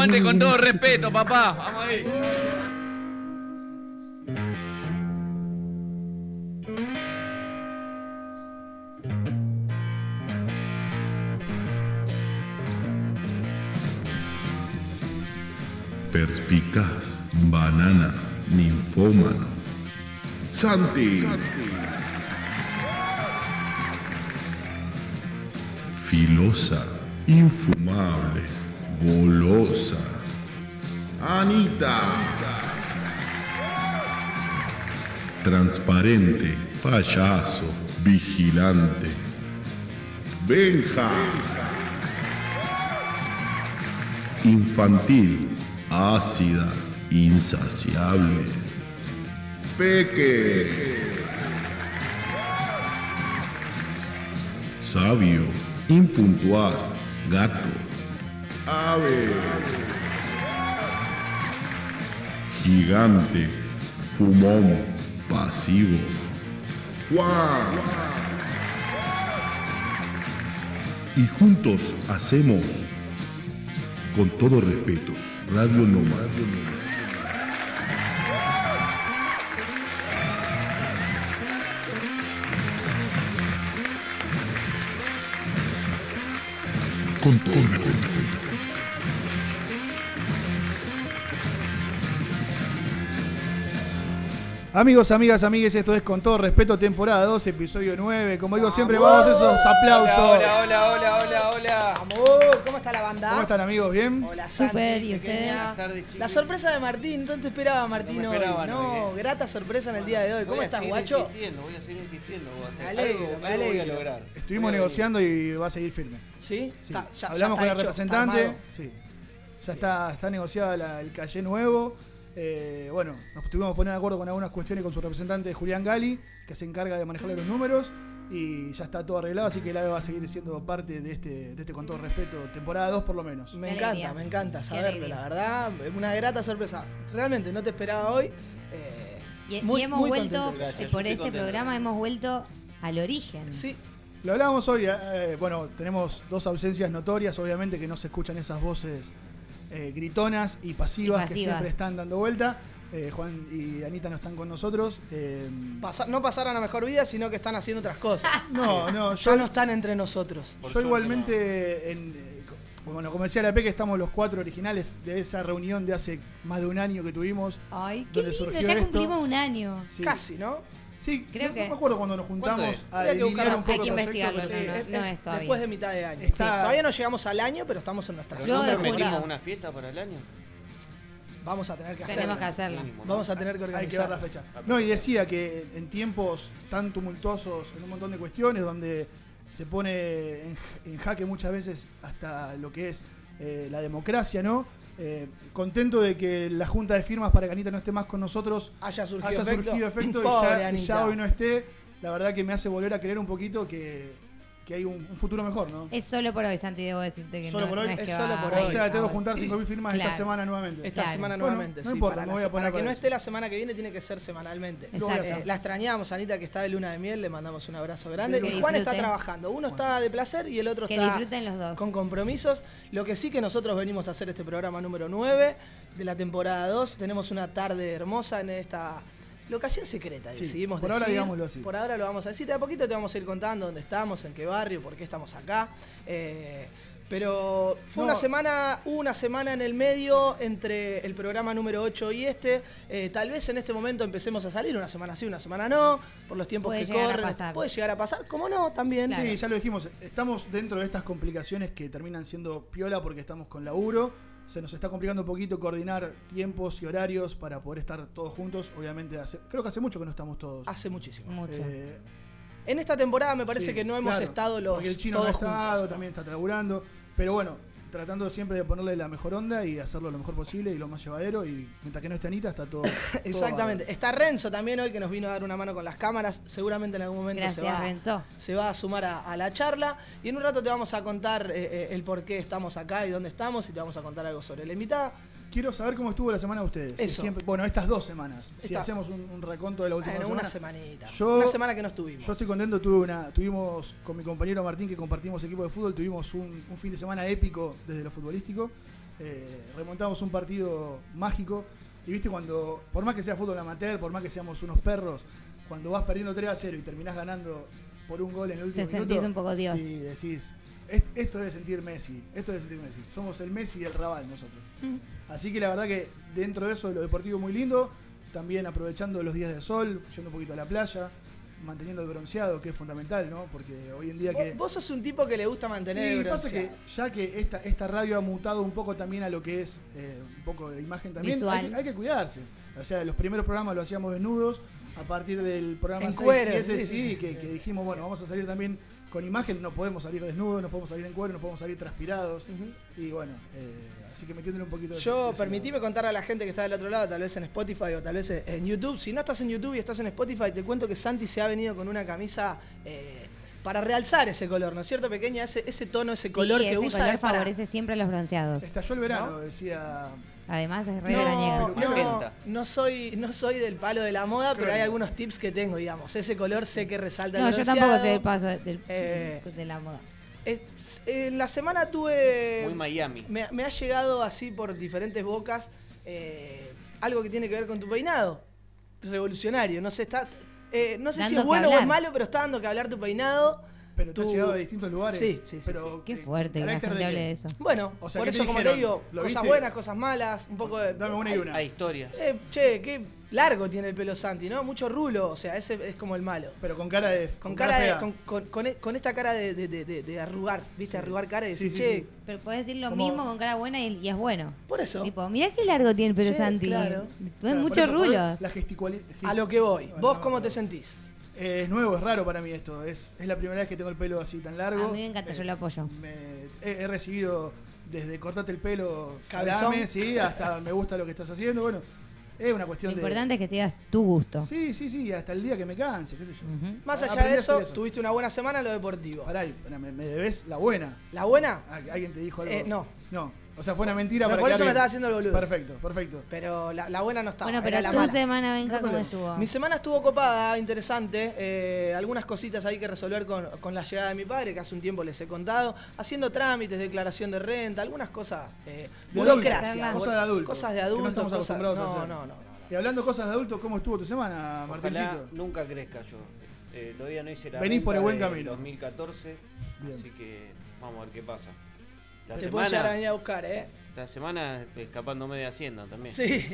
Aguante con todo respeto, papá. Vamos ahí. Perspicaz, banana, ninfómano. Santi. Filosa, infumable, golosa. Anita. Transparente, payaso, vigilante. Benja. Infantil, ácida, insaciable. Peque. Sabio, impuntual, gato. Ave. Gigante, fumón, pasivo. Juan. Y juntos hacemos, con todo respeto, Radio Nómada. Con todo Amigos, amigas, amigues, esto es con todo respeto, temporada 2, episodio 9. Como digo siempre, vamos a esos aplausos. Hola, hola, hola, hola, hola. Vamos, ¿cómo está la banda? ¿Cómo están, amigos? ¿Bien? Hola, Santi, ¿y pequeña. ustedes? Buenas tardes, chicos. La sorpresa de Martín, ¿dónde te esperaba Martín No me hoy? esperaban No, grata sorpresa en el día de hoy. ¿Cómo Voy a estás, seguir guacho? insistiendo, voy a seguir insistiendo. Me alegro, Algo- me algo voy a alegro. lograr. Estuvimos Voy a- negociando y va a seguir firme. ¿Sí? Sí. Está- ya- ya Hablamos está con el hecho, representante. sí. Ya está, está negociada la- el calle nuevo. Eh, bueno, nos tuvimos que poner de acuerdo con algunas cuestiones con su representante Julián Gali, que se encarga de manejarle los números. Y ya está todo arreglado, así que el AVE va a seguir siendo parte de este, de este con todo respeto, temporada 2 por lo menos. Me Qué encanta, alegría. me encanta saberlo, la verdad. es Una grata sorpresa. Realmente no te esperaba hoy. eh, Y, hemos muy vuelto. Gracias, por este contento. programa, hemos vuelto al origen. Sí, Lo hablábamos hoy, eh, bueno, tenemos dos ausencias notorias, obviamente que no se escuchan esas voces eh, gritonas y pasivas, Y que siempre están dando vuelta. Eh, Juan y Anita no están con nosotros. eh, pasa- no pasaron a mejor vida, sino que están haciendo otras cosas. no, no, Ya yo, no están entre nosotros. Por yo igualmente, en, bueno, como decía la P, que estamos los cuatro originales de esa reunión de hace más de un año que tuvimos. Ay, qué ¿Dónde lindo, surgió ya esto? cumplimos un año. Sí. Casi, ¿no? Sí, Creo no, que- no me acuerdo cuando nos ¿Cuándo juntamos a Habría que buscarlo. un poco Hay que investigarlo, proyecto, no, pero no, no es todavía. Después de mitad de año. Está- Todavía no llegamos al año, pero estamos en nuestra ¿Pero Yo jurado. una fiesta para el año? Vamos a tener que Tenemos que hacerlo. hacerlo. Mínimo. Vamos a tener que Hay organizar. que ver la fecha. No, y decía que en tiempos tan tumultuosos, en un montón de cuestiones, donde se pone en, en jaque muchas veces hasta lo que es eh, la democracia, ¿no? Eh, contento de que la junta de firmas para que Anita no esté más con nosotros Haya surgido haya efecto. surgido efecto y ya hoy no esté. La verdad que me hace volver a creer un poquito que, que hay un, un futuro mejor, ¿no? Es solo por hoy, Santi, debo decirte que Solo no, por hoy. no es, Es que solo va por hoy. o sea, tengo que juntar 5.000 firmas esta semana nuevamente. Esta Claro. semana Bueno, nuevamente, no sí, importa, para, la voy a se- para poner que para no esté la semana que viene tiene que ser semanalmente. Eh, la extrañamos, Anita, que está de luna de miel, le mandamos un abrazo grande. Que Y Juan está trabajando, uno está de placer y el otro Que está disfruten los dos. con compromisos. Lo que sí que nosotros venimos a hacer este programa número 9 de la temporada 2. Tenemos una tarde hermosa en esta locación secreta, Sí, decidimos por ahora decir. digámoslo así. Por ahora lo vamos a decir. De a poquito te vamos a ir contando dónde estamos, en qué barrio, por qué estamos acá. Eh, pero fue No. una semana, una semana en el medio entre el programa número 8 y este. Eh, tal vez en este momento empecemos a salir, una semana sí, una semana no, por los tiempos Puede que corren. Puede llegar a pasar, como no, también. Claro. Sí, ya lo dijimos, estamos dentro de estas complicaciones que terminan siendo piola porque estamos con laburo. Se nos está complicando un poquito coordinar tiempos y horarios para poder estar todos juntos. Obviamente, hace- creo que hace mucho que no estamos todos. Hace muchísimo. Mucho. Eh, En esta temporada me parece sí, que no hemos claro, estado los Porque el chino no ha estado, juntos. también está laburando. Pero bueno, tratando siempre de ponerle la mejor onda y hacerlo lo mejor posible y lo más llevadero. Y mientras que no esté Anita, está todo. todo Exactamente. Está Renzo también hoy que nos vino a dar una mano con las cámaras. Seguramente en algún momento se va, Renzo. se va a sumar a, a la charla. Y en un rato te vamos a contar eh, eh, el por qué estamos acá y dónde estamos. Y te vamos a contar algo sobre la invitada. Quiero saber cómo estuvo la semana de ustedes. Eso. siempre- bueno, estas dos semanas. Si hacemos un, un reconto de la última Bueno, semana. una semanita. Yo- una semana que no estuvimos. Yo estoy contento, tuve una, tuvimos con mi compañero Martín que compartimos equipo de fútbol, tuvimos un, un fin de semana épico desde lo futbolístico. Eh, remontamos un partido mágico. Y viste cuando, por más que sea fútbol amateur, por más que seamos unos perros, cuando vas perdiendo 3 a 0 y terminás ganando por un gol en el último Te minuto. sentís un poco Dios. Sí, decís, "Est- esto debe sentir Messi, esto debe sentir Messi. Somos el Messi y el Raval nosotros. Así que la verdad que dentro de eso, de lo deportivo muy lindo, también aprovechando los días de sol, yendo un poquito a la playa, manteniendo el bronceado, que es fundamental, ¿no? Porque hoy en día que... vos sos un tipo que le gusta mantener Y el pasa que bronceado. ya que esta, esta radio ha mutado un poco también a lo que es eh, un poco de imagen también, hay que, hay que cuidarse. O sea, los primeros programas lo hacíamos desnudos, a partir del programa En 6, cuero, 7, sí, sí, sí, sí. que, que dijimos, bueno, vamos a salir también con imagen, no podemos salir desnudos, no podemos salir en cuero, no podemos salir transpirados. Y bueno, eh, así que metiéndole un poquito de Yo permitíme lado. contar a la gente que está del otro lado, tal vez en Spotify o tal vez en YouTube. Si no estás en YouTube y estás en Spotify, te cuento que Santi se ha venido con una camisa eh, para realzar ese color, ¿no es cierto, pequeña? Ese, ese tono, ese Sí, color que ese usa color es para- favorece siempre a los bronceados. Estalló el verano, ¿No? decía. Además es re No, veraniega. no, no soy, no soy del palo de la moda, pero hay algunos tips que tengo, digamos. Ese color sé que resalta No, el yo bronceado. tampoco sé del paso del- Eh, de la moda. Es- en la semana tuve... Muy Miami. Me, me ha llegado así por diferentes bocas eh, algo que tiene que ver con tu peinado. Revolucionario. No sé, está, eh, no sé si es bueno o es malo, pero está dando que hablar tu peinado. Pero Tu- has llegado de distintos lugares. Sí, sí, sí, pero, Qué eh, fuerte que la ¿carácter gente de hable de eso. Bueno, O sea, por ¿qué eso te como te digo, ¿Lo cosas viste? buenas, cosas malas, un poco de... Dame una y una. Hay historias. Eh, che, qué largo tiene el pelo Santi, ¿no? Mucho rulo, o sea, ese es como el malo. Pero con cara de. Con cara de, fea. con, con- con e- con esta cara de, de- de- de- de arrugar, ¿viste? Arrugar cara y Sí, decir, sí, che, sí. Pero podés decir lo Como- mismo con cara buena y, y es bueno. por eso, Tipo, mirá qué largo tiene el pelo Santi. claro. O sea, muchos rulos. La a lo que voy. Bueno, ¿Vos cómo no. te sentís? Eh, es nuevo, es raro para mí esto. Es, es la primera vez que tengo el pelo así tan largo. A mí me encanta, yo lo apoyo. me- he, he recibido desde cortarte el pelo, salame, sí, hasta me gusta lo que estás haciendo. Bueno, es una Lo cuestión de. importante es que sigas tu gusto. Sí, sí, sí, hasta el día que me canse, qué sé yo. Más allá Aprendí de eso, tuviste una buena semana en lo deportivo. Pará, me, me debes la buena. ¿La buena? Ah, ¿Alguien te dijo algo? Eh, no. No. O sea, fue una mentira Pero para por eso me estaba haciendo el boludo. Perfecto, perfecto. Pero la, la buena no estaba. Bueno, era pero la tu mala. semana, Benja, ¿cómo estuvo? Mi semana estuvo copada, interesante. eh, algunas cositas ahí que resolver con, con la llegada de mi padre, que hace un tiempo les he contado. Haciendo trámites, declaración de renta, algunas cosas. Eh, De burocracia. adultos, cosas de adultos, Cosas de que no adultos. estamos cosas- acostumbrados a no, hacer. no, no, no. Y hablando de cosas de adultos, ¿cómo estuvo tu semana, Martincito? nunca crezca yo. Eh, todavía no hice la Venís por el buen camino. 2014, Bien. así que vamos a ver qué pasa. La Te puedo llegar a semana, venir a buscar, ¿eh? la semana escapándome de Hacienda también. Sí.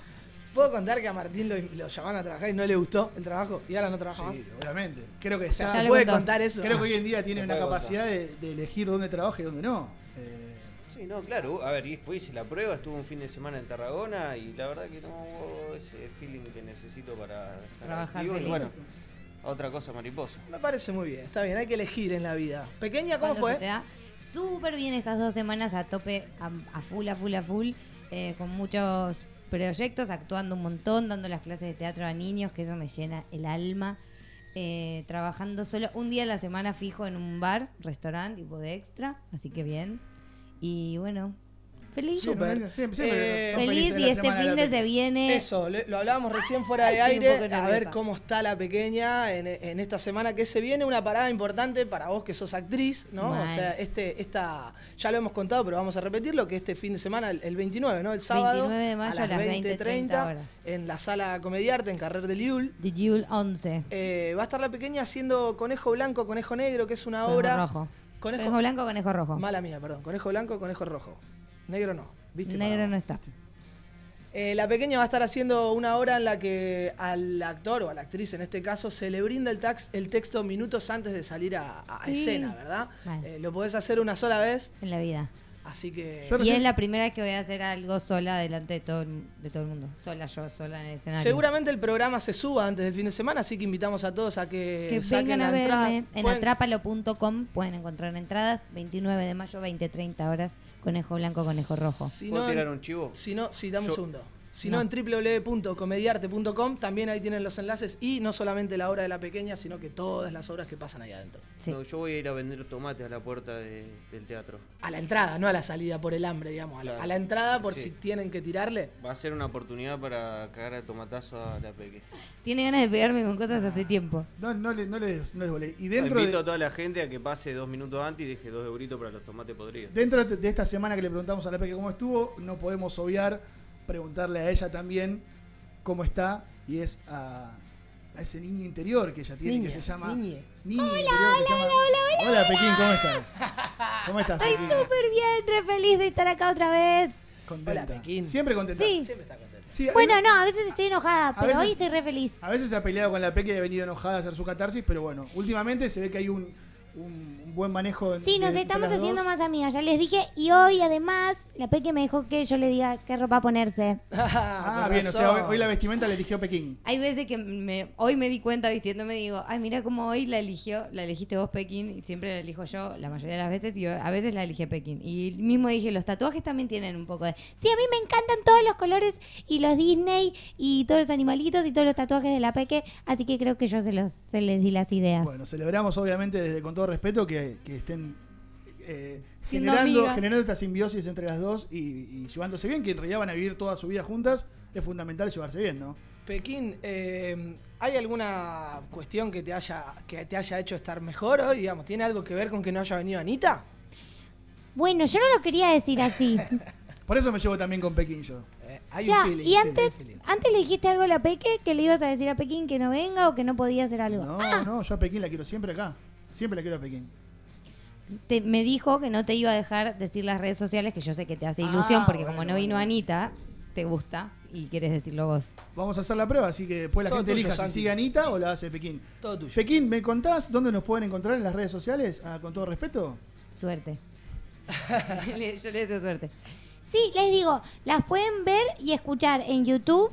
¿Puedo contar que a Martín lo, lo llamaron a trabajar y no le gustó el trabajo y ahora no trabaja más? Sí, obviamente. Creo que Ya ¿se puede contó. contar eso? Creo que hoy en día tiene una capacidad de, de elegir dónde trabaja y dónde no. Eh, Sí, no, claro. A ver, fui, hice la prueba, estuve un fin de semana en Tarragona y la verdad que no hubo ese feeling que necesito para estar Trabajar activo. Y bueno, otra cosa mariposa. Me parece muy bien, está bien, hay que elegir en la vida. Pequeña, ¿cómo ¿Cuándo se te fue? Súper bien estas dos semanas a tope, a, a full, a full, a full, eh, con muchos proyectos, actuando un montón, dando las clases de teatro a niños, que eso me llena el alma. eh, trabajando solo un día a la semana fijo en un bar, restaurante, tipo de extra, así que bien. Y bueno, feliz. Súper. Siempre, Eh, Feliz y este fin de se viene. Eso, le- lo hablábamos recién fuera de Ay, aire, a ver cómo está la pequeña en, en esta semana que se viene, una parada importante para vos que sos actriz, ¿no? O sea, este, esta, ya lo hemos contado, pero vamos a repetirlo, que este fin de semana, el, el 29, ¿no? El sábado, 29 de mayo a las 20.30, 20:30 horas. en la sala Comediarte, en Carrer de Liul. The Jewel 11. Eh, va a estar la pequeña haciendo Conejo Blanco, Conejo Negro, que es una Conejo obra... rojo. Conejo, Conejo blanco, conejo rojo. Mala mía, perdón. Conejo Blanco, Conejo Rojo. Negro no. ¿Viste? Negro no está. Eh, la pequeña va a estar haciendo una hora en la que al actor o a la actriz en este caso se le brinda el, tax, el texto minutos antes de salir a, a Sí. escena, ¿verdad? Vale. Eh, lo podés hacer una sola vez, En la vida. así que Y recién- es la primera vez que voy a hacer algo sola delante de todo, el- de todo el mundo. Sola yo, sola en el escenario. seguramente el programa se suba antes del fin de semana, así que invitamos a todos a que, Que saquen vengan a la entrada. verme. En Pueden- atrápalo.com pueden encontrar entradas. 29 de mayo, 20-30 horas. Conejo blanco, conejo rojo. Si ¿Puedo no, tirar un chivo? Si no, sí, dame un segundo. Si No. en www.comediarte.com también ahí tienen los enlaces y no solamente la obra de la pequeña, sino que todas las obras que pasan ahí adentro. Sí. No, yo voy a ir a vender tomates a la puerta de- del teatro. A la entrada, no a la salida por el hambre, digamos. A la, Claro. a la entrada por Sí. si tienen que tirarle. Va a ser una oportunidad para cagar a tomatazo a la peque. Tiene ganas de pegarme con cosas hace tiempo. No, no, le, no, les, no les volé. Y dentro Invito de, a toda la gente a que pase dos minutos antes y deje dos euritos para los tomates podridos. dentro de esta semana que le preguntamos a la Peque cómo estuvo, no podemos obviar preguntarle a ella también cómo está. Y es a, a ese niño interior que ella tiene, Niña, que se llama. niñe. Niño interior que se llama. Hola, Pekín, ¿cómo estás? ¿Cómo estás, Estoy súper bien, re feliz de estar acá otra vez. Contenta. Hola, Pekín. Siempre contenta. Sí. Siempre está contento. Sí, hay- Bueno, no, a veces estoy enojada, pero veces- hoy estoy re feliz. A veces se ha peleado con la Peque y ha venido enojada a hacer su catarsis, pero bueno, últimamente se ve que hay un, un- un buen manejo. en- Sí, nos de- estamos haciendo dos. más amigas, ya les dije. Y hoy, además, la Peque me dijo que yo le diga qué ropa ponerse. Ah, con bien, o sea, hoy la vestimenta la eligió Pekín. Hay veces que me, hoy me di cuenta vistiéndome y digo, ay, mira cómo hoy la eligió, la elegiste vos Pekín y siempre la elijo yo la mayoría de las veces y a veces la elige Pekín. Y mismo dije, los tatuajes también tienen un poco de... Sí, a mí me encantan todos los colores y los Disney y todos los animalitos y todos los tatuajes de la Peque, así que creo que yo se, los, se les di las ideas. Bueno, celebramos obviamente desde con todo respeto que, que estén eh, generando, esta simbiosis entre las dos y, y llevándose bien, que en realidad van a vivir toda su vida juntas. Es fundamental llevarse bien, ¿no? Pekín, eh, ¿hay alguna cuestión que te haya que te haya hecho estar mejor hoy? Digamos, ¿tiene algo que ver con que no haya venido Anita? Bueno, yo no lo quería decir así. Por eso me llevo también con Pekín yo. Eh, hay ya, un feeling. y sí, antes, feeling. antes le dijiste algo a la Peque que le ibas a decir a Pekín que no venga o que no podía hacer algo. No, Ah, no, yo a Pekín la quiero siempre acá. Siempre la quiero a Pekín. Te- me dijo que no te iba a dejar decir las redes sociales, que yo sé que te hace ilusión, Ah, porque bueno, como no vino bueno. Anita, te gusta y quieres decirlo vos. Vamos a hacer la prueba, así que después la Todo gente tuyo, elija Santi. si sigue Anita o la hace Pekín. Todo tuyo. Pekín, ¿me contás dónde nos pueden encontrar en las redes sociales? Ah, con todo respeto. Suerte. Le- yo le deseo suerte. Sí, les digo, las pueden ver y escuchar en YouTube,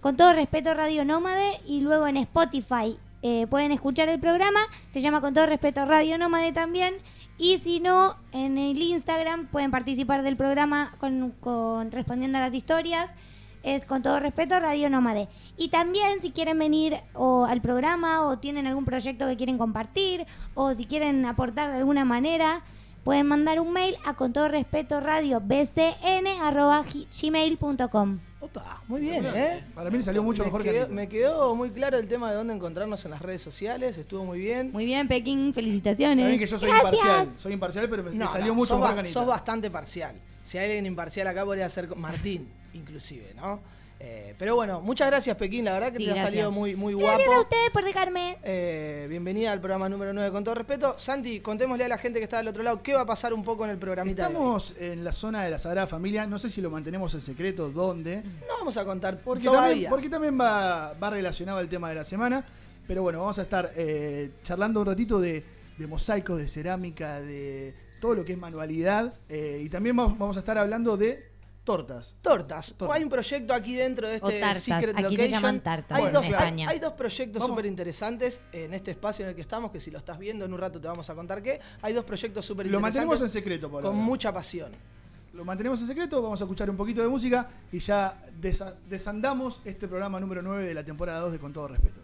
con todo respeto Radio Nómade, y luego en Spotify. eh, pueden escuchar el programa, se llama con todo respeto Radio Nómade también. Y si no, en el Instagram pueden participar del programa con, con- respondiendo a las historias. Es con todo respeto Radio Nómade. Y también si quieren venir o al programa o tienen algún proyecto que quieren compartir o si quieren aportar de alguna manera, pueden mandar un mail a con todo respeto radio bcn arroba gi- gmail.com. Opa, muy bien, ¿eh? Para mí le salió mucho me mejor que quedó, Anita. Me quedó muy claro el tema de dónde encontrarnos en las redes sociales, estuvo muy bien. Muy bien, Pekín, felicitaciones. También que yo soy Gracias. imparcial. Soy imparcial, pero me, salió no, mucho sos, mejor ba- que sos bastante parcial. Si hay alguien imparcial acá podría ser Martín, inclusive, ¿no? Eh, pero bueno, muchas gracias Pekín, la verdad que Sí, te ha salido muy, muy Gracias a guapo. ustedes por dejarme. Eh, bienvenida al programa número 9 con todo respeto. Santi, contémosle a la gente que está del otro lado qué va a pasar un poco en el programita. de hoy. Estamos en la zona de la Sagrada Familia. No sé si lo mantenemos en secreto, dónde. No vamos a contar Porque todavía. también, porque también va, va relacionado al tema de la semana. Pero bueno, vamos a estar eh, charlando un ratito de, de mosaicos, de cerámica, de todo lo que es manualidad. eh, y también vamos, vamos a estar hablando de tortas. Tortas. Tortas. Hay un proyecto aquí dentro de O este tartas. Secret Aquí se Location. llaman tartas hay, en dos, España. hay dos proyectos súper interesantes en este espacio en el que estamos, que si lo estás viendo en un rato te vamos a contar qué. Hay dos proyectos súper Lo mantenemos en interesantes secreto, por con mucha pasión. Lo mantenemos en secreto, vamos a escuchar un poquito de música y ya desa- desandamos este programa número 9 de la temporada 2 de Con todo respeto.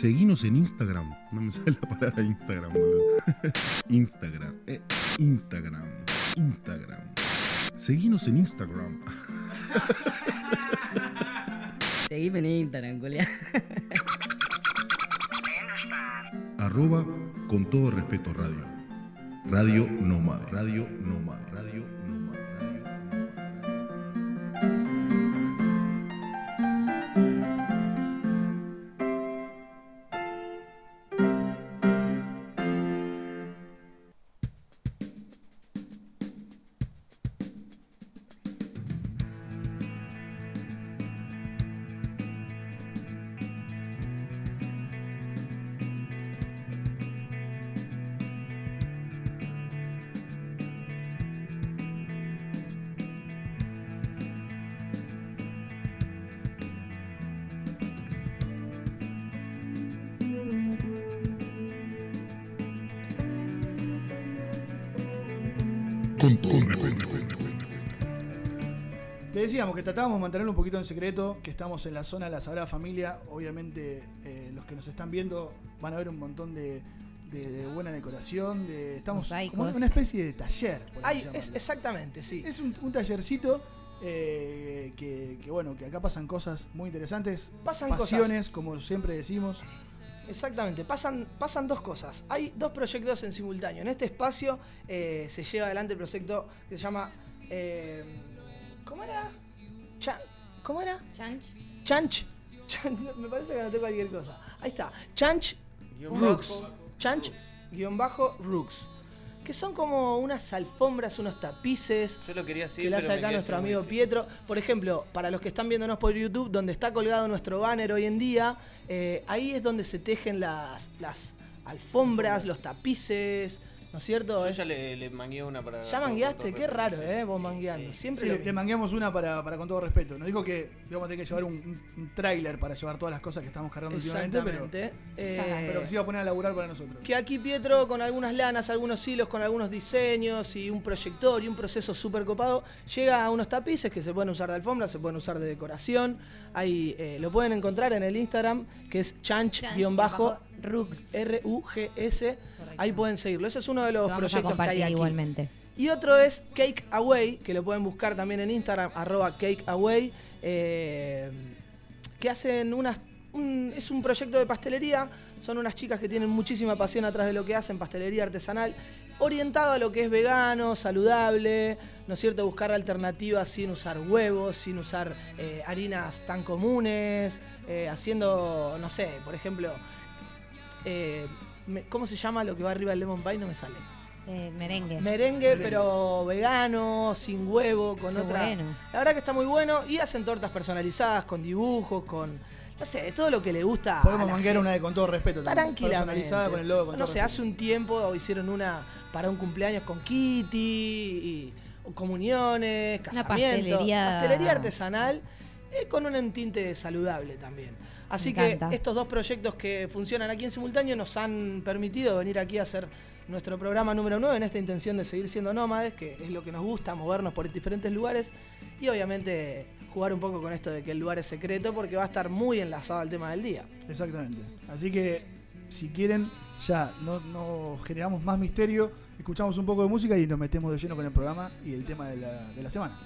Seguinos en Instagram. No me sale la palabra Instagram, boludo. Instagram. eh, Instagram. Instagram. Seguinos en Instagram. Seguime en Instagram, culiao. Arroba con todo respeto radio. Radio Nómada. Radio Nómada. Radio Nómada. Que tratábamos de mantenerlo un poquito en secreto, que estamos en la zona de la Sagrada Familia. Obviamente, eh, los que nos están viendo van a ver un montón de, de- de buena decoración. De, estamos como en una especie de taller. por Hay, es, exactamente, sí. Es un, un tallercito eh, que, que, bueno, que acá pasan cosas muy interesantes. Pasan pasiones, como siempre decimos. Exactamente, pasan, pasan dos cosas. Hay dos proyectos en simultáneo. En este espacio eh, se lleva adelante el proyecto que se llama. eh, ¿Cómo era? ¿Cómo era? Chanch. Chanch. Chan- me parece que anoté cualquier cosa. Ahí está. Chanch Rooks. Chanch guion bajo Rooks. Que son como unas alfombras, unos tapices Yo lo quería decir. que le pero me acá nuestro amigo. Pietro. Por ejemplo, para los que están viéndonos por YouTube, donde está colgado nuestro banner hoy en día, eh, ahí es donde se tejen las, las alfombras, los tapices, ¿no es cierto? Yo Es- ya le, le mangué una para. ya mangueaste, qué raro, sí. ¿eh? Vos mangueando. Siempre Sí, lo le, le mangueamos una para, para con todo respeto. Nos dijo que íbamos a tener que llevar un, un, tráiler para llevar todas las cosas que estamos cargando últimamente, pero. Eh, pero que se iba a poner a laburar para nosotros. Que aquí Pietro con algunas lanas, algunos hilos, con algunos diseños y un proyector y un proceso súper copado, llega a unos tapices que se pueden usar de alfombra, se pueden usar de decoración. Ahí eh, lo pueden encontrar en el Instagram, que es chanch-rugs. R-U-G-S. Ahí pueden seguirlo. Ese es uno de Lo los a proyectos que hay aquí. igualmente. Y otro es Cake Away, que lo pueden buscar también en Instagram, arroba Cake Away, eh, que hacen unas... un- es un proyecto de pastelería, son unas chicas que tienen muchísima pasión atrás de lo que hacen, pastelería artesanal, orientado a lo que es vegano, saludable, ¿no es cierto? Buscar alternativas sin usar huevos, sin usar eh, harinas tan comunes, eh, haciendo, no sé, por ejemplo, eh, me- ¿cómo se llama lo que va arriba del lemon pie? No me sale. Eh, merengue. Merengue, pero vegano, sin huevo, con Qué otra. bueno. La verdad que está muy bueno. Y hacen tortas personalizadas, con dibujos, con. No sé, todo lo que le gusta. Podemos a una de con todo respeto también. Tranquilamente. Personalizada con el logo. Con no todo sé, respeto. hace un tiempo hicieron una para un cumpleaños con Kitty, y comuniones, Una casamientos. pastelería- Pastelería artesanal eh, con un tinte saludable también. Así Me que encanta. estos dos proyectos que funcionan aquí en simultáneo nos han permitido venir aquí a hacer nuestro programa número 9 en esta intención de seguir siendo nómades, que es lo que nos gusta, movernos por diferentes lugares y obviamente jugar un poco con esto de que el lugar es secreto porque va a estar muy enlazado al tema del día. Exactamente. Así que, si quieren, ya no, no generamos más misterio, escuchamos un poco de música y nos metemos de lleno con el programa y el tema de la, de la semana.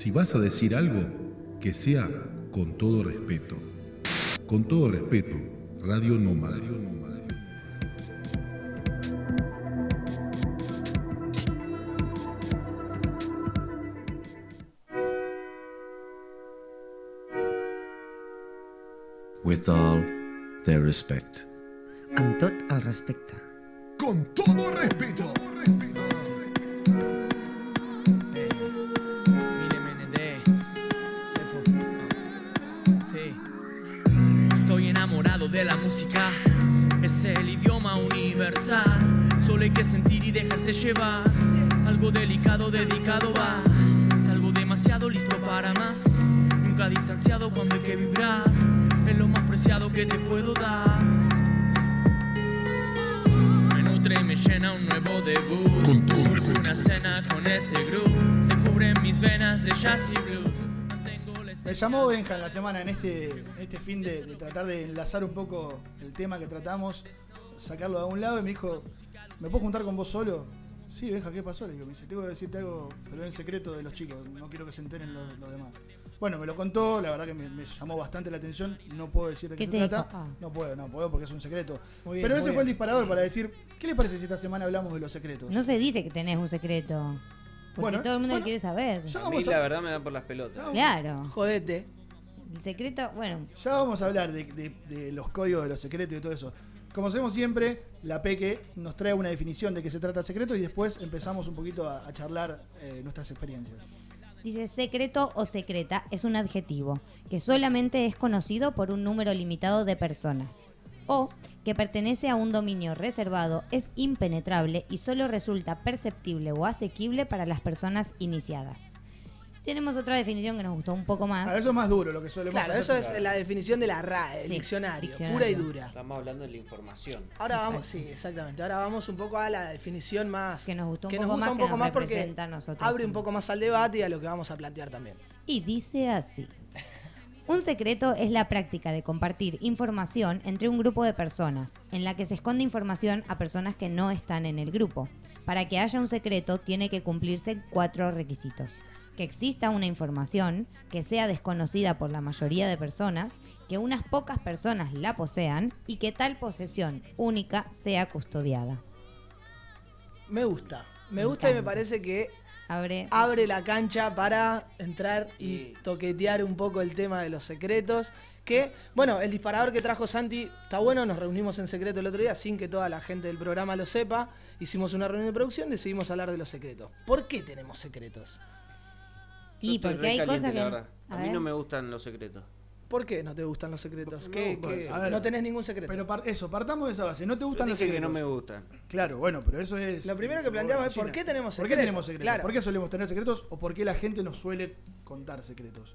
Si vas a decir algo, que sea con todo respeto. Con todo respeto, Radio Nómada. with all their respect. Amb tot el respecte. Con Me llamó Benja en la semana, en este, en este fin de, de tratar de enlazar un poco el tema que tratamos, sacarlo de algún lado y me dijo, ¿me puedo juntar con vos solo? Sí, Benja, ¿qué pasó? Le digo, me dice, tengo que decirte algo, pero en secreto de los chicos, no quiero que se enteren los, los demás. Bueno, me lo contó, la verdad que me, me llamó bastante la atención, no puedo decirte ¿Qué se dijo? trata. Ah. No puedo, no puedo porque es un secreto. Muy bien, pero ese fue el disparador para decir, ¿qué le parece si esta semana hablamos de los secretos? No se dice que tenés un secreto. Porque Bueno, todo el mundo bueno. quiere saber. Ya A mí vamos la a, verdad me dan por las pelotas. Claro. Jodete. El secreto, bueno, ya vamos a hablar de, de- de los códigos de los secretos y todo eso. Como hacemos siempre, la Peque nos trae una definición de qué se trata el secreto y después empezamos un poquito a, a charlar eh, nuestras experiencias. dice secreto o secreta es un adjetivo que solamente es conocido por un número limitado de personas. O que pertenece a un dominio reservado, es impenetrable y solo resulta perceptible o asequible para las personas iniciadas. Tenemos otra definición que nos gustó un poco más. Ah, eso es más duro, lo que solemos Claro, hacer. eso es la definición de la RAE, el Sí, diccionario, diccionario. pura y dura. Estamos hablando de la información. Ahora vamos, sí, exactamente. Ahora vamos un poco a la definición más Que nos gustó un que poco nos gusta más, un que poco nos más porque a nosotros. abre un poco más al debate y a lo que vamos a plantear también. Y dice así. Un secreto es la práctica de compartir información entre un grupo de personas, en la que se esconde información a personas que no están en el grupo. Para que haya un secreto tiene que cumplirse cuatro requisitos. Que exista una información, que sea desconocida por la mayoría de personas, que unas pocas personas la posean y que tal posesión única sea custodiada. Me gusta. Me Me gusta y me parece que Abre. abre la cancha para entrar y toquetear un poco el tema de los secretos. Que, bueno, el disparador que trajo Santi está bueno, nos reunimos en secreto el otro día sin que toda la gente del programa lo sepa. Hicimos una reunión de producción, decidimos hablar de los secretos. ¿Por qué tenemos secretos? Y porque hay cosas que. A A, mí no me gustan los secretos. ¿Por qué no te gustan los secretos? No, ¿Qué- qué- a ver. no tenés ningún secreto. Pero par- eso, partamos de esa base. ¿No te Yo gustan los dije que secretos? no me gustan. Claro, bueno, pero eso es. Lo primero que planteamos es, ¿por qué tenemos ¿Por qué secretos? tenemos secretos? Claro. ¿Por qué solemos tener secretos o por qué la gente nos suele contar secretos?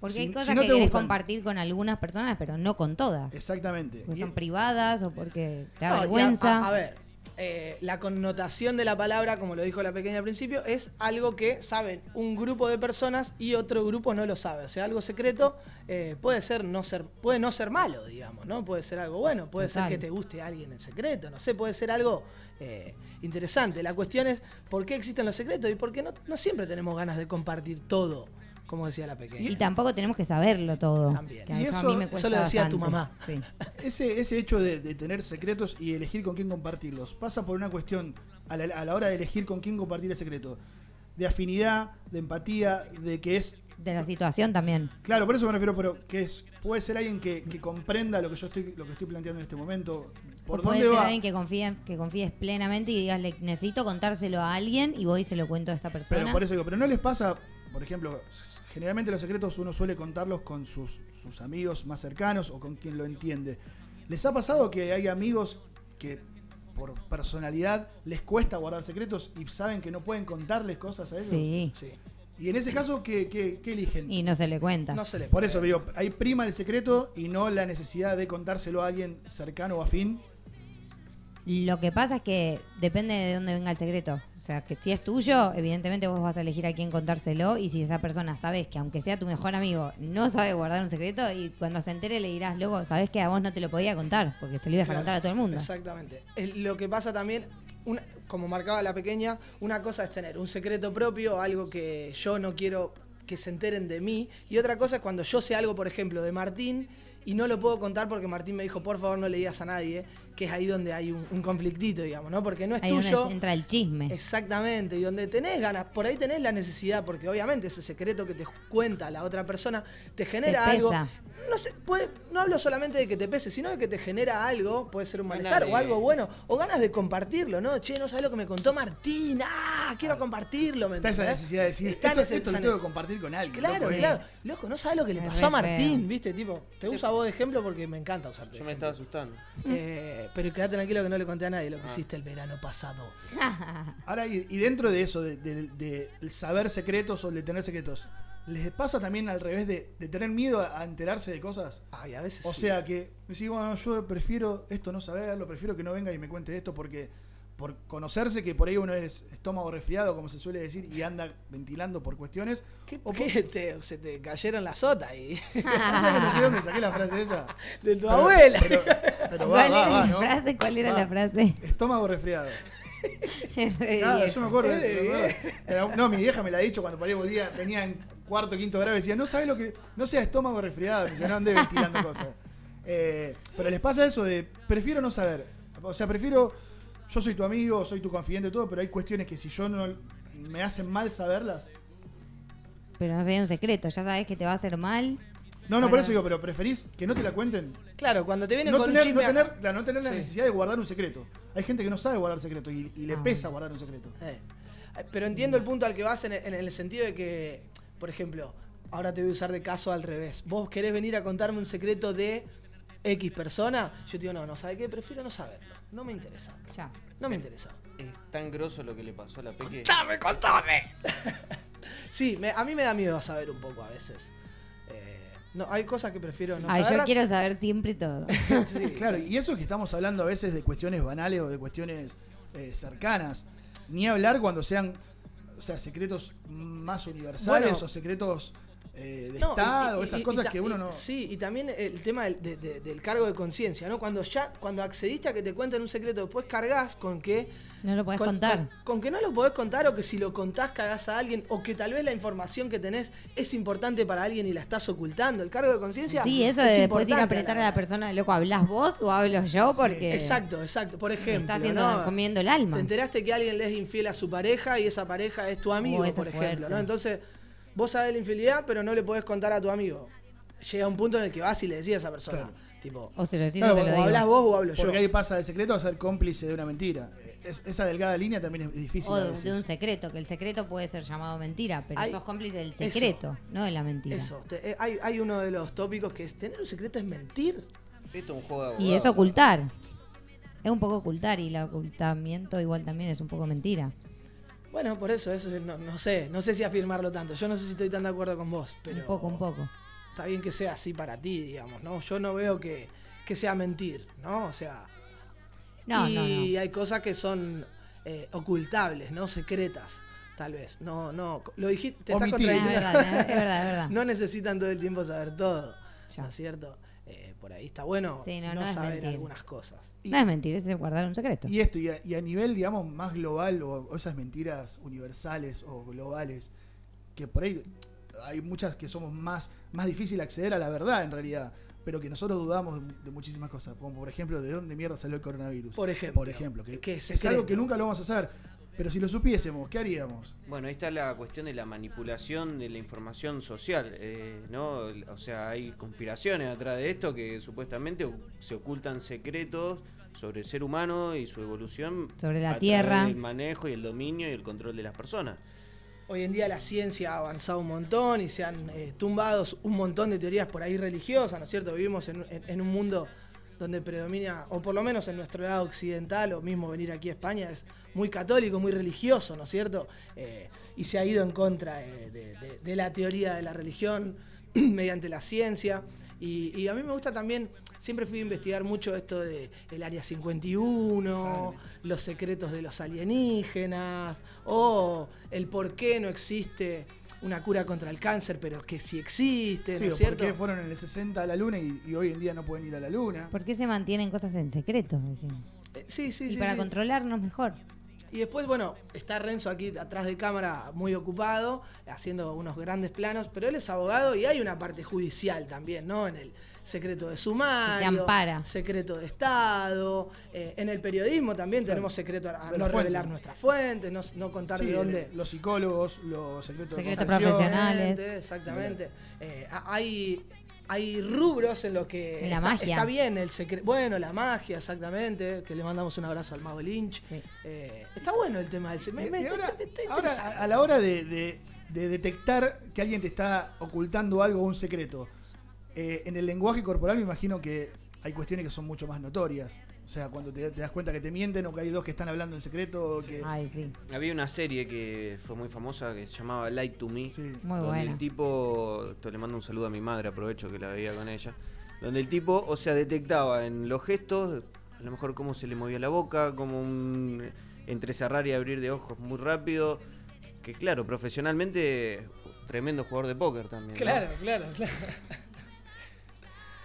Porque Si- hay si cosas no que te querés gustan- compartir con algunas personas, pero no con todas. Exactamente. Porque son privadas o porque te da No, vergüenza. A, a ver, eh, la connotación de la palabra, como lo dijo la pequeña al principio, es algo que saben un grupo de personas y otro grupo no lo sabe. O sea, algo secreto eh, puede ser no ser, puede no ser malo, digamos, ¿no? Puede ser algo bueno, puede Total. ser que te guste a alguien en secreto, no sé, puede ser algo eh, interesante. La cuestión es por qué existen los secretos y por qué no, no siempre tenemos ganas de compartir todo, como decía la pequeña. y tampoco tenemos que saberlo todo. También. Que Y eso, a eso- mí me eso cuesta lo decía tu bastante. mamá. Sí. Ese, ese hecho de, de tener secretos y elegir con quién compartirlos pasa por una cuestión a la, a la hora de elegir con quién compartir el secreto. De afinidad, de empatía, de que es. De la situación también. Claro, por eso me refiero, pero que es puede ser alguien que, que comprenda lo que yo estoy lo que estoy planteando en este momento. ¿Por O puede dónde ser va? alguien que confíe, que confíes plenamente y digas, "Le- necesito contárselo a alguien y voy y se lo cuento a esta persona. Pero por eso digo, pero no les pasa, por ejemplo, generalmente los secretos uno suele contarlos con sus, sus amigos más cercanos o con quien lo entiende. ¿Les ha pasado que hay amigos que por personalidad les cuesta guardar secretos y saben que no pueden contarles cosas a ellos? Sí. Sí. Y en ese caso, ¿qué, qué- qué eligen? Y no se le cuenta. No se le Por eso digo, hay prima el secreto y no la necesidad de contárselo a alguien cercano o afín. Lo que pasa es que depende de dónde venga el secreto. Sea, que si es tuyo, evidentemente vos vas a elegir a quién contárselo. Y si esa persona sabes que, aunque sea tu mejor amigo, no sabe guardar un secreto, y cuando se entere le dirás, luego, sabes que a vos no te lo podía contar, porque se lo ibas a contar a todo el mundo. Exactamente. Lo que pasa también, como marcaba la pequeña, una cosa es tener un secreto propio, algo que yo no quiero que se enteren de mí, y otra cosa es cuando yo sé algo, por ejemplo, de Martín, y no lo puedo contar porque Martín me dijo, por favor, no le digas a nadie, que es ahí donde hay un, un conflictito, digamos, ¿no? Porque no es Ahí donde tuyo. entra el chisme. Exactamente, y donde tenés ganas, por ahí tenés la necesidad, porque obviamente ese secreto que te cuenta la otra persona te genera Te algo. No sé, puede- no hablo solamente de que te pese, sino de que te genera algo, puede ser un malestar o algo bueno, o ganas de compartirlo, ¿no? Che, no sabes lo que me contó Martín, ah, quiero compartirlo, ¿me Está esa necesidad de decir, Está esto, ese- esto lo esa tengo ne- que compartir con alguien. Claro, loco, ¿eh? claro. Loco, no sabes lo que le pasó a Martín, feo. ¿viste? Tipo, te uso a vos de ejemplo porque me encanta usarte. Yo me estaba asustando. Eh, pero quédate tranquilo que no le conté a nadie lo que Ah. hiciste el verano pasado. Ahora, y, y dentro de eso, de, de- de saber secretos o de tener secretos, ¿les pasa también al revés de, de tener miedo a, a enterarse de cosas? Ay, a veces O sí. sea, que decís, bueno, yo prefiero esto no saberlo, prefiero que no venga y me cuente esto porque por conocerse que por ahí uno es estómago resfriado, como se suele decir, y anda ventilando por cuestiones. ¿Qué, O qué te- se te cayeron las sotas y No sé de dónde saqué la frase esa. de tu Pero- abuela. Pero, pero va, ¿Cuál va, era va, la ¿no? frase? ¿Cuál era Va. la frase? Estómago resfriado. Re viejo. yo me acuerdo de eso. Pero, no, mi vieja me la ha dicho cuando por ahí volvía, venía en cuarto, quinto grado, decía, no sabes lo que. No sea estómago resfriado, me decía, no ande ventilando cosas. Eh, pero les pasa eso de, prefiero no saber. O sea, prefiero, yo soy tu amigo, soy tu confidente, todo, pero hay cuestiones que si yo no me hacen mal saberlas. Pero no sería un secreto, ya sabes que te va a hacer mal. No, no, por eso digo, pero preferís que no te la cuenten. Claro, cuando te vienen No con tener, un no tener, claro, no tener la necesidad de guardar un secreto. Hay gente que no sabe guardar secreto y, y le Ah, pesa guardar un secreto. Eh, Pero entiendo el punto al que vas en el, en el sentido de que, por ejemplo, ahora te voy a usar de caso al revés. Vos querés venir a contarme un secreto de X persona. Yo te digo, no, no, ¿sabe qué? Prefiero no saberlo. No me interesa. Ya. No me interesa. Es tan grosso lo que le pasó a la Peque. ¡Contame, contame! sí, me- a mí me da miedo saber un poco a veces. Eh, no, hay cosas que prefiero no Ay, yo quiero saber siempre todo. Sí. Claro, y eso que estamos hablando a veces de cuestiones banales o de cuestiones eh, cercanas. Ni hablar cuando sean, o sea, secretos más universales Bueno. o secretos eh, de No, Estado, y- esas y- cosas y ta- que uno no... Sí, y también el tema del, de- de- del cargo de conciencia, ¿no? Cuando ya, cuando accediste a que te cuenten un secreto, después cargas con que. No lo podés con, contar. Con, con que no lo podés contar o que si lo contás cagás a alguien o que tal vez la información que tenés es importante para alguien y la estás ocultando. El cargo de conciencia. Sí, eso es de después ir a apretar a la la persona, loco, ¿hablas vos o hablo yo? Porque Exacto, exacto. Por ejemplo, está haciendo, ¿no? comiendo el alma. Te enteraste que alguien le es infiel a su pareja y esa pareja es tu amigo, Oh, por ejemplo, fuerte. ¿no? Entonces, vos sabés la infidelidad, pero no le podés contar a tu amigo. Llega un punto en el que vas y le decís a esa persona, Claro. tipo, O se lo decís o se lo o digo. hablas vos o hablo yo. Porque ahí pasa de secreto a ser cómplice de una mentira. Es- esa delgada línea también es difícil. O de, un secreto, que el secreto puede ser llamado mentira, pero Hay- sos cómplice del eso. secreto, no de la mentira. Eso, te- eh, hay, hay uno de los tópicos que es, ¿tener un secreto es mentir? Esto es un juego de Y es ocultar. Es un poco ocultar y el ocultamiento igual también es un poco mentira. Bueno, por eso, eso es- no, no sé, no sé si afirmarlo tanto. Yo no sé si estoy tan de acuerdo con vos, pero Un poco, un poco. está bien que sea así para ti, digamos, ¿no? Yo no veo que, que sea mentir, ¿no? O sea, No, y no, no. hay cosas que son eh, ocultables, ¿no? Secretas, tal vez. No, no. Lo dijiste, te estás Omitir. Es contradiciendo. verdad, es verdad, es verdad. no necesitan todo el tiempo saber todo, Ya. ¿no es cierto? Por ahí está bueno Sí, no, no, no es saber mentir. algunas cosas. Y- No es mentir, es guardar un secreto. Y esto, y a, y a nivel, digamos, más global, o, o esas mentiras universales o globales, que por ahí hay muchas que somos más, más difícil acceder a la verdad en realidad, pero que nosotros dudamos de, de muchísimas cosas, como por ejemplo, de dónde mierda salió el coronavirus. Por ejemplo. Por ejemplo, que, Que es es algo que nunca lo vamos a saber, pero si lo supiésemos, ¿qué haríamos? Bueno, ahí está la cuestión de la manipulación de la información social, eh, ¿no? O sea, hay conspiraciones atrás de esto que supuestamente se ocultan secretos sobre el ser humano y su evolución Sobre la a Tierra. del manejo y el dominio y el control de las personas. Hoy en día la ciencia ha avanzado un montón y se han eh, tumbado un montón de teorías por ahí religiosas, ¿no es cierto? Vivimos en, en- en un mundo donde predomina, o por lo menos en nuestro lado occidental, o mismo venir aquí a España, es muy católico, muy religioso, ¿no es cierto? Eh, y se ha ido en contra eh, de, de- de la teoría de la religión mediante la ciencia. Y, y a mí me gusta también, siempre fui a investigar mucho esto de el Área 51, los secretos de los alienígenas, o el por qué no existe una cura contra el cáncer, pero que sí existe, Sí, ¿no es cierto? ¿Por qué fueron en el 60 a la luna y, y hoy en día no pueden ir a la luna? ¿Por qué se mantienen cosas en secreto? Decimos. Eh, Sí, sí, y sí. para sí. controlarnos mejor. Y después, bueno, está Renzo aquí atrás de cámara muy ocupado, haciendo unos grandes planos, pero él es abogado y hay una parte judicial también, ¿no? En el secreto de sumario, ampara. secreto de Estado, eh, en el periodismo también tenemos secreto a, no fuente. revelar nuestras fuentes, no, no contar Sí, de dónde. Los psicólogos, los secretos de Secretos profesionales. Exactamente. Eh, ha- hay, hay rubros en los que la está, magia. está bien el secreto. Bueno, la magia, exactamente. Que le mandamos un abrazo al mago Lynch. Sí. Eh, está bueno el tema del y ahora, ahora, a- a la hora de, de- de detectar que alguien te está ocultando algo o un secreto, eh, en el lenguaje corporal me imagino que hay cuestiones que son mucho más notorias. O sea, cuando te, te das cuenta que te mienten o que hay dos que están hablando en secreto. Que, Ay, sí. Había una serie que fue muy famosa que se llamaba Light to Me. Sí. Muy donde buena. el tipo, esto le mando un saludo a mi madre, aprovecho que la veía con ella, donde el tipo, o sea, detectaba en los gestos, a lo mejor cómo se le movía la boca, como un entrecerrar y abrir de ojos muy rápido, que claro, profesionalmente, tremendo jugador de póker también. ¿no? Claro, claro, claro.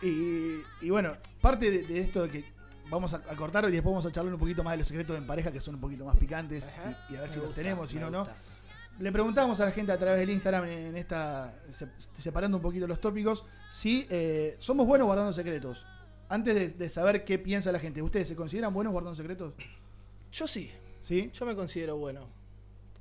Y, y bueno, parte de, de esto de que vamos a, a cortar y después vamos a charlar un poquito más de los secretos en pareja que son un poquito más picantes y, y a ver Me si los tenemos, si no, no. Le preguntamos a la gente a través del Instagram en esta, se- separando un poquito los tópicos, si eh, somos buenos guardando secretos. Antes de, de saber qué piensa la gente, ¿ustedes se consideran buenos guardando secretos? Yo sí, ¿Sí? yo me considero bueno.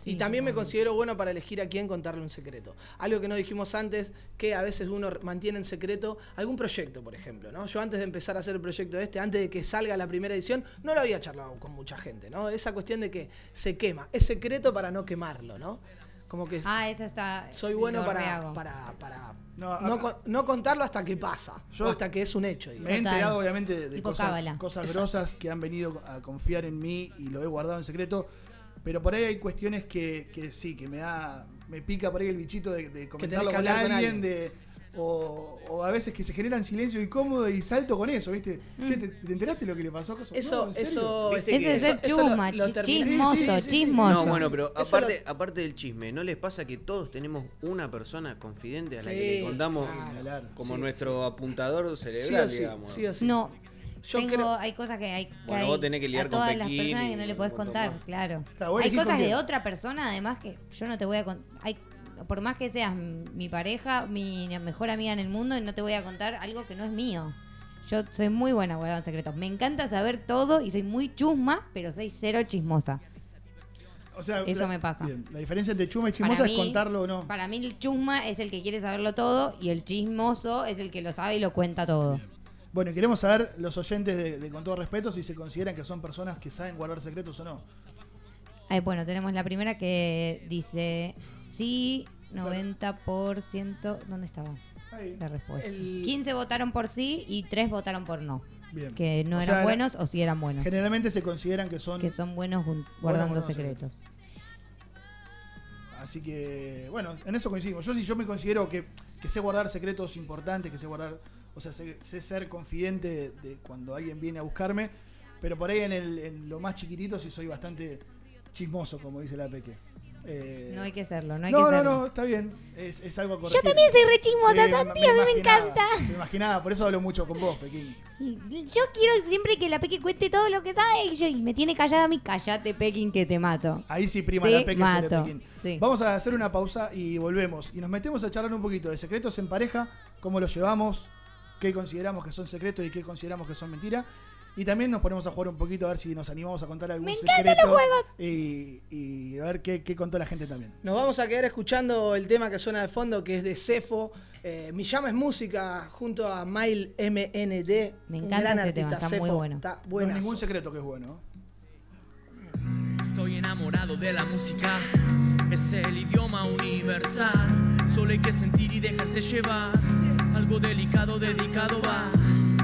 Sí, y también me considero bueno para elegir a quién contarle un secreto. Algo que no dijimos antes, que a veces uno mantiene en secreto algún proyecto, por ejemplo. ¿no? Yo antes de empezar a hacer el proyecto este, antes de que salga la primera edición, no lo había charlado con mucha gente. ¿no? Esa cuestión de que se quema. Es secreto para no quemarlo, ¿no? Como que Ah, eso está. soy bueno para, para, para No, no, acá- con- no contarlo hasta que pasa. Yo- o hasta que es un hecho. digamos. Me he enterado obviamente de, de cosas, cosas grosas que han venido a confiar en mí y lo he guardado en secreto. Pero por ahí hay cuestiones que, que sí, que me da, me pica por ahí el bichito de, de comentarlo que con alguien, de, o, o a veces que se generan silencio incómodo y salto con eso, ¿viste? Mm. Che, ¿te, te enteraste lo que le pasó? a Eso, No, ¿en serio? eso, viste Ese es ser eso- eso lo- chusma, lo chismoso, Sí, sí, sí, sí. chismoso. No, bueno, pero Eso aparte, lo- aparte del chisme, ¿no les pasa que todos tenemos una persona confidente a la Sí, que le contamos como Sí, nuestro apuntador cerebral, digamos? sí o sí. No. Yo Tengo, creo- hay cosas que hay que Bueno, hay vos tenés que lidiar a con todas las personas y que no le podés contar, más. claro. Hay cosas de otra persona, además que yo no te voy a contar. Hay, por más que seas mi pareja, mi mejor amiga en el mundo, no te voy a contar algo que no es mío. Yo soy muy buena guardando secretos. Me encanta saber todo y soy muy chusma, pero soy cero chismosa. O sea, Eso la- me pasa. bien, la diferencia entre chuma y Para chismosa es mí- contarlo o no. Para mí el chusma es el que quiere saberlo todo y el chismoso es el que lo sabe y lo cuenta todo. Bueno, y queremos saber, los oyentes de, de Con todo respeto, si se consideran que son personas que saben guardar secretos o no. Ay, bueno, tenemos la primera que dice sí, 90%. ¿Dónde estaba Ahí. la respuesta? El- 15 votaron por sí y 3 votaron por no. Bien. Que no O eran sea, buenos o sí eran buenos. Generalmente se consideran que son Que son buenos guardando secretos. Así que, bueno, en eso coincidimos. Yo sí, yo me considero que, que sé guardar secretos importantes, que sé guardar, o sea, sé, sé ser confidente de, de cuando alguien viene a buscarme, pero por ahí en, el, en lo más chiquitito sí soy bastante chismoso, como dice la Peque. Eh, No hay que serlo, no hay no, que no, serlo. no, está bien. Es, es algo a Yo también soy re chismosa, Sí, Santi, a mí me encanta. Me imaginaba, por eso hablo mucho con vos, Pequín. Yo quiero siempre que la Peque cuente todo lo que sabe y, yo, y me tiene callada a mí. Callate, Pekin, que te mato. Ahí sí prima Te la Peque sobre mato. Pequín. Sí. Vamos a hacer una pausa y volvemos. Y nos metemos a charlar un poquito de secretos en pareja, cómo los llevamos, qué consideramos que son secretos y qué consideramos que son mentiras. Y también nos ponemos a jugar un poquito a ver si nos animamos a contar algún ¡Me encantan secreto. los juegos! Y, y a ver qué, qué contó la gente también. Nos vamos a quedar escuchando el tema que suena de fondo, que es de Cefo. Eh, Mi llama es música junto a Mile MND. Me un encanta gran este tema, está muy bueno. Está No es ningún secreto que es bueno. Estoy enamorado de la música, es el idioma universal. Solo hay que sentir y dejarse llevar. Algo delicado, dedicado va.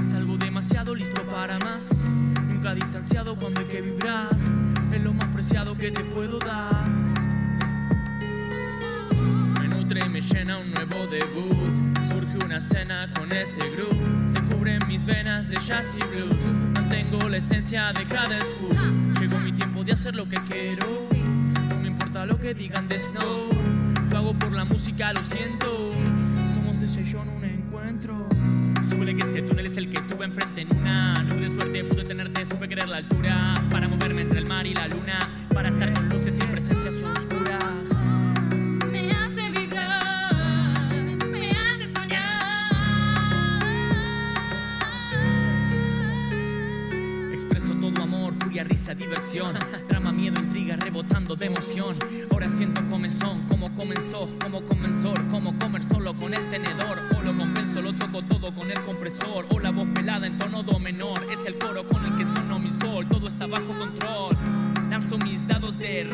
Salgo demasiado listo para más. Nunca distanciado cuando hay que vibrar. Es lo más preciado que te puedo dar. Me nutre y me llena un nuevo debut. Surge una cena con ese groove. Se cubren mis venas de jazz y blues. Mantengo la esencia de cada scoop. Llegó mi tiempo de hacer lo que quiero. No me importa lo que digan de Snow. Lo hago por la música, lo siento. Suele que este túnel es el que tuve enfrente en una nube de suerte. Pude tenerte, supe querer la altura. Para moverme entre el mar y la luna. Para estar con luces y presencias oscuras. Me hace vibrar, me hace soñar. Expreso todo amor, furia, risa, diversión. Miedo, intriga, rebotando de emoción. Ahora siento comezón, como comenzó, como comenzó, como comer solo con el tenedor. O lo compenso, lo toco todo con el compresor. O la voz pelada en tono do menor. Es el coro con el que sonó mi sol. Todo está bajo control. Lanzo mis dados de que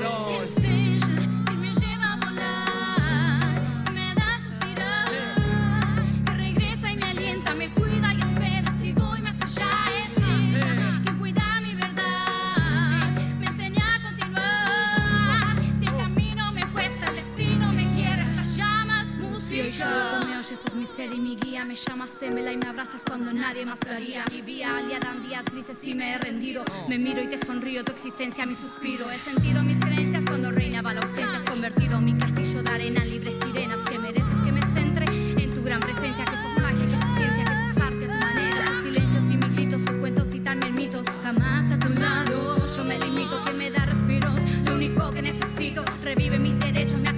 me da suspirar, que regresa y me alienta, me cuida ser y mi guía. Me llamas, sémela y me abrazas cuando nadie más lo haría. Mi vía aliada en días grises y me he rendido. Me miro y te sonrío, tu existencia, mi suspiro. He sentido mis creencias cuando reinaba la ausencia. Has convertido mi castillo de arena en libres sirenas. Que mereces que me centre en tu gran presencia. Que sos magia, que sos ciencia, que sos arte tu manera. Silencios y mis gritos, sus cuentos y también mitos. Jamás a tu lado, yo me limito, que me da respiros. Lo único que necesito, revive mis derechos, me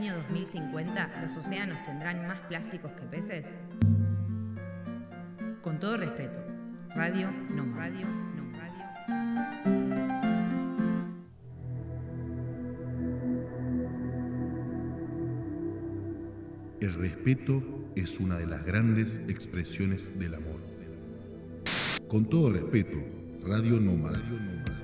año 2050 los océanos tendrán más plásticos que peces? Con todo respeto, Radio No Radio No Radio. El respeto es una de las grandes expresiones del amor. Con todo respeto, Radio Nómada. Con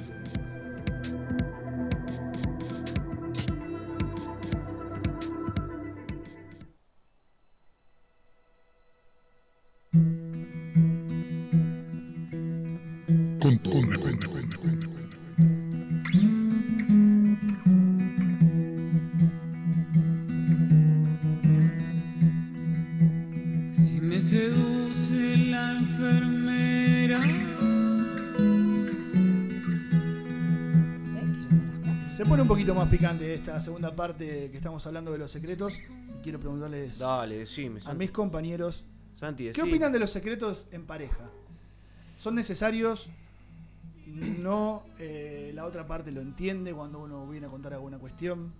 pone un poquito más picante esta segunda parte que estamos hablando de los secretos. Y quiero preguntarles Dale, decime. a Santi. mis compañeros, Santi, ¿qué opinan de los secretos en pareja? ¿Son necesarios? ¿No? eh, la otra parte lo entiende cuando uno viene a contar alguna cuestión.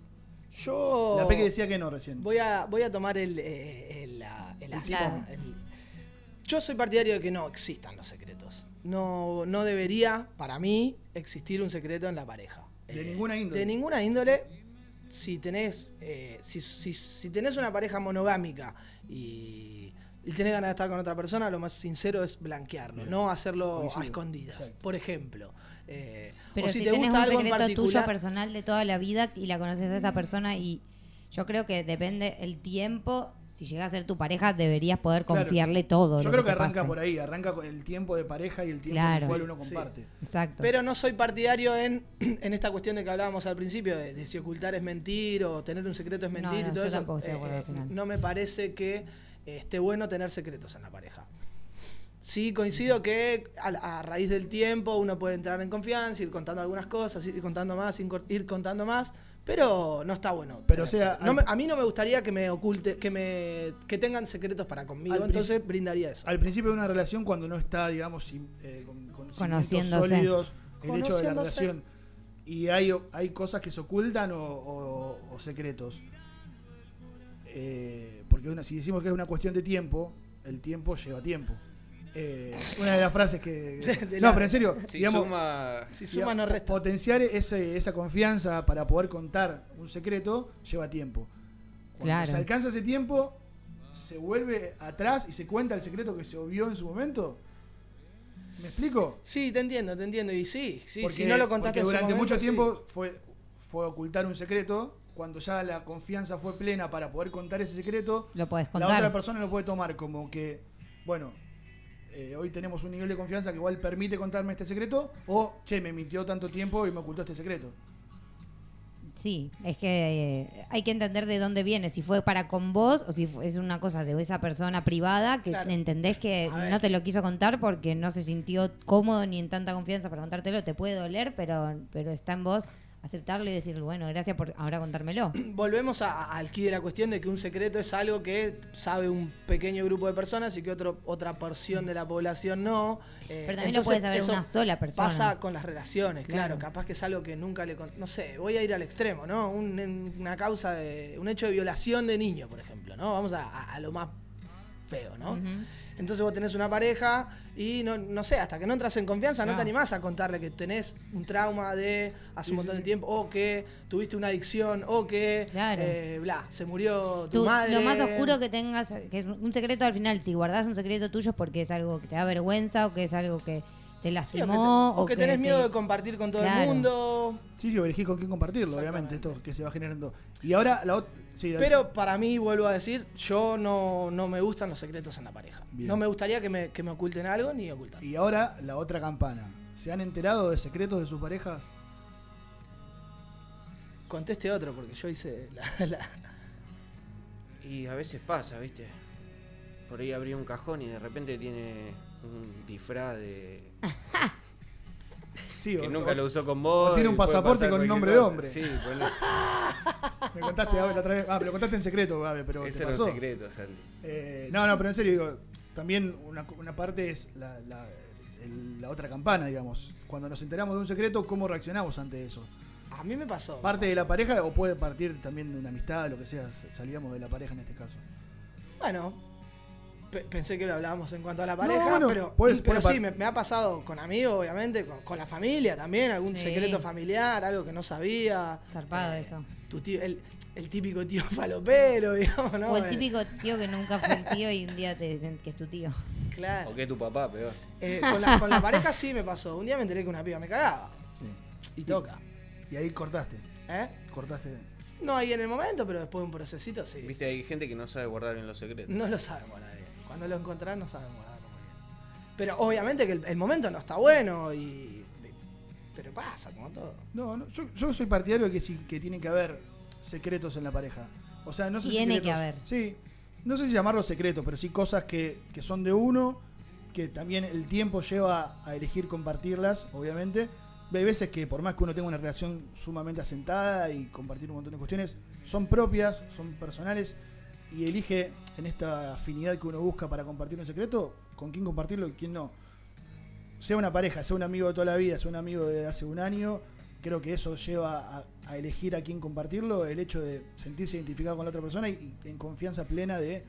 Yo. La Peque decía que no recién. Voy a, voy a tomar el, eh, el, la- el El as- timón. el- Yo soy partidario de que no existan los secretos. No, no debería, para mí, existir un secreto en la pareja. De Eh, ninguna índole. De ninguna índole. Si tenés, eh, si, si- si tenés una pareja monogámica y, y tenés ganas de estar con otra persona, lo más sincero es blanquearlo, Bien. no hacerlo Coincido. a escondidas. Exacto. Por ejemplo. Eh, Pero o si, si, te tenés gusta un algo secreto tuyo particular. personal de toda la vida y la conoces a esa persona y yo creo que depende el tiempo, si llega a ser tu pareja deberías poder Claro. confiarle todo. Yo creo que arranca pase. por ahí, arranca con el tiempo de pareja y el tiempo Claro. cual Sí, uno sí. comparte. Exacto. Pero no soy partidario en, en esta cuestión de que hablábamos al principio, de, de si ocultar es mentir o tener un secreto es mentir no, y todo yo eso. tampoco estoy de acuerdo eh, al final. no me parece que eh, esté bueno tener secretos en la pareja. Sí, coincido que a, a raíz del tiempo uno puede entrar en confianza, ir contando algunas cosas, ir contando más, ir, ir contando más, pero no está bueno. Pero, o sea. No me- a mí no me gustaría que me oculte, que me que tengan secretos para conmigo, entonces brindaría eso. Al principio de una relación, cuando no está, digamos, sin- eh, con, con Conociéndose. sólidos, el hecho de la relación. Y hay, hay cosas que se ocultan o, o- o secretos. Eh, porque una, si decimos que es una cuestión de tiempo, el tiempo lleva tiempo. Eh, una de las frases que. de no, pero en serio, Si digamos, suma. Si digamos, suma no resta. potenciar ese- esa confianza para poder contar un secreto lleva tiempo. Cuando Claro. se alcanza ese tiempo, se vuelve atrás y se cuenta el secreto que se obvió en su momento. ¿Me explico? Sí, te entiendo, te entiendo. Y sí, sí, Porque- si no lo contaste porque en su durante momento, mucho sí. tiempo fue, fue ocultar un secreto cuando ya la confianza fue plena para poder contar ese secreto, Lo podés la contar. otra persona lo puede tomar como que, bueno, eh, hoy tenemos un nivel de confianza que igual permite contarme este secreto, o, che, me mintió tanto tiempo y me ocultó este secreto. Sí, es que eh, hay que entender de dónde viene, si fue para con vos o si es una cosa de esa persona privada que Claro. entendés que no te lo quiso contar porque no se sintió cómodo ni en tanta confianza para contártelo, te puede doler, pero, pero está en vos aceptarlo y decir, bueno, gracias por ahora contármelo. Volvemos a- al de la cuestión de que un secreto es algo que sabe un pequeño grupo de personas y que otro, otra porción de la población no. Eh, Pero también lo puede saber una sola persona. Pasa con las relaciones, claro. Claro. Capaz que es algo que nunca le... No sé, voy a ir al extremo, ¿no? Un- una causa de... Un hecho de violación de niño, por ejemplo, ¿no? Vamos a, a- a lo más feo, ¿no? Ujú. Entonces vos tenés una pareja y no, no sé, hasta que no entras en confianza no te animás a contarle que tenés un trauma de hace un montón de tiempo, o que tuviste una adicción, o que Claro. eh, bla, se murió tu Tú- madre. lo más oscuro que tengas, que es un secreto al final, si guardás un secreto tuyo es porque es algo que te da vergüenza o que es algo que te Sí, o que, te- lastimó. o que tenés te- miedo de compartir con todo Claro. el mundo. Sí, sí, elegís con quién compartirlo, obviamente, esto que se va generando. Y ahora la otra... Sí. Pero para mí, vuelvo a decir, yo no, no me gustan los secretos en la pareja. Bien. No me gustaría que me, que me oculten algo ni ocultar. Y ahora la otra campana. ¿Se han enterado de secretos de sus parejas? Conteste otro, porque yo hice la- la, Y a veces pasa, ¿viste? Por ahí abrí un cajón y de repente tiene un disfraz de. Sí, que o- nunca o- lo usó con vos. o tiene un pasaporte con un nombre de hombre. Sí, ponle- Me contaste Gabe, la otra vez. Ah, pero lo contaste en secreto, Gabe, pero Ese ¿te era un pasó? secreto, Santi. Eh, no, no, pero en serio, digo, también una, una parte es la, la- el- la otra campana, digamos. Cuando nos enteramos de un secreto, ¿cómo reaccionamos ante eso? A mí me pasó. ¿Parte de la pareja o puede partir también de una amistad, lo que sea? Salíamos de la pareja en este caso. Bueno, pensé que lo hablábamos en cuanto a la pareja, bueno, pero, puedes- pero sí, me, me ha pasado con amigos, obviamente, con, con la familia también, algún Sí. secreto familiar, algo que no sabía. Zarpado Eh, eso. Tu tío, el, el típico tío falopero, digamos, ¿no? O el Eh, típico tío que nunca fue el tío y un día te dicen que es tu tío. Claro. O que tu papá, peor. Eh, con, la, con la pareja sí me pasó. Un día me enteré que una piba me cagaba. Sí. Y toca. Y ahí cortaste. ¿Eh? Cortaste. No ahí en el momento, pero después de un procesito sí. Viste, hay gente que no sabe guardar bien los secretos. No lo saben guardar. Cuando lo encontrás no saben guardarlo muy bien. Pero obviamente que el, el momento no está bueno y. Pero pasa, como todo. No, no, yo, yo soy partidario de que sí, que tiene que haber secretos en la pareja. O sea, no sé Tiene secretos- que haber. Sí. No sé si llamarlos secretos, pero sí cosas que, que son de uno, que también el tiempo lleva a elegir compartirlas, obviamente. Hay veces que por más que uno tenga una relación sumamente asentada y compartir un montón de cuestiones, son propias, son personales, y elige en esta afinidad que uno busca para compartir un secreto, con quién compartirlo y quién no. Sea una pareja, sea un amigo de toda la vida, sea un amigo de hace un año, creo que eso lleva a, elegir a quién compartirlo, el hecho de sentirse identificado con la otra persona y, y en confianza plena de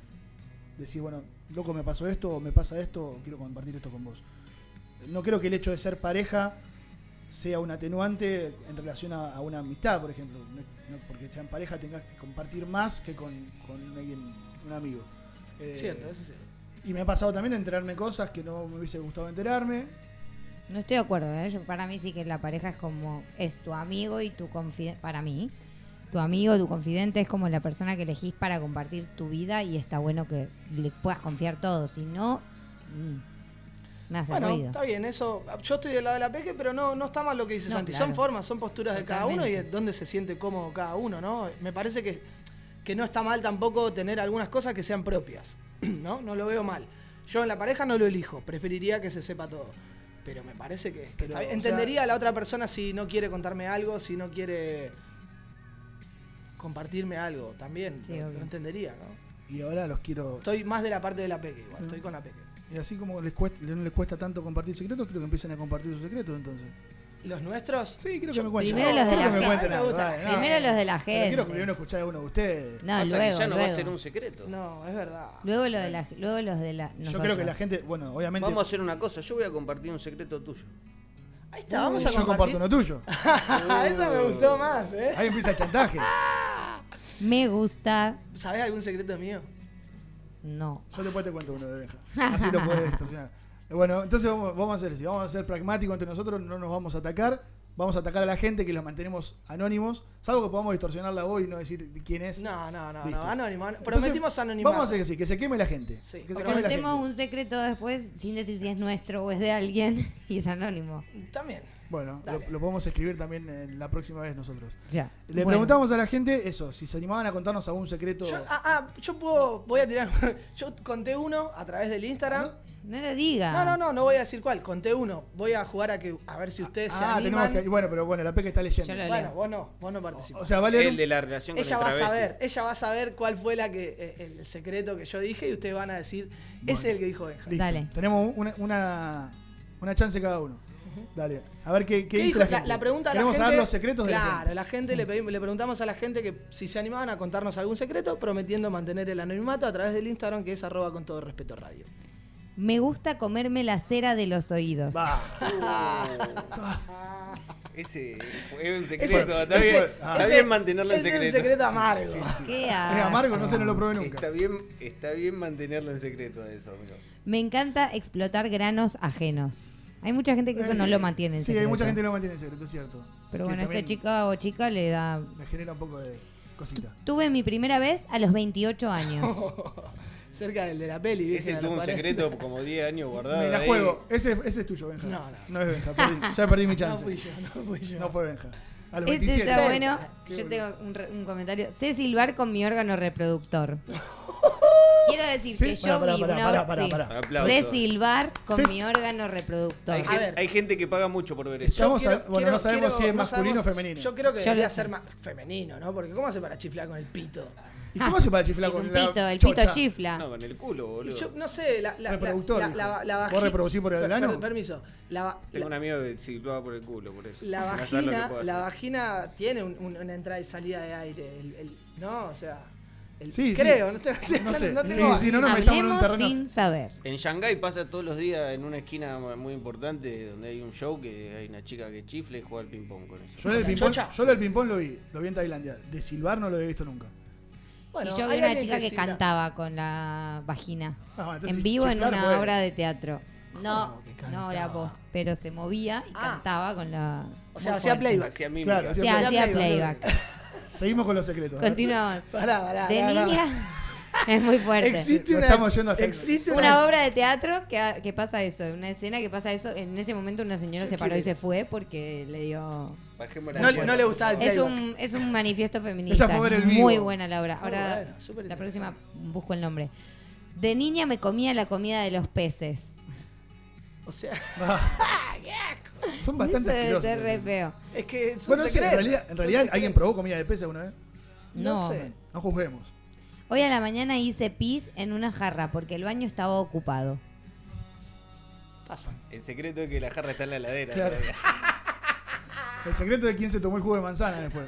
decir, bueno, loco, me pasó esto, o me pasa esto, o quiero compartir esto con vos. No creo que el hecho de ser pareja sea un atenuante en relación a, a una amistad, por ejemplo. No, no porque sean pareja tengas que compartir más que con, con alguien, un amigo. Eh, Cierto, eso es cierto. Y me ha pasado también de enterarme cosas que no me hubiese gustado enterarme. No estoy de acuerdo, ¿eh? Yo- para mí sí que la pareja es como, es tu amigo y tu confidente, para mí, tu amigo, tu confidente es como la persona que elegís para compartir tu vida y está bueno que le puedas confiar todo, si no, mm, me hace Bueno, ruido. está bien, eso. Yo estoy del lado de la peque, pero no, no está mal lo que dice No, Santi. claro. Son formas, son posturas de cada uno y es donde se siente cómodo cada uno, ¿no? Me parece que, que no está mal tampoco tener algunas cosas que sean propias, ¿no? No lo veo mal. Yo en la pareja no lo elijo, preferiría que se sepa todo. Pero me parece que, que Pero, o entendería a la otra persona si no quiere contarme algo, si no quiere compartirme algo también. Sí, lo entendería, ¿no? Y ahora los quiero. Estoy más de la parte de la peque igual, estoy con la peque. Y así como les cuesta, no les cuesta tanto compartir secretos, creo que empiecen a compartir sus secretos entonces. ¿Los nuestros? Sí, quiero que me cuenten. Primero los de la gente. Primero los de la Pero quiero gente. primero escuchar a uno de ustedes. No, Pasa luego, que ya no va a luego. ser un secreto. No, es verdad. Luego lo de la, luego los de la. Yo creo que nosotros. la gente, bueno, obviamente. Vamos a hacer una cosa, yo voy a compartir un secreto tuyo. Ahí está, vamos a yo comparto compartir. uno tuyo. Esa me gustó más, ¿eh? Ahí empieza el chantaje. Me gusta. ¿Sabés algún secreto mío? No. Yo después te cuento uno de Benja. Así lo puedes distorsionar. Eh, Bueno, entonces vamos, vamos a hacer así. Vamos a ser pragmáticos entre nosotros, no nos vamos a atacar. vamos a atacar a la gente, que los mantenemos anónimos, salvo que podamos distorsionar la voz y no decir quién es. No, no, no, Listo. no, anónimo. Prometimos anonimato. Vamos a hacer que sí, que se queme la gente. Sí. Que se O queme la gente. contemos un secreto después sin decir si es nuestro o es de alguien y es anónimo. También. Bueno, lo, podemos escribir también en la próxima vez nosotros. Ya. Le Bueno. preguntamos a la gente eso, si se animaban a contarnos algún secreto. Yo, ah, ah, yo puedo, voy a tirar. Yo conté uno a través del Instagram. No lo digas. No, no, no, no voy a decir cuál. Conté uno. Voy a jugar a que a ver si ustedes se ah, tenemos animan. que. Bueno, pero bueno, la Peque está leyendo. Yo lo Bueno, vos no, vos no participas. O sea, va a leer El un- de la relación con ella el va a saber, ella va a saber cuál fue la que eh, el secreto que yo dije y ustedes van a decir, ese es el que dijo Benja. Dale. Tenemos una, una, una chance cada uno. Dale. A ver qué, qué, ¿Qué dice dijo? la gente. la pregunta a la Queremos gente. saber los secretos de la claro, gente. la gente le, pedimos- le preguntamos a la gente que si se animaban a contarnos algún secreto, prometiendo mantener el anonimato a través del Instagram que es arroba con todo respeto radio. Me gusta comerme la cera de los oídos. Ese es un Ese- secreto. está ese- bien, ah. está ese- bien mantenerlo en ese es secreto. un secreto amargo. Qué Es amargo, no se no lo probé nunca. Está bien, está bien mantenerlo en secreto eso, amigo. Me encanta explotar granos ajenos. Hay mucha gente que eso no lo mantiene en Sí, hay secreto. mucha gente que lo mantiene en secreto, es cierto. Pero Que bueno, este también chica o chica le da... Me genera un poco de cosita. Tuve mi primera vez a los 28 años. Cerca del de la peli, ¿viste? Ese tuvo un 40. secreto como 10 años guardado. Me la juego. Ese, ese es tuyo, Benja. No, no. No es Benja. perdí. ya perdí mi No chance. fui yo, no fui yo. No fue Benja. A los Este 27. está bueno. Qué Yo tengo un, re- un comentario. Sé silbar con mi órgano reproductor. Quiero decir Sí, que yo pará, vi pará, una pará, obra- pará, sí. pará. Aplauso. Sé silbar con Sé- mi órgano reproductor. Hay, gen- ver. hay gente que paga mucho por ver eso. Estamos a- bueno, quiero- no sabemos quiero- si es no masculino o femenino. Yo creo que Yo debería lo sé. ser más femenino, ¿no? Porque ¿cómo hace para chiflar con el pito? ¿Y cómo se para chiflar Es con un la pito, el chocha? pito chifla. No, con el culo, boludo. Yo no sé, la, la, la, Reproductor, la, la, la ¿Vos vagi- reproducís por el Per- ano? per- permiso. La, va- Tengo un amigo que silbaba por el culo, por eso. la vagina, la vagina tiene un- un- una entrada y salida de aire. El, el- ¿no? O sea. el- Sí, sí. creo, no, te- No sé. no Sí, tengo sí, no nos metamos en un terreno. sin saber. En Shanghái pasa todos los días en una esquina muy importante donde hay un show que hay una chica que chifla y juega al ping pong con eso. Yo el ping-pong chocha. yo el ping-pong lo vi, lo vi en Tailandia. De silbar no lo había visto nunca. Bueno, y yo vi una chica que, cantaba con la vagina. Ah, bueno, en vivo en una puede. obra de teatro. No, ¿Cómo que no la voz, pero se movía y Ah. cantaba con la. O sea, hacía playback. Hacía. Claro, Sí, hacía hacía playback. playback. Seguimos con los secretos. Continuamos. Pará, pará, De pará, niña es muy fuerte. Existe una, estamos yendo hasta existe Una obra de teatro que, que pasa eso, una escena que pasa eso. En ese momento una señora ¿Qué se paró y se fue porque le dio. No, le- cuerda. no le gustaba el Es un, es un manifiesto feminista. Ella fue ver el Muy vivo. buena la obra. Muy Ahora, bueno, súper la próxima busco el nombre. De niña me comía la comida de los peces. O sea, Ah, son bastante Eso debe ser re feo. es que son Bueno, no sé, en realidad, en realidad. ¿alguien probó comida de pez alguna vez? No, No. sé. No juzguemos. Hoy a la mañana hice pis en una jarra porque el baño estaba ocupado. Pasa. El secreto es que la jarra está en la heladera. Claro. El secreto de quién se tomó el jugo de manzana después.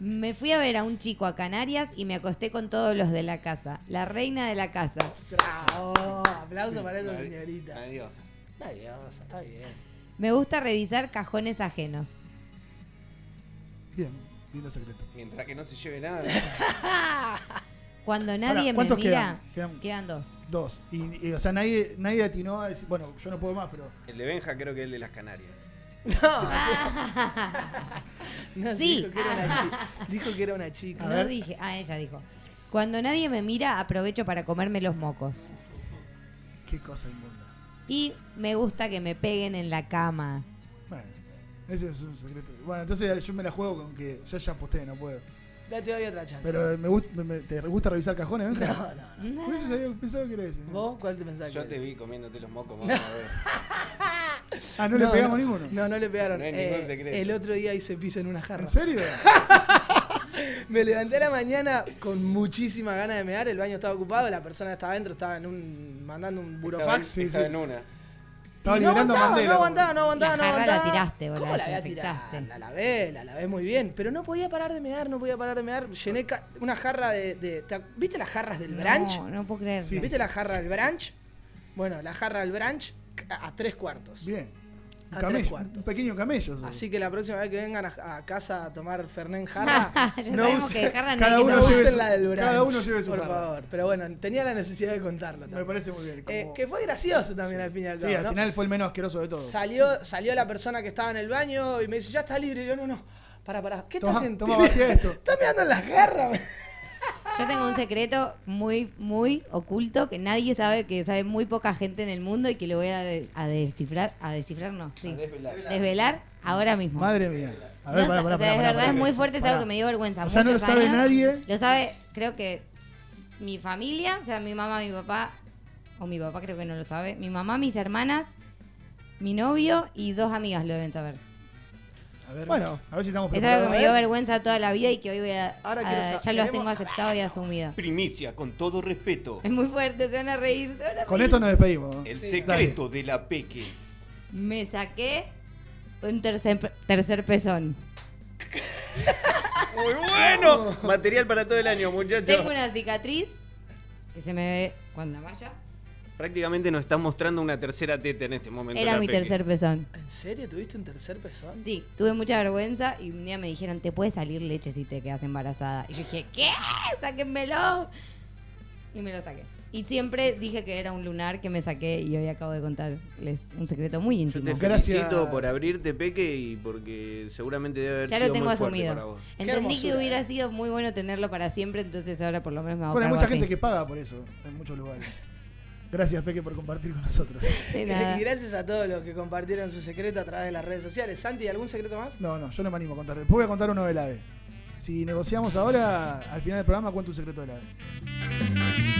Me fui a ver a un chico a Canarias y me acosté con todos los de la casa. La reina de la casa. Bravo. Aplauso para esa señorita. una diosa. Una diosa, está bien. Me gusta revisar cajones ajenos. Bien, lindo secreto. Mientras que no se lleve nada. Cuando nadie me ¿cuántos mira, quedan? quedan, Quedan- dos. Dos. Y, y, o sea, nadie, nadie atinó a decir, bueno, yo no puedo más, pero. El de Benja creo que es el de las Canarias. No, Sí. Dijo que, era una chica. dijo que era una chica. No dije, ah, ella dijo. Cuando nadie me mira, aprovecho para comerme los mocos. Qué cosa inmunda. Y me gusta que me peguen en la cama. Bueno, ese es un secreto. Bueno, entonces yo me la juego con que yo ya aposté, no puedo. Ya te doy otra chance. Pero me gusta, me- me- ¿te gusta revisar cajones, Benja? No, no. Hubiese sabido- pensado que era ese. ¿Vos cuál te pensás? Yo que te vi comiéndote los mocos, vamos a ver. Ah, no, le pegamos ninguno. No, no le pegaron. No hay ningún Eh, secreto. el otro día hice pis en una jarra. ¿En serio? Me levanté a la mañana con muchísima ganas de mear, el baño estaba ocupado, la persona que estaba adentro estaba en un, mandando un Estaba, burofax. Sí, estaba sí. en una. Estaba Y no liberando aguantaba, Mandela. no aguantaba, no aguantaba, La no jarra la aguantaba. tiraste, la ¿Cómo la voy a tirar? desinfectaste. La lavé, la lavé muy bien, pero no podía parar de mear, no podía parar de mear. Llené ca- una jarra de... de- ¿te ac- ¿Viste las jarras del branch? No, no puedo creerlo. Sí. ¿Viste la jarra del branch? Bueno, la jarra del branch a, tres cuartos. Bien. Un A camello, tres cuartos. un pequeño camello. Así que la próxima vez que vengan a, a casa a tomar Fernet en jarra, no usen, Cada uno no lleve usen su- la del brunch. cada uno lleve su Por jarra. favor. Pero bueno, tenía la necesidad de contarlo Me también. parece muy bien. Eh, como- que fue gracioso también al fin y al cabo. sí, al ¿no? final fue el menos asqueroso de todos. Salió, salió la persona que estaba en el baño y me dice, ya está libre. Y yo, no, no, para, para. ¿Qué Toma- estás haciendo? toma, vacía esto. Estás mirando en las garras. Yo tengo un secreto muy, muy oculto que nadie sabe, que sabe muy poca gente en el mundo y que le voy a, de- a descifrar, a descifrar no, sí. Desvelar ahora mismo. Madre mía. A No ver, sa- pará, o pará, sea, pará, es verdad, es muy fuerte, es algo que me dio vergüenza. O sea, no lo sabe años. nadie. Lo sabe, creo que mi familia, o sea, mi mamá, mi papá, o mi papá creo que no lo sabe. Mi mamá, mis hermanas, mi novio y dos amigas lo deben saber. A ver, Bueno, a ver si estamos Es algo preparados. que me dio vergüenza toda la vida y que hoy voy a, Ahora a- ya lo queremos tengo aceptado y asumido. Primicia, con todo respeto. Es muy fuerte, se van a reír. se van a Con reír. esto nos despedimos. ¿no? El secreto de la peque. Me saqué un tercer, tercer pezón. Muy bueno. Material para todo el año, muchachos. Tengo una cicatriz que se me ve con la malla. Prácticamente nos está mostrando una tercera teta en este momento. Era mi peque. tercer pezón. ¿En serio tuviste un tercer pezón? Sí, tuve mucha vergüenza y un día me dijeron, te puede salir leche si te quedas embarazada. Y yo dije, ¿qué? Sáquenmelo. Y me lo saqué. Y siempre dije que era un lunar que me saqué y hoy acabo de contarles un secreto muy Yo íntimo. te Gracias. por abrirte, Peque, y porque seguramente debe haber Ya sido lo tengo muy fuerte asumido. para vos. Entendí que hubiera eh. sido muy bueno tenerlo para siempre, entonces ahora por lo menos me hago Bueno, hay mucha así. gente que paga por eso en muchos lugares. Gracias, Peque, por compartir con nosotros. Y gracias a todos los que compartieron su secreto a través de las redes sociales. Santi, ¿algún secreto más? No, no, yo no me animo a contar. Después voy a contar uno del AVE. Si negociamos ahora, al final del programa cuento un secreto del AVE.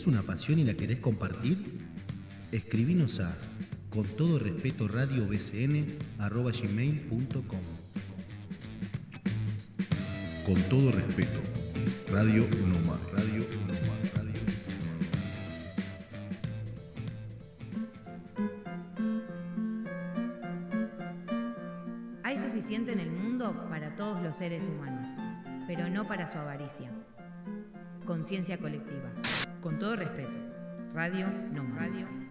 ¿Tenés una pasión y la querés compartir? Escribinos a con todo respeto radio arroba gmail.com. Con todo respeto, Radio Noma, Radio Noma, Radio Hay suficiente en el mundo para todos los seres humanos, pero no para su avaricia. Conciencia colectiva. Con todo respeto. Radio no Radio.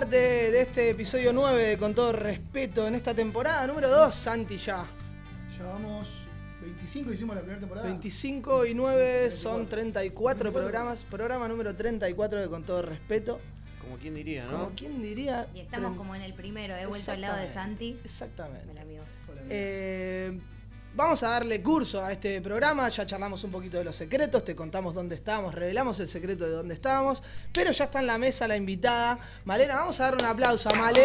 Parte de este episodio 9 de Con todo respeto en esta temporada número 2, Santi ya. Llevamos 25, hicimos la primera temporada. 25 y 9 son 34 programas, programa número 34 de Con todo respeto. Como quien diría, ¿no? Como quien diría. Y estamos como en el primero, he vuelto al lado de Santi. Exactamente. Hola, amigo. Eh, vamos a darle curso a este programa, ya charlamos un poquito de los secretos, te contamos dónde estábamos, revelamos el secreto de dónde estábamos, pero ya está en la mesa la invitada. Malena, vamos a darle un aplauso a Male.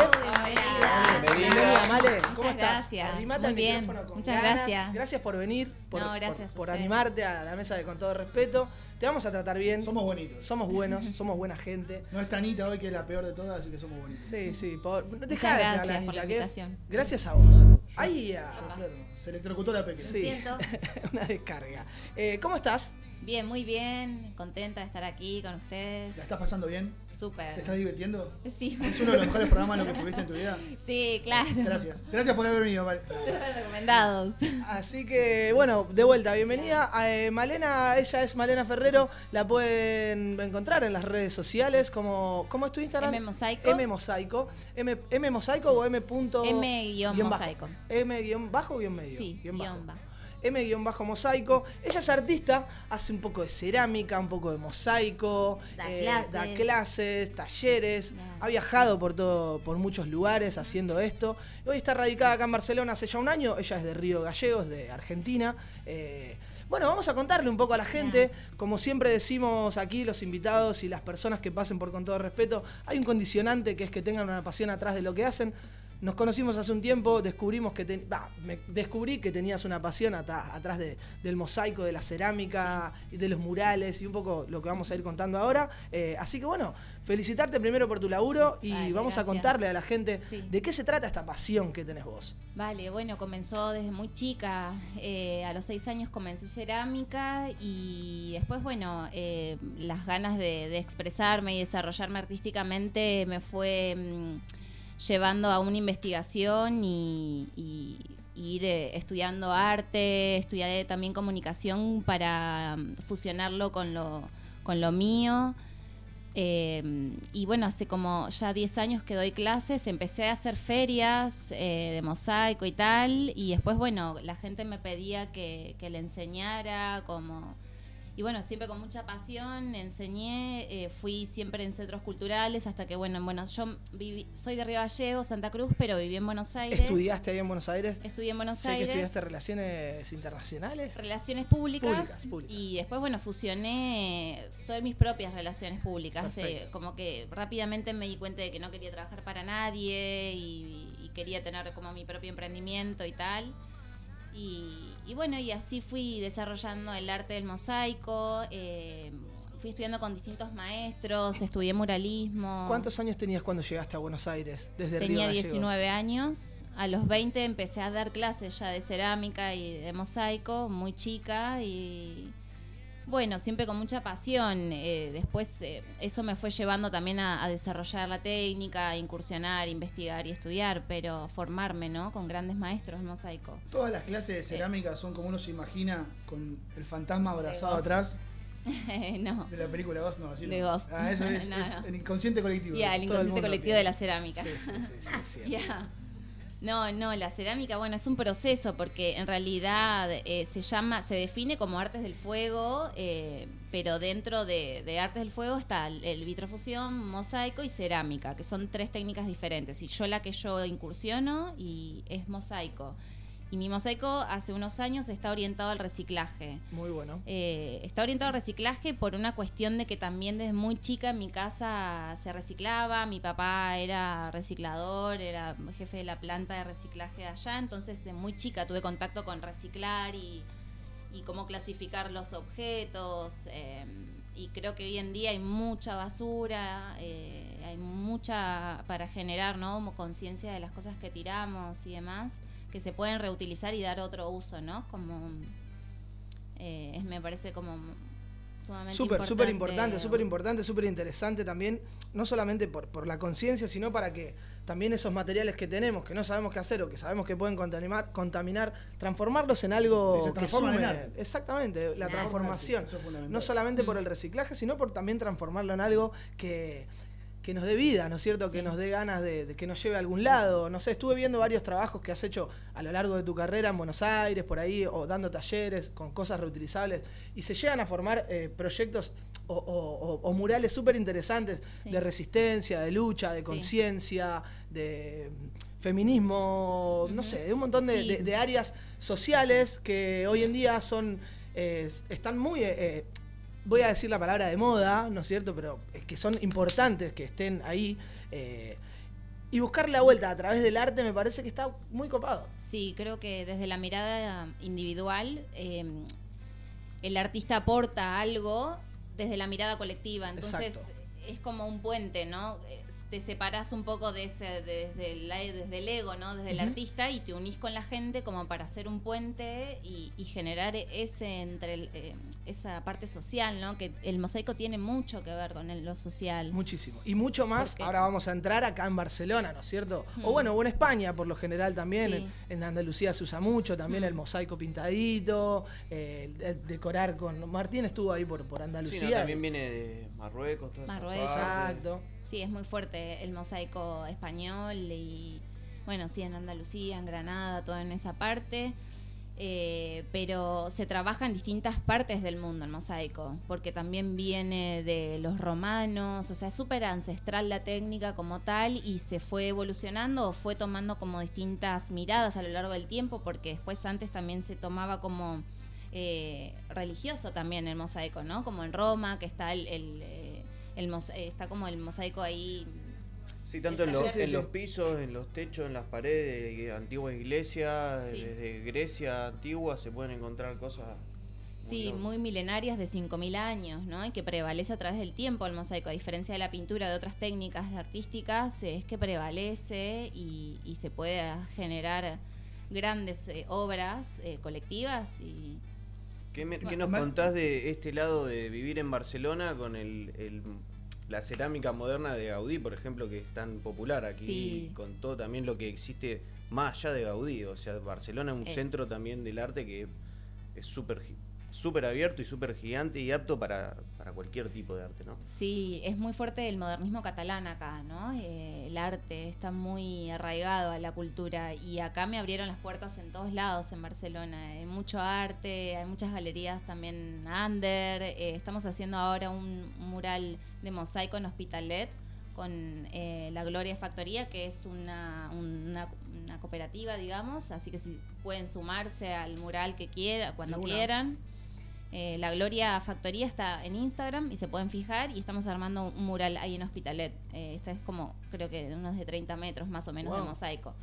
Bienvenida, Male. ¿Cómo Muchas estás? gracias. Arrimate Muy al bien. micrófono con Muchas ganas. gracias. Gracias por venir, por, No, por- gracias a por ustedes. animarte a la mesa de Con todo respeto. Te vamos a tratar bien. Somos bonitos. Somos buenos, somos buena gente. No está Anita hoy, que es la peor de todas, así que somos bonitos. Sí, sí. Por, no Muchas dejá de gracias por la Anita, que- invitación. Gracias a vos. Ahí a- Claro, se electrocutó la pequeña. Sí, una descarga. Eh, ¿Cómo estás? Bien, muy bien. Contenta de estar aquí con ustedes. ¿La estás pasando bien? Súper. ¿Te estás divirtiendo? Sí. ¿Es uno de los mejores programas en los que tuviste en tu vida? Sí, claro. Gracias. Gracias por haber venido, Vale. Súper recomendados. Así que, bueno, de vuelta, bienvenida. Eh, Malena, ella es Malena Ferrero, la pueden encontrar en las redes sociales, como, ¿cómo es tu Instagram? M Mosaico. M Mosaico. M, M Mosaico o M punto... M guion guion bajo. mosaico. M guion bajo o guion medio. Sí, Guión bajo. guion bajo. M guion bajo mosaico. Ella es artista, hace un poco de cerámica, un poco de mosaico, Da eh, clases. da clases, talleres, ha viajado por todo, por muchos lugares haciendo esto. Hoy está radicada acá en Barcelona hace ya un año. Ella es de Río Gallegos, de Argentina. Eh, bueno, vamos a contarle un poco a la gente. Como siempre decimos aquí, los invitados y las personas que pasen por con todo respeto, hay un condicionante que es que tengan una pasión atrás de lo que hacen. Nos conocimos hace un tiempo, descubrimos que ten- bah, me descubrí que tenías una pasión ata- atrás de- del mosaico, de la cerámica y de los murales y un poco lo que vamos a ir contando ahora. Eh, así que bueno, felicitarte primero por tu laburo y Vale, vamos a contarle a la gente Sí. de qué se trata esta pasión que tenés vos. Vale, bueno, comenzó desde muy chica. Eh, a los seis años comencé cerámica y después, bueno, eh, las ganas de, de expresarme y desarrollarme artísticamente me fue mm, llevando a una investigación y, ir eh, estudiando arte, estudié también comunicación para mm, fusionarlo con lo, con lo mío. Eh, y bueno, hace como ya 10 años que doy clases, empecé a hacer ferias eh, de mosaico y tal, y después, bueno, la gente me pedía que, que le enseñara, como... Y bueno, siempre con mucha pasión enseñé, eh, fui siempre en centros culturales, hasta que, bueno, bueno, yo viví- soy de Río Gallegos, Santa Cruz, pero viví en Buenos Aires. ¿Estudiaste ahí en Buenos Aires? Estudié en Buenos sé Aires. que estudiaste relaciones internacionales. Relaciones públicas, Públicas, públicas. y después, bueno, fusioné, soy mis propias relaciones públicas. Eh, como que rápidamente me di cuenta de que no quería trabajar para nadie y, y quería tener como mi propio emprendimiento y tal. Y, y bueno, y así fui desarrollando el arte del mosaico, eh, fui estudiando con distintos maestros, estudié muralismo. ¿Cuántos años tenías cuando llegaste a Buenos Aires? Desde Río Tenía Gallegos? 19 años. A los 20 empecé a dar clases ya de cerámica y de mosaico, muy chica y bueno, siempre con mucha pasión. Eh, después eh, eso me fue llevando también a, a desarrollar la técnica, a incursionar, investigar y estudiar, pero formarme, ¿no? Con grandes maestros en mosaico. Todas las clases de cerámica son como uno se imagina con el fantasma abrazado atrás. no. De la película Ghost, no, así De no. Ghost. Ah, eso es, No, es el inconsciente colectivo. Ya, el inconsciente colectivo tiene. de la cerámica. Sí, sí, sí, sí, sí. Ya. No, no, la cerámica, bueno, es un proceso porque en realidad eh, se llama, se define como artes del fuego, eh, pero dentro de, de artes del fuego está el, el vitrofusión, mosaico y cerámica, que son tres técnicas diferentes. Y yo la que yo incursiono y es mosaico. Y mi mosaico hace unos años está orientado al reciclaje. Muy bueno. Eh, está orientado al reciclaje por una cuestión de que también desde muy chica en mi casa se reciclaba, mi papá era reciclador, era jefe de la planta de reciclaje de allá, entonces de muy chica tuve contacto con reciclar y, y cómo clasificar los objetos. eh, y creo que hoy en día hay mucha basura, eh, hay mucha para generar ¿no? conciencia de las cosas que tiramos y demás, que se pueden reutilizar y dar otro uso, ¿no? Como eh, es- me parece como sumamente Súper, súper importante, súper importante, súper interesante también, no solamente por, por la conciencia, sino para que también esos materiales que tenemos, que no sabemos qué hacer o que sabemos que pueden contaminar, contaminar transformarlos en algo que en sume. arte. Exactamente, la transformación. Eso es fundamental. No solamente por el reciclaje, sino por también transformarlo en algo que, que nos dé vida, ¿no es cierto? Que nos dé ganas de, de que nos lleve a algún lado. No sé, estuve viendo varios trabajos que has hecho a lo largo de tu carrera en Buenos Aires, por ahí, o dando talleres con cosas reutilizables, y se llegan a formar eh, proyectos o, o- o- o murales súper interesantes Sí. de resistencia, de lucha, de Sí. conciencia, de feminismo, no sé, de un montón de, Sí. de- de áreas sociales que hoy en día son eh, están muy, eh, voy a decir la palabra de moda, ¿no es cierto? Pero es que son importantes que estén ahí. eh, y buscar la vuelta a través del arte me parece que está muy copado. Sí, creo que desde la mirada individual eh, el artista aporta algo desde la mirada colectiva. Entonces Exacto. es como un puente, ¿no? Eh, Te separas un poco de ese, desde, el, desde el ego, ¿no? Desde el artista y te unís con la gente como para hacer un puente y, y generar ese entre el, eh, esa parte social, ¿no? Que el mosaico tiene mucho que ver con el- lo social. Muchísimo. Y mucho más, Porque- ahora vamos a entrar acá en Barcelona, ¿no es cierto? O bueno, o en España por lo general también, Sí. en, en Andalucía se usa mucho, también el mosaico pintadito, eh, el- el decorar con... Martín estuvo ahí por, por Sí, Andalucía. no, también viene de Marruecos, todas Marruecos. Exacto. Sí, es muy fuerte el mosaico español y, bueno, sí, en Andalucía, en Granada, todo en esa parte. Eh, pero se trabaja en distintas partes del mundo el mosaico, porque también viene de los romanos, o sea, es súper ancestral la técnica como tal y se fue evolucionando o fue tomando como distintas miradas a lo largo del tiempo, porque después antes también se tomaba como eh, religioso también el mosaico, ¿no? Como en Roma, que está el, el, eh, el eh, está como el mosaico ahí. Sí, tanto en, los, en los pisos, en los techos, en las paredes de antiguas iglesias, Sí. desde Grecia antigua se pueden encontrar cosas. Sí, muy milenarias de 5.000 años, ¿no? Y que prevalece a través del tiempo el mosaico, a diferencia de la pintura de otras técnicas artísticas, es que prevalece y, y se puede generar grandes eh, obras eh, colectivas y ¿Qué, me- qué nos contás de este lado de vivir en Barcelona con el, el- la cerámica moderna de Gaudí, por ejemplo, que es tan popular aquí, Sí. con todo también lo que existe más allá de Gaudí? O sea, Barcelona es un Eh. centro también del arte que es súper súper abierto y súper gigante y apto para, para cualquier tipo de arte, ¿no? Sí, es muy fuerte el modernismo catalán acá, ¿no? Eh, el arte está muy arraigado a la cultura y acá me abrieron las puertas en todos lados en Barcelona. Hay mucho arte, hay muchas galerías también under. eh, estamos haciendo ahora un mural de mosaico en Hospitalet con eh, la Gloria Factoría, que es una, una, una cooperativa, digamos, así que si pueden sumarse al mural que quieran, cuando quieran. Eh, la Gloria Factoría está en Instagram y se pueden fijar y estamos armando un mural ahí en Hospitalet. Eh, esta es como, creo que de unos de 30 metros más o menos de mosaico.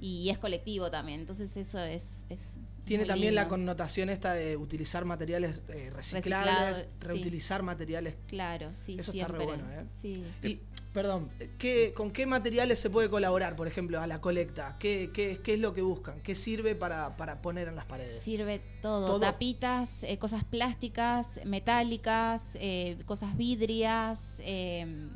Y es colectivo también, entonces eso es... es Tiene también la connotación esta de utilizar materiales eh, reciclables, Reciclado, sí. reutilizar materiales. Claro, sí, Eso está re siempre. bueno, ¿eh? Sí. Y, perdón, ¿qué, ¿con qué materiales se puede colaborar, por ejemplo, a la colecta? ¿Qué, qué, qué es lo que buscan? ¿Qué sirve para, para poner en las paredes? Sirve todo, Todo. tapitas, eh, cosas plásticas, metálicas, eh, cosas vidrias, eh,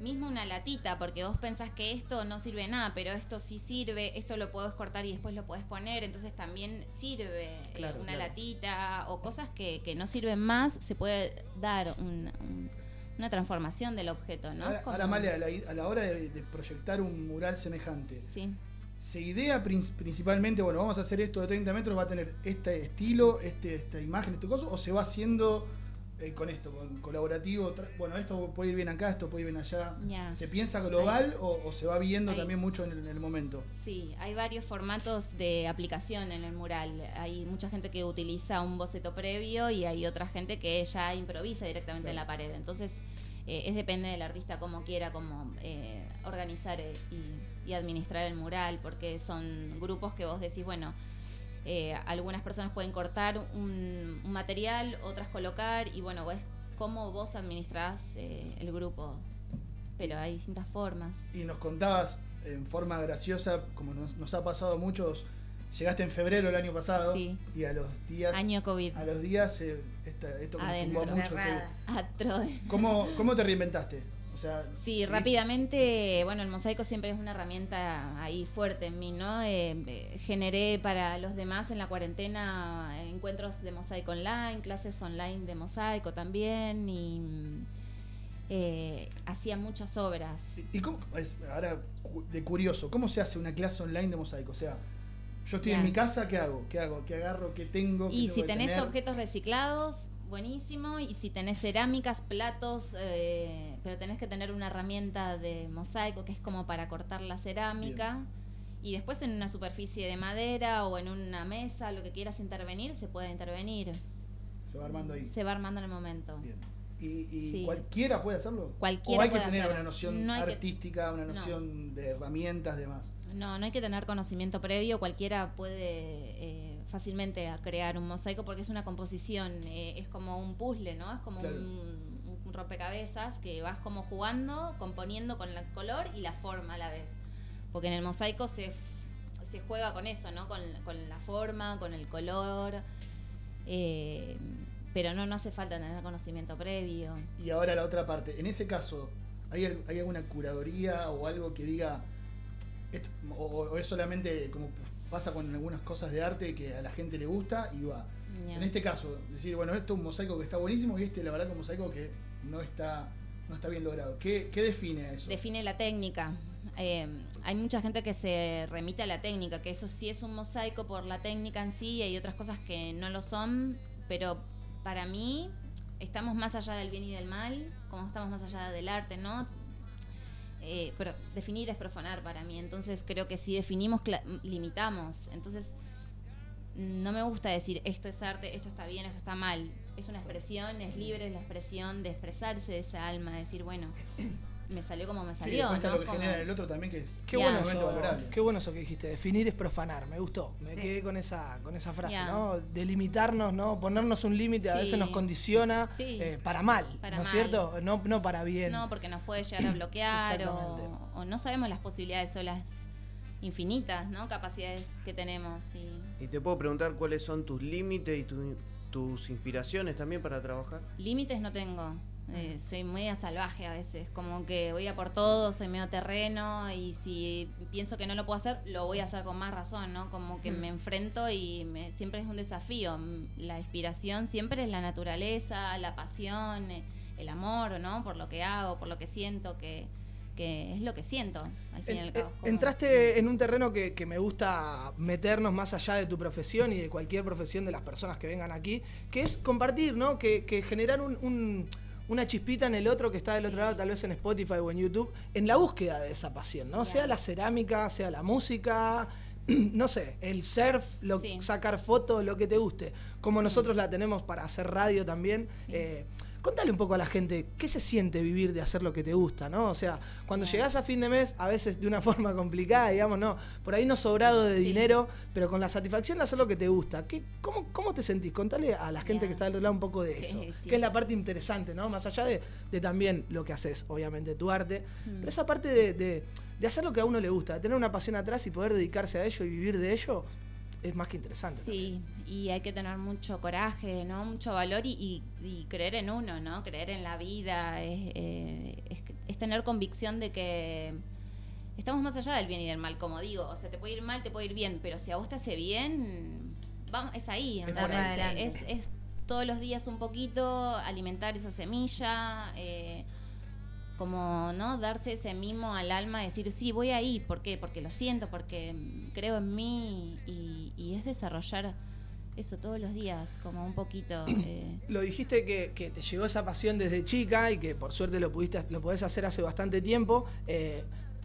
mismo una latita, porque vos pensás que esto no sirve nada, pero esto sí sirve, esto lo podés cortar y después lo podés poner, entonces también sirve Claro, una claro. latita o cosas que, que no sirven más, se puede dar un- un- una transformación del objeto, ¿no? Ahora, ahora, Amalia, a la, a la hora de, de proyectar un mural semejante, Sí. se idea prin- principalmente, bueno, vamos a hacer esto de 30 metros, va a tener este estilo, este, esta imagen, este coso, o se va haciendo eh, con esto, con colaborativo, bueno, esto puede ir bien acá, esto puede ir bien allá. ¿Se piensa global o, o se va viendo también mucho en el, en el momento? Sí, hay varios formatos de aplicación en el mural. Hay mucha gente que utiliza un boceto previo y hay otra gente que ya improvisa directamente en la pared. Entonces, eh, es depende del artista cómo quiera cómo eh, organizar eh, y, y administrar el mural, porque son grupos que vos decís, bueno, eh, algunas personas pueden cortar un, un material, otras colocar, y bueno, es cómo vos administrás eh, el grupo. Pero hay distintas formas. Y nos contabas en forma graciosa, como nos, nos ha pasado a muchos, llegaste en febrero del año pasado Sí. y a los días... Año COVID. A los días, eh, esta- esto que nos tumbó mucho. Atro- ¿Cómo, ¿Cómo te reinventaste? O sea, Sí, rápidamente, bueno, el mosaico siempre es una herramienta ahí fuerte en mí, ¿no? Eh, eh, generé para los demás en la cuarentena encuentros de mosaico online, clases online de mosaico también y mm, eh, hacía muchas obras. ¿Y cómo, es, ahora de curioso, cómo se hace una clase online de mosaico? O sea, yo estoy en mi casa, ¿qué hago? ¿Qué hago? ¿Qué agarro? ¿Qué tengo? ¿Qué Y tengo si tenés tener? objetos reciclados, buenísimo. Y si tenés cerámicas, platos, eh, pero tenés que tener una herramienta de mosaico que es como para cortar la cerámica. Y después en una superficie de madera o en una mesa, lo que quieras intervenir, se puede intervenir. Se va armando ahí. Se va armando en el momento. ¿Y, y Sí. cualquiera puede hacerlo? Cualquiera ¿O hay que tener hacerlo. una noción No que- artística, una No. noción de herramientas, demás? No, no hay que tener conocimiento previo, cualquiera puede eh, fácilmente a crear un mosaico porque es una composición, eh, es como un puzzle, ¿no? Es como Claro. un, un rompecabezas que vas como jugando, componiendo con el color y la forma a la vez. Porque en el mosaico se, se juega con eso, ¿no? Con, con la forma, con el color. eh, pero no, no hace falta tener conocimiento previo. Y ahora la otra parte. En ese caso, ¿hay, hay alguna curaduría o algo que diga, esto- o, o es solamente como pasa con algunas cosas de arte que a la gente le gusta y va? En este caso, decir, bueno, esto es un mosaico que está buenísimo y este, la verdad, que es un mosaico que no está, no está bien logrado. ¿Qué, qué define eso? Define la técnica. Eh, hay mucha gente que se remite a la técnica, que eso sí es un mosaico por la técnica en sí, y hay otras cosas que no lo son, pero para mí estamos más allá del bien y del mal, como estamos más allá del arte, ¿no? Eh, pero definir es profanar para mí, entonces creo que si definimos, limitamos. Entonces, no me gusta decir esto es arte, esto está bien, esto está mal. Es una expresión, es libre la expresión de expresarse de esa alma, de decir, bueno, me salió como me Sí, salió. está ¿no? lo que Como- genera en el otro también, que es Qué bueno, eso, qué bueno eso que dijiste. Definir es profanar. Me gustó. Me Sí. quedé con esa, con esa frase. ¿no? Delimitarnos, ¿no? Ponernos un límite a Sí. veces nos condiciona Sí. eh, para mal, Para ¿no es cierto? No, no para bien. No, porque nos puede llegar a bloquear o, o no sabemos las posibilidades o las infinitas, ¿no? Capacidades que tenemos. Y Y te puedo preguntar cuáles son tus límites y tu- tus inspiraciones también para trabajar. límites no tengo. Eh, soy media salvaje a veces, como que voy a por todo, soy medio terreno y si pienso que no lo puedo hacer, lo voy a hacer con más razón, ¿no? Como que Mm. me enfrento y me- siempre es un desafío. Mm, La inspiración siempre es la naturaleza, la pasión, eh, el amor, ¿no? Por lo que hago, por lo que siento, que, que es lo que siento, al fin y al cabo. eh, como- Entraste en un terreno que, que me gusta meternos más allá de tu profesión y de cualquier profesión de las personas que vengan aquí, que es compartir, ¿no? Que, que generar un- un- una chispita en el otro que está del otro lado, tal vez en Spotify o en YouTube, en la búsqueda de esa pasión, ¿no? Sea la cerámica, sea la música, no sé, el surf, lo- Sí. sacar fotos, lo que te guste. Como nosotros la tenemos para hacer radio también. eh, Contale un poco a la gente qué se siente vivir de hacer lo que te gusta, ¿no? O sea, cuando llegás a fin de mes, a veces de una forma complicada, digamos, no, por ahí no sobrado de dinero, pero con la satisfacción de hacer lo que te gusta. ¿Qué, cómo, ¿Cómo te sentís? Contale a la gente que está del otro lado un poco de eso, sí. que es la parte interesante, ¿no? Más allá de, de también lo que haces, obviamente, tu arte, Mm. pero esa parte de, de- de hacer lo que a uno le gusta, de tener una pasión atrás y poder dedicarse a ello y vivir de ello, es más que interesante. Sí, y hay que tener mucho coraje, ¿no? Mucho valor y, y- y creer en uno, ¿no? Creer en la vida, es, eh, es- es tener convicción de que estamos más allá del bien y del mal, como digo. O sea, te puede ir mal, te puede ir bien, pero si a vos te hace bien, vamos, es ahí, ¿entendés? Es, es todos los días un poquito, alimentar esa semilla, eh, como no darse ese mimo al alma, decir, sí, voy ahí, ¿por qué? Porque lo siento, porque creo en mí y, y es desarrollar eso todos los días, como un poquito. eh, Lo dijiste que, que te llegó esa pasión desde chica y que por suerte lo pudiste lo podés hacer hace bastante tiempo. Eh,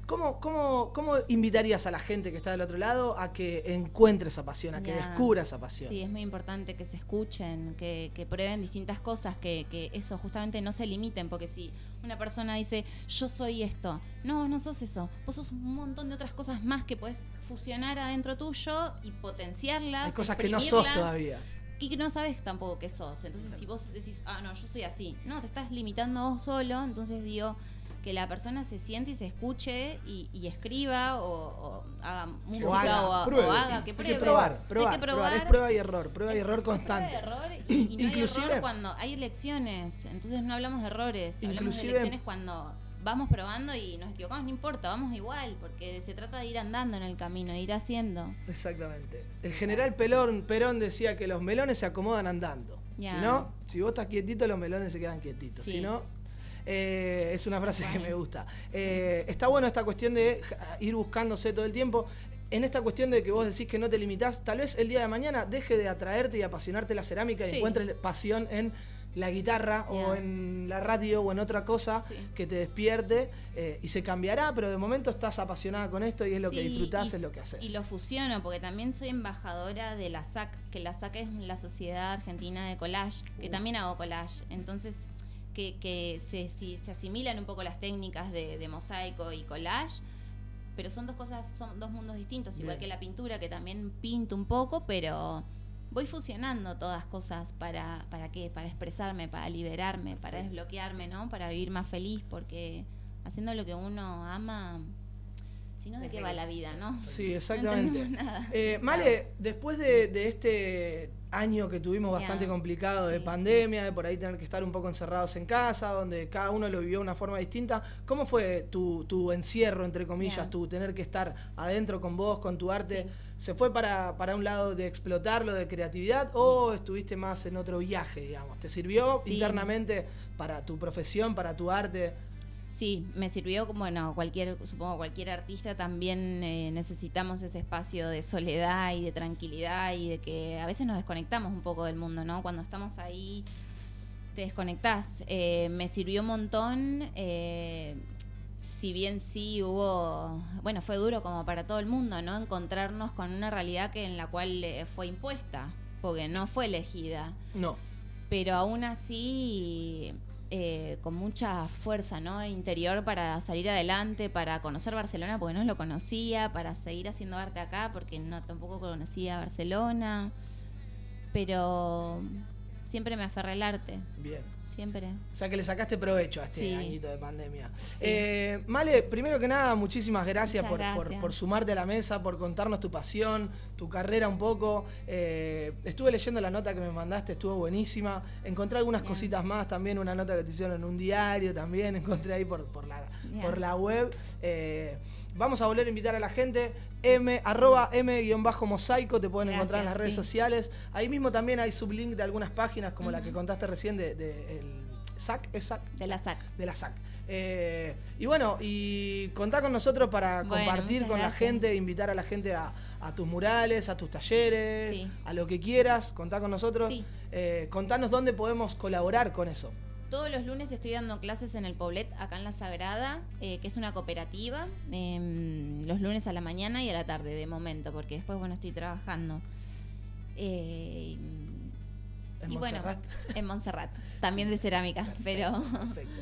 ¿cómo, cómo, cómo invitarías a la gente que está del otro lado a que encuentre esa pasión, a que descubra esa pasión? Sí, es muy importante que se escuchen, que, que prueben distintas cosas, que, que eso justamente no se limiten, porque si una persona dice, yo soy esto, no, vos no sos eso, vos sos un montón de otras cosas más que puedes fusionar adentro tuyo y potenciarlas. Hay cosas que no sos todavía. Y que no sabes tampoco qué sos. Entonces, si vos decís, ah, no, yo soy así, no, te estás limitando vos solo, entonces digo que la persona se siente y se escuche y, y escriba o, o haga música o, haga, o pruebe. haga, que Hay pruebe. que probar, probar, Hay que probar. Es prueba y error, prueba y error constante. error y, y no hay Inclusive- error cuando hay elecciones. Entonces no hablamos de errores, hablamos de elecciones cuando vamos probando y nos equivocamos, no importa, vamos igual, porque se trata de ir andando en el camino, de ir haciendo. Exactamente. El general Pelón, Perón decía que los melones se acomodan andando. Ya. Si no, si vos estás quietito, los melones se quedan quietitos. Sí. Si no, eh, es una frase que me gusta. Eh, está bueno esta cuestión de ir buscándose todo el tiempo. En esta cuestión de que vos decís que no te limitás, tal vez el día de mañana deje de atraerte y apasionarte la cerámica y Sí. encuentres pasión en la guitarra o en la radio o en otra cosa que te despierte eh, y se cambiará, pero de momento estás apasionada con esto y es lo que disfrutás, y- es lo que haces. Y lo fusiono, porque también soy embajadora de la SAC, que la SAC es la Sociedad Argentina de Collage, que Uh. también hago collage. Entonces, que, que se, si- se asimilan un poco las técnicas de, de mosaico y collage, pero son dos cosas, son dos mundos distintos, igual que la pintura, que también pinto un poco, pero voy fusionando todas cosas para, ¿para qué? Para expresarme, para liberarme, para desbloquearme, ¿no? Para vivir más feliz, porque haciendo lo que uno ama, si no, ¿de qué va la vida, no? Sí, exactamente. nada. Eh, Male, después de, de este año que tuvimos bastante Ya, complicado de pandemia, de por ahí tener que estar un poco encerrados en casa, donde cada uno lo vivió de una forma distinta, ¿cómo fue tu, tu encierro, entre comillas, tu tener que estar adentro con vos, con tu arte? Sí. ¿Se fue para, para un lado de explotarlo, de creatividad, o estuviste más en otro viaje, digamos? ¿Te sirvió Sí. internamente para tu profesión, para tu arte? Sí, me sirvió como, bueno, cualquier, supongo cualquier artista también eh, necesitamos ese espacio de soledad y de tranquilidad y de que a veces nos desconectamos un poco del mundo, ¿no? Cuando estamos ahí te desconectás. Eh, me sirvió un montón, eh, si bien sí hubo, bueno, fue duro como para todo el mundo, ¿no? Encontrarnos con una realidad que en la cual fue impuesta, porque no fue elegida No. pero aún así eh, con mucha fuerza ¿no? interior para salir adelante, para conocer Barcelona porque no lo conocía, para seguir haciendo arte acá porque no tampoco conocía Barcelona, pero siempre me aferré al arte, Bien. Siempre. O sea que le sacaste provecho a este Sí. añito de pandemia. Sí. Eh, Male, primero que nada, muchísimas gracias, por, por- gracias. por sumarte a la mesa, por contarnos tu pasión, tu carrera un poco. Eh, estuve leyendo la nota que me mandaste, estuvo buenísima. Encontré algunas Bien. cositas más, también una nota que te hicieron en un diario, también encontré ahí por, por, la, Bien. por la web. Eh, vamos a volver a invitar a la gente. M, arroba M-mosaico, te pueden encontrar en las redes sí. sociales. Ahí mismo también hay sublink de algunas páginas, como la que contaste recién de, de el SAC, ¿es SAC? De la SAC. De la SAC. Eh, y bueno, y contá con nosotros para Bueno, compartir con la gente, invitar a la gente a, a tus murales, a tus talleres, Sí. a lo que quieras, contá con nosotros. Sí. Eh, contanos dónde podemos colaborar con eso. Todos los lunes estoy dando clases en el Poblet, acá en La Sagrada, eh, que es una cooperativa, em, los lunes a la mañana y a la tarde, de momento, porque después, bueno, estoy trabajando. Eh, En y bueno, en Montserrat, también de cerámica, pero... Perfecto.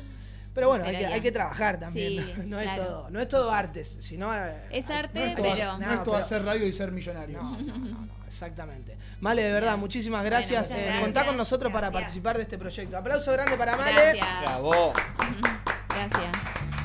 Pero bueno, hay, que, ya. hay que trabajar también. Sí, no, es claro. todo, no es todo artes, sino. eh, Es hay- arte, No es todo, pero- no es todo pero- hacer radio y ser millonario. No, no, no, no, exactamente. Male, de verdad, muchísimas gracias. muchas Eh, gracias. contá con nosotros para participar de este proyecto. Aplauso grande para Male. Gracias. Bravo. Gracias.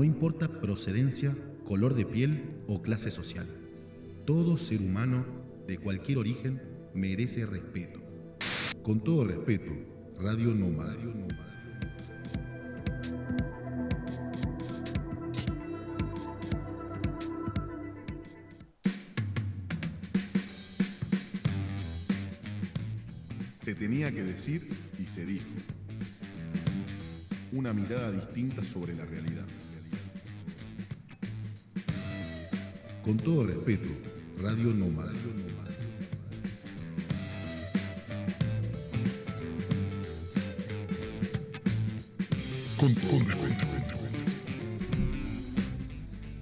No importa procedencia, color de piel o clase social. Todo ser humano de cualquier origen merece respeto. Con todo respeto, Radio Nómada. Se tenía que decir y se dijo. Una mirada distinta sobre la realidad. Con todo respeto, Radio Nómada. Con todo respeto.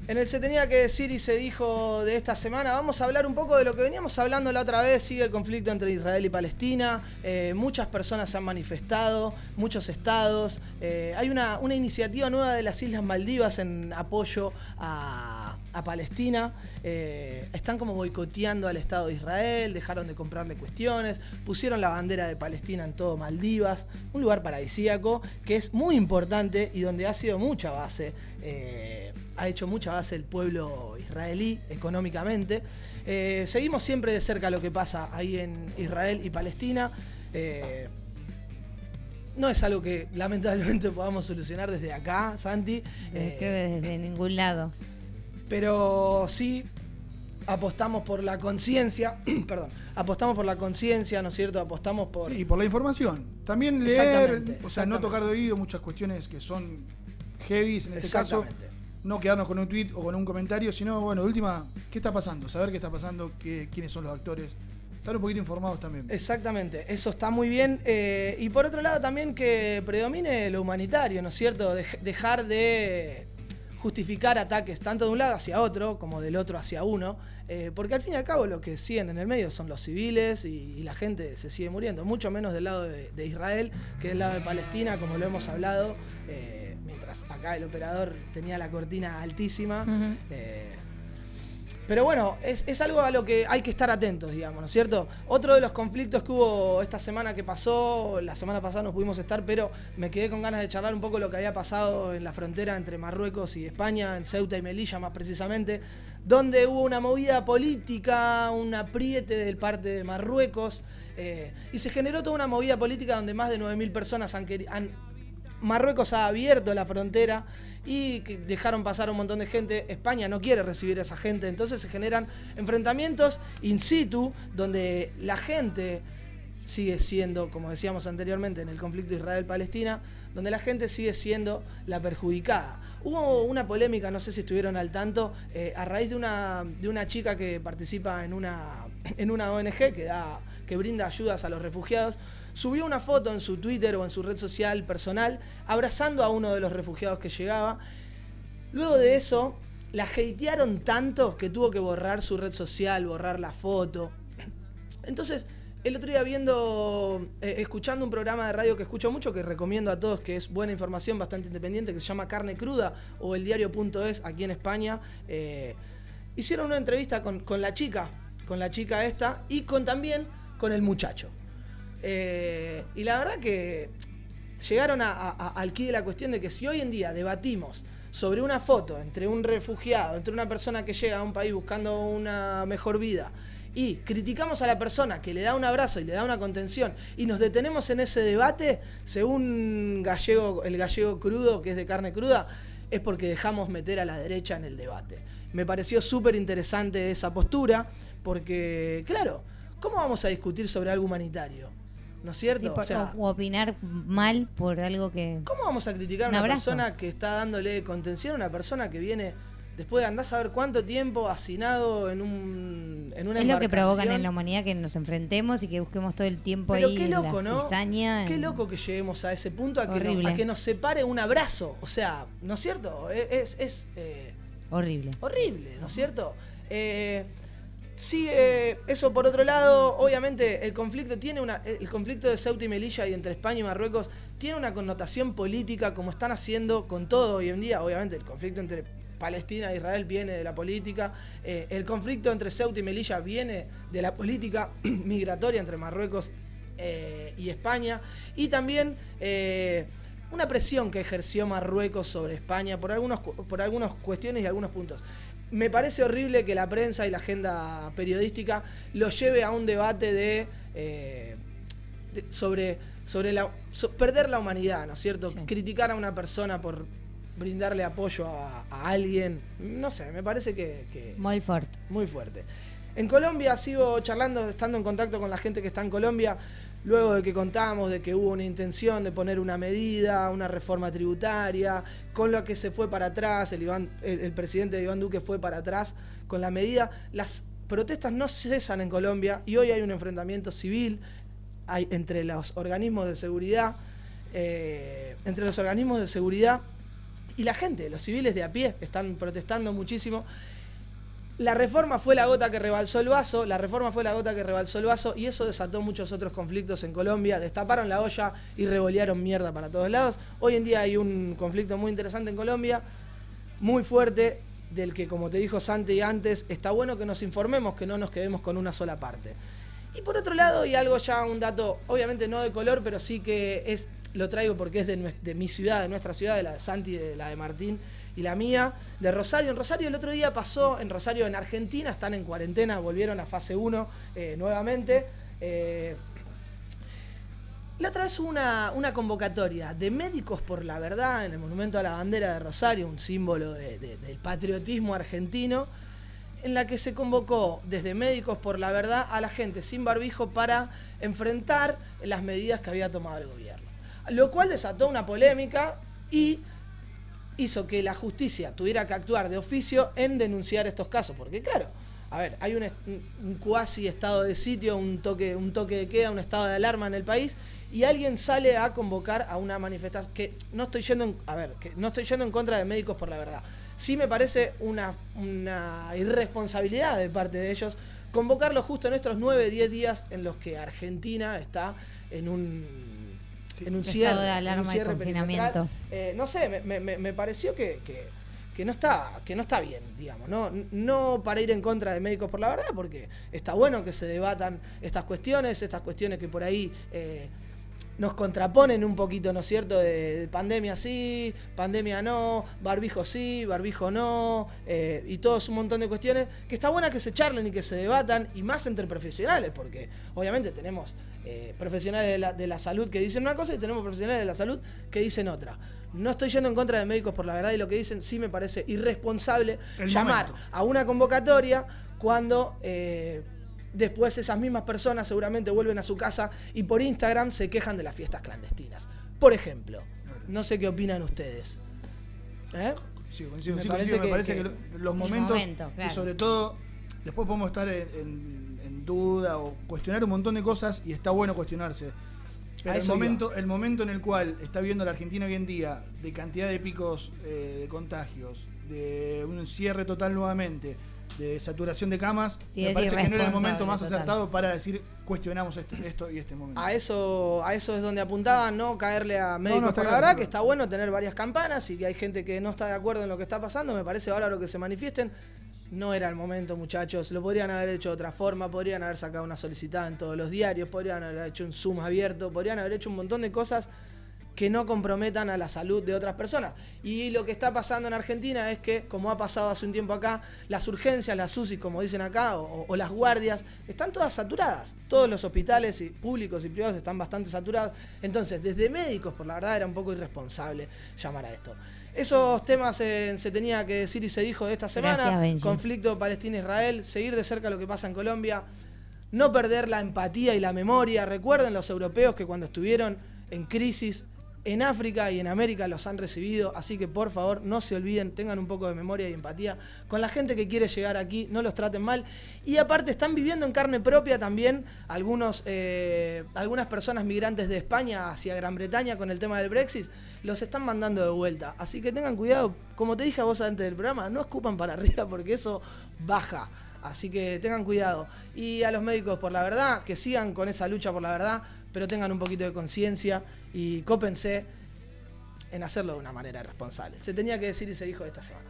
En el Se Tenía que Decir y se dijo de esta semana, vamos a hablar un poco de lo que veníamos hablando la otra vez, sigue el conflicto entre Israel y Palestina, eh, muchas personas se han manifestado, muchos estados, eh, hay una, una iniciativa nueva de las Islas Maldivas en apoyo a, a Palestina, eh, están como boicoteando al Estado de Israel, dejaron de comprarle cuestiones, pusieron la bandera de Palestina en todo Maldivas, un lugar paradisíaco que es muy importante y donde ha sido mucha base. eh, ha hecho mucha base el pueblo israelí económicamente. Eh, seguimos siempre de cerca lo que pasa ahí en Israel y Palestina. Eh, no es algo que lamentablemente podamos solucionar desde acá, Santi. Eh, Creo que desde ningún lado. Pero sí apostamos por la conciencia, perdón, apostamos por la conciencia, ¿no es cierto? Apostamos por... Sí, por la información. También leer, o sea, no tocar de oído muchas cuestiones que son heavy en este caso. Exactamente. No quedarnos con un tweet o con un comentario, sino, bueno, de última, ¿qué está pasando? Saber qué está pasando, qué, quiénes son los actores. Estar un poquito informados también. Exactamente, eso está muy bien. eh, y por otro lado también que predomine lo humanitario, ¿no es cierto? Dej- dejar de justificar ataques tanto de un lado hacia otro como del otro hacia uno, eh, porque al fin y al cabo lo que siguen en el medio son los civiles y, y la gente se sigue muriendo, mucho menos del lado de, de Israel que del lado de Palestina, como lo hemos hablado, eh, mientras acá el operador tenía la cortina altísima. Eh, pero bueno, es, es algo a lo que hay que estar atentos, digamos, ¿no es cierto? Otro de los conflictos que hubo esta semana que pasó, la semana pasada no pudimos estar, pero me quedé con ganas de charlar un poco lo que había pasado en la frontera entre Marruecos y España, en Ceuta y Melilla más precisamente, donde hubo una movida política, un apriete del parte de Marruecos, eh, y se generó toda una movida política donde más de 9.000 personas han, han Marruecos ha abierto la frontera y dejaron pasar un montón de gente. España no quiere recibir a esa gente, entonces se generan enfrentamientos in situ donde la gente sigue siendo, como decíamos anteriormente en el conflicto Israel-Palestina, donde la gente sigue siendo la perjudicada. Hubo una polémica, no sé si estuvieron al tanto, eh, a raíz de una, de una chica que participa en una, en una ONG que, da, que brinda ayudas a los refugiados, subió una foto en su Twitter o en su red social personal abrazando a uno de los refugiados que llegaba. Luego de eso, la hatearon tanto que tuvo que borrar su red social, borrar la foto. Entonces, el otro día viendo, eh, escuchando un programa de radio que escucho mucho, que recomiendo a todos, que es buena información, bastante independiente, que se llama Carne Cruda o el diario.es aquí en España, eh, hicieron una entrevista con, con la chica, con la chica esta y con también con el muchacho. Eh, y la verdad que llegaron a- a- al quid de la cuestión de que si hoy en día debatimos sobre una foto entre un refugiado, entre una persona que llega a un país buscando una mejor vida, y criticamos a la persona que le da un abrazo y le da una contención, y nos detenemos en ese debate, según gallego, el gallego crudo, que es de carne cruda, es porque dejamos meter a la derecha en el debate. Me pareció súper interesante esa postura, porque, claro, ¿cómo vamos a discutir sobre algo humanitario? ¿No es cierto? Sí, por- o sea, o, o opinar mal por algo que. ¿Cómo vamos a criticar a Un una abrazo. persona que está dándole contención a una persona que viene después de andar a saber cuánto tiempo hacinado en un en una Es lo que provocan en la humanidad que nos enfrentemos y que busquemos todo el tiempo Pero ahí qué loco, la ¿no? cizaña. Qué en- loco que lleguemos a ese punto, a que, nos, Horrible. a que nos separe un abrazo. O sea, ¿no es cierto? Es, es- es, eh, Horrible. horrible, ¿no es cierto? Eh, sigue eso por otro lado, obviamente el conflicto tiene una el conflicto de Ceuta y Melilla y entre España y Marruecos tiene una connotación política como están haciendo con todo hoy en día, obviamente el conflicto entre Palestina e Israel viene de la política, eh, el conflicto entre Ceuta y Melilla viene de la política migratoria entre Marruecos eh, y España y también eh, una presión que ejerció Marruecos sobre España por, algunos, por algunas cuestiones y algunos puntos. Me parece horrible que la prensa y la agenda periodística lo lleve a un debate de, eh, de- sobre, sobre la, so- perder la humanidad, ¿no es cierto? Criticar a una persona por brindarle apoyo a, a alguien, no sé, me parece que, que- Muy fuerte. muy fuerte. En Colombia sigo charlando, estando en contacto con la gente que está en Colombia, luego de que contamos de que hubo una intención de poner una medida, una reforma tributaria, con lo que se fue para atrás, el, Iván- el- presidente Iván Duque fue para atrás con la medida. Las protestas no cesan en Colombia y hoy hay un enfrentamiento civil entre los organismos de seguridad, eh, entre los organismos de seguridad y la gente, los civiles de a pie, están protestando muchísimo. La reforma fue la gota que rebalsó el vaso, la reforma fue la gota que rebalsó el vaso y eso desató muchos otros conflictos en Colombia, destaparon la olla y revolearon mierda para todos lados. Hoy en día hay un conflicto muy interesante en Colombia, muy fuerte, del que como te dijo Santi antes, está bueno que nos informemos, que no nos quedemos con una sola parte. Y por otro lado, y algo ya, un dato, obviamente no de color, pero sí que es, lo traigo porque es de, mi ciudad, de nuestra ciudad, de la de Santi, de la de Martín y la mía, de Rosario. En Rosario el otro día pasó, en Rosario, en Argentina, están en cuarentena, volvieron a fase 1 eh, nuevamente. Eh, la otra vez hubo una, una convocatoria de Médicos por la Verdad en el Monumento a la Bandera de Rosario, un símbolo de- de- del patriotismo argentino, en la que se convocó desde Médicos por la Verdad a la gente sin barbijo para enfrentar las medidas que había tomado el gobierno. Lo cual desató una polémica y hizo que la justicia tuviera que actuar de oficio en denunciar estos casos. Porque claro, a ver, hay un, un cuasi estado de sitio, un toque, un toque de queda, un estado de alarma en el país, y alguien sale a convocar a una manifestación que no estoy yendo en, a ver, que no estoy yendo en contra de médicos por la verdad. Sí me parece una, una irresponsabilidad de parte de ellos convocarlo justo en estos 9, 10 días en los que Argentina está en un en un Estado de en un alarma y confinamiento. Eh, no sé, me, me- me- me pareció que, que- que no está, que no está bien, digamos, ¿no? No para ir en contra de médicos por la verdad, porque está bueno que se debatan estas cuestiones, estas cuestiones que por ahí eh, nos contraponen un poquito, ¿no es cierto? De, de pandemia sí, pandemia no, barbijo sí, barbijo no, eh, y todo es un montón de cuestiones que está buena que se charlen y que se debatan, y más entre profesionales, porque obviamente tenemos eh, profesionales de la, de la salud que dicen una cosa y tenemos profesionales de la salud que dicen otra. No estoy yendo en contra de médicos por la verdad y lo que dicen sí me parece irresponsable El llamar momento. a una convocatoria cuando eh, después esas mismas personas seguramente vuelven a su casa y por Instagram se quejan de las fiestas clandestinas. Por ejemplo, no sé qué opinan ustedes. ¿Eh? Sí, coincido, Me sí, parece coincido, me que- parece que, que- lo- los momentos momento, claro. y sobre todo después podemos estar en duda o cuestionar un montón de cosas y está bueno cuestionarse. Pero el momento, el momento en el cual está viendo la Argentina hoy en día de cantidad de picos eh, de contagios, de un cierre total nuevamente, de saturación de camas, Sí, me parece que no era el momento más total. acertado para decir cuestionamos este- esto y este momento. A eso, a eso es donde apuntaban, no caerle a médicos no, por la claro, verdad, que está bueno tener varias campanas y que hay gente que no está de acuerdo en lo que está pasando, me parece ahora lo que se manifiesten. No era el momento, muchachos. Lo podrían haber hecho de otra forma, podrían haber sacado una solicitada en todos los diarios, podrían haber hecho un Zoom abierto, podrían haber hecho un montón de cosas que no comprometan a la salud de otras personas. Y lo que está pasando en Argentina es que, como ha pasado hace un tiempo acá, las urgencias, las UCI, como dicen acá, o, las guardias, están todas saturadas. Todos los hospitales públicos y privados están bastante saturados. Entonces, desde médicos, por la verdad, era un poco irresponsable llamar a esto. Esos temas eh, se tenía que decir y se dijo de esta semana. Gracias. Conflicto Palestina-Israel, seguir de cerca lo que pasa en Colombia, no perder la empatía y la memoria. Recuerden los europeos que cuando estuvieron en crisis en África y en América los han recibido, así que por favor no se olviden, tengan un poco de memoria y empatía con la gente que quiere llegar aquí, no los traten mal. Y aparte están viviendo en carne propia también algunos, eh, algunas personas migrantes de España hacia Gran Bretaña con el tema del Brexit, los están mandando de vuelta. Así que tengan cuidado, como te dije a vos antes del programa, no escupan para arriba porque eso baja. Así que tengan cuidado. Y a los médicos, por la verdad, que sigan con esa lucha por la verdad, pero tengan un poquito de conciencia y cópense en hacerlo de una manera responsable. Se tenía que decir y se dijo esta semana.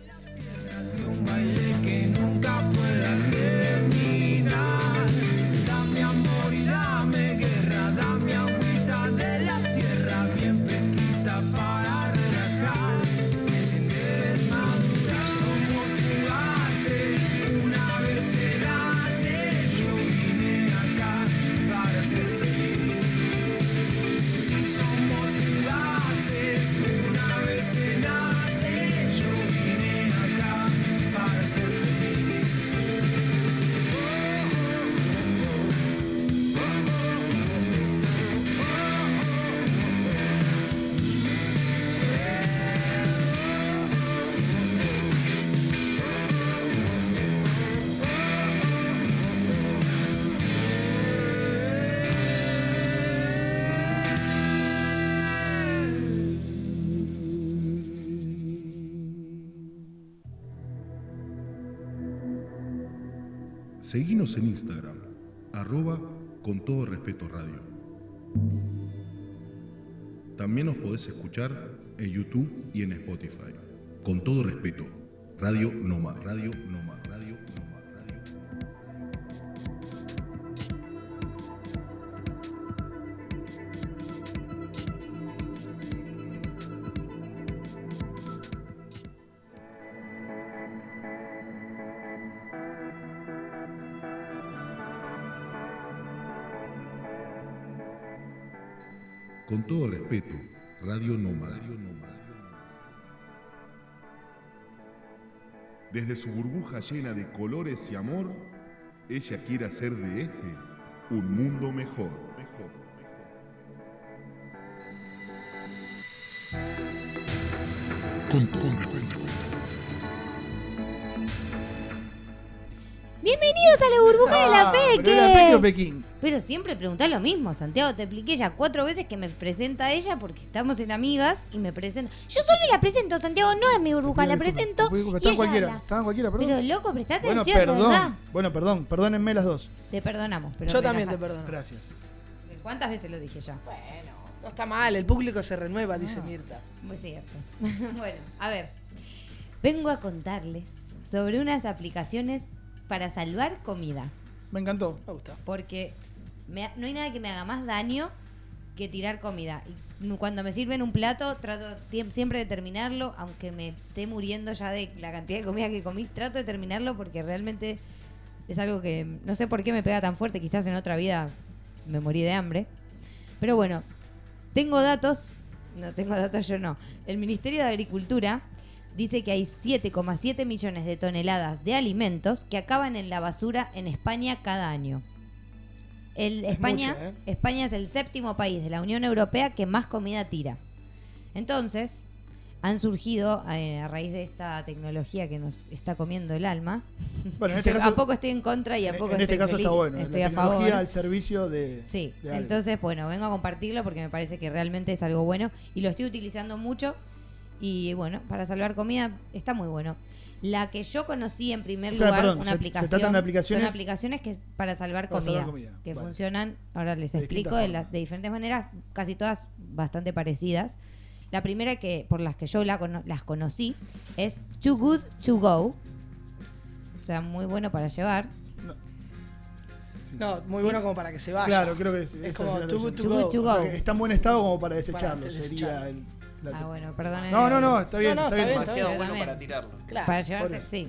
Seguinos en Instagram, arroba con todo respeto radio. También nos podés escuchar en YouTube y en Spotify. Con todo respeto, Radio Noma, Radio Noma, Con todo respeto, Radio Noma. Desde su burbuja llena de colores y amor, ella quiere hacer de este un mundo mejor. mejor. Con todo respeto. Bienvenidos a la burbuja de la Ah, Peque. ¿pero era Peque o Pekín? Pero siempre preguntás lo mismo, Santiago. Te expliqué ya cuatro veces que me presenta ella porque estamos en amigas y me presenta. Yo solo la presento, Santiago, no es mi burbuja, la presento. Estaban cualquiera, estaban cualquiera, perdón. Pero loco, presta bueno, atención, perdón. ¿verdad? Bueno, perdón, perdónenme las dos. Te perdonamos. Pero Yo también te perdono. Gracias. ¿Cuántas veces lo dije ya? Bueno, no está mal, el público se renueva, Ah. dice Mirta. Muy cierto. bueno, a ver. Vengo a contarles sobre unas aplicaciones para salvar comida. Me encantó. Me gusta. Porque me- no hay nada que me haga más daño que tirar comida. Y cuando me sirven un plato, trato siempre de terminarlo, aunque me esté muriendo ya de la cantidad de comida que comí, trato de terminarlo porque realmente es algo que no sé por qué me pega tan fuerte, quizás en otra vida me morí de hambre. Pero bueno, tengo datos, no tengo datos yo no. El Ministerio de Agricultura dice que hay 7,7 millones de toneladas de alimentos que acaban en la basura en España cada año. El, Es España, mucho, ¿eh? España es el séptimo país de la Unión Europea que más comida tira. Entonces, han surgido, eh, a raíz de esta tecnología que nos está comiendo el alma, Bueno, en este yo caso- a poco estoy en contra y a En- poco en este estoy caso feliz, está bueno. estoy la a favor. al servicio de. Sí, de entonces, bueno, vengo a compartirlo porque me parece que realmente es algo bueno y lo estoy utilizando mucho. Y bueno, para salvar comida está muy bueno. La que yo conocí en primer O sea, lugar, perdón, una se- se aplicación. tratan de aplicaciones- Son aplicaciones que para salvar Para comida. salvar comida, Que vale. funcionan, ahora les De explico, de, las- de diferentes maneras, casi todas bastante parecidas. La primera que por las que yo la cono- las conocí es Too Good To Go. O sea, muy bueno para llevar. No, muy bueno como para que se vaya. Claro, creo que es, como la too good to go. Too good to O sea, go. que está en buen estado como para desecharlo. Para sería el- la- Ah, bueno, perdón. No, no, no, está bien, No, no, está, está bien. Demasiado bueno también. para tirarlo. Claro. Para eso. sí.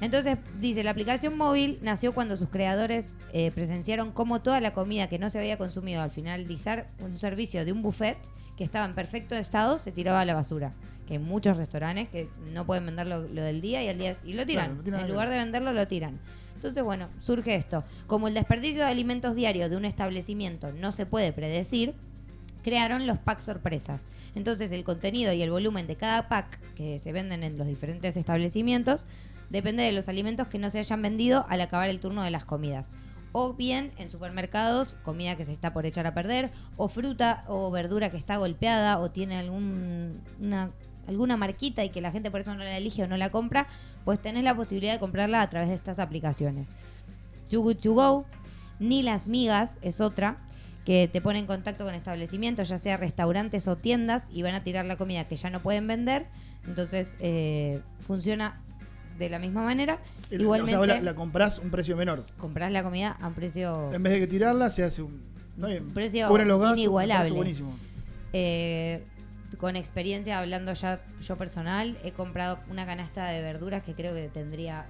Entonces, dice, la aplicación móvil nació cuando sus creadores eh, presenciaron cómo toda la comida que no se había consumido al finalizar un servicio de un buffet que estaba en perfecto estado se tiraba a la basura. Que hay muchos restaurantes que no pueden vender lo, lo del día y al día y lo tiran. Claro, lo tiran en lugar de venderlo, lo tiran. Entonces, bueno, surge esto. Como el desperdicio de alimentos diario de un establecimiento no se puede predecir, crearon los packs sorpresas. Entonces el contenido y el volumen de cada pack que se venden en los diferentes establecimientos depende de los alimentos que no se hayan vendido al acabar el turno de las comidas. O bien en supermercados, comida que se está por echar a perder, o fruta o verdura que está golpeada o tiene algún, una- alguna marquita y que la gente por eso no la elige o no la compra, pues tenés la posibilidad de comprarla a través de estas aplicaciones. Too Good To Go, Ni las Migas es otra, que te pone en contacto con establecimientos, ya sea restaurantes o tiendas, y van a tirar la comida que ya no pueden vender. Entonces, eh, funciona de la misma manera. El- Igualmente, O sea, la, la comprás un precio menor. compras la comida a un precio En vez de que tirarla, se hace un. está bien. precio los gastos, me inigualable. parece buenísimo. Eh, con experiencia, hablando ya yo personal, he comprado una canasta de verduras que creo que tendría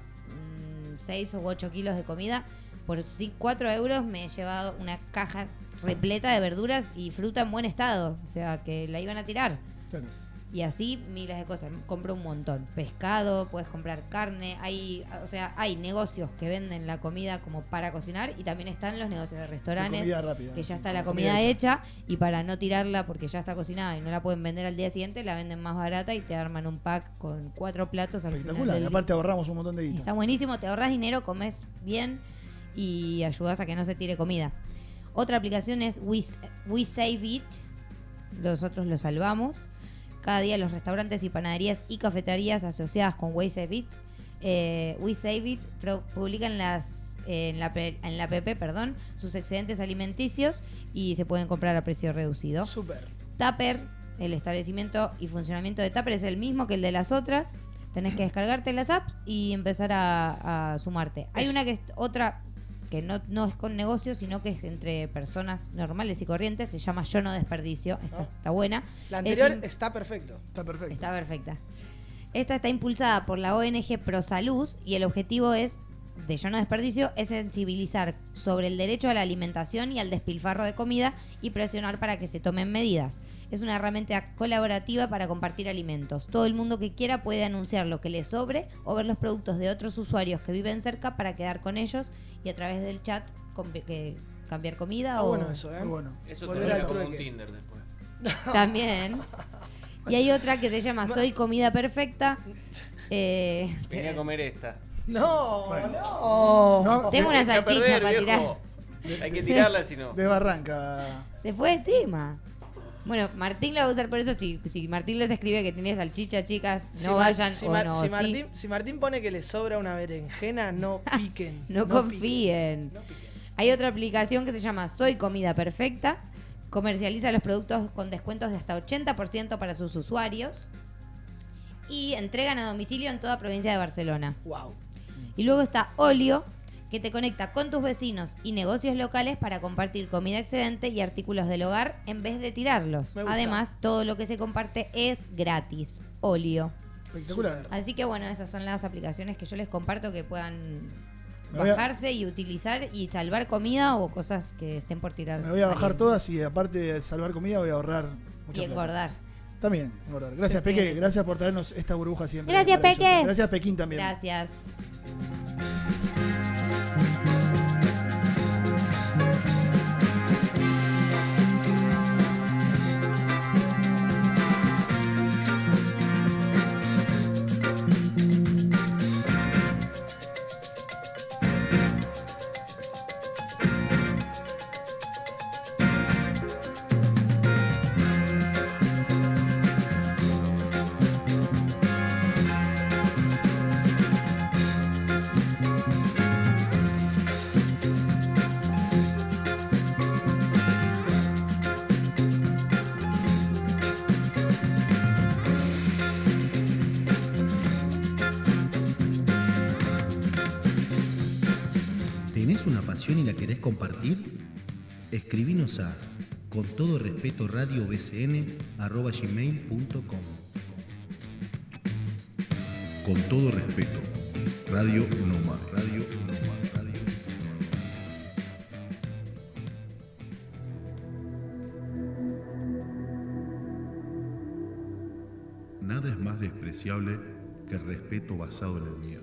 6 o 8 kilos de comida. Por 4 euros me he llevado una caja repleta de verduras y fruta en buen estado. O sea, que la iban a tirar. Claro. Y así miles de cosas. Compro un montón. Pescado, puedes comprar carne. Hay, o sea, hay negocios que venden la comida como para cocinar y también están los negocios de restaurantes rápida, que ya está la comida comida hecha. hecha. y para no tirarla porque ya está cocinada y no la pueden vender al día siguiente, la venden más barata y te arman un pack con cuatro platos al final Espectacular. del Y aparte ahorramos un montón de guita. Está buenísimo, te ahorras dinero, comes bien y ayudas a que no se tire comida. Otra aplicación es We, We Save It. Nosotros lo salvamos. Cada día los restaurantes y panaderías y cafeterías asociadas con We Save It, eh, We Save It pro- publican las eh, en la, en la PP, perdón, sus excedentes alimenticios y se pueden comprar a precio reducido. Súper. Tupper, el establecimiento y funcionamiento de Tupper es el mismo que el de las otras. Tenés que descargarte las apps y empezar a, a sumarte. Hay Es- una que es otra que no, no es con negocios, sino que es entre personas normales y corrientes. Se llama Yo no desperdicio. Esta Ah. está buena. La Es anterior está perfecto. Está perfecto. Está perfecta. Esta está impulsada por la ONG ProSalud y el objetivo es de Yo no desperdicio es sensibilizar sobre el derecho a la alimentación y al despilfarro de comida y presionar para que se tomen medidas. Es una herramienta colaborativa para compartir alimentos. Todo el mundo que quiera puede anunciar lo que le sobre o ver los productos de otros usuarios que viven cerca para quedar con ellos y a través del chat que- cambiar comida o bueno eso, ¿eh? Bueno. Eso te como un. Tinder después. también. Y hay otra que se llama Soy Comida Perfecta. Eh, Venía a comer esta. No, Bueno. no. No, Tengo una salchicha perder, para tirar. Hay que tirarla si no. Desbarranca. Se fue de tema. Bueno, Martín la va a usar por eso. Si, si Martín les escribe que tiene salchicha, chicas, Si no vayan si, o no. si. Martín, si Martín pone que le sobra una berenjena, no piquen. no, confíen. No piquen. Hay otra aplicación que se llama Soy Comida Perfecta. Comercializa los productos con descuentos de hasta 80% para sus usuarios. Y entregan a domicilio en toda provincia de Barcelona. Wow. Y luego está Olio, que te conecta con tus vecinos y negocios locales para compartir comida excedente y artículos del hogar en vez de tirarlos. Además, todo lo que se comparte es gratis. Olio. Espectacular. Así que bueno, esas son las aplicaciones que yo les comparto que puedan bajarse y utilizar y salvar comida o cosas que estén por tirar. Me voy a bajar todas y aparte de salvar comida voy a ahorrar mucha Y plata. engordar. También, engordar. Gracias, Peque. Gracias por traernos esta burbuja siempre. Gracias. Peque. Gracias, Pequín también. Gracias. Todo respeto radio arroba gmail.com. Con todo respeto, Radio Nómada. Radio Nómada. Radio Nada es más despreciable que el respeto basado en el miedo.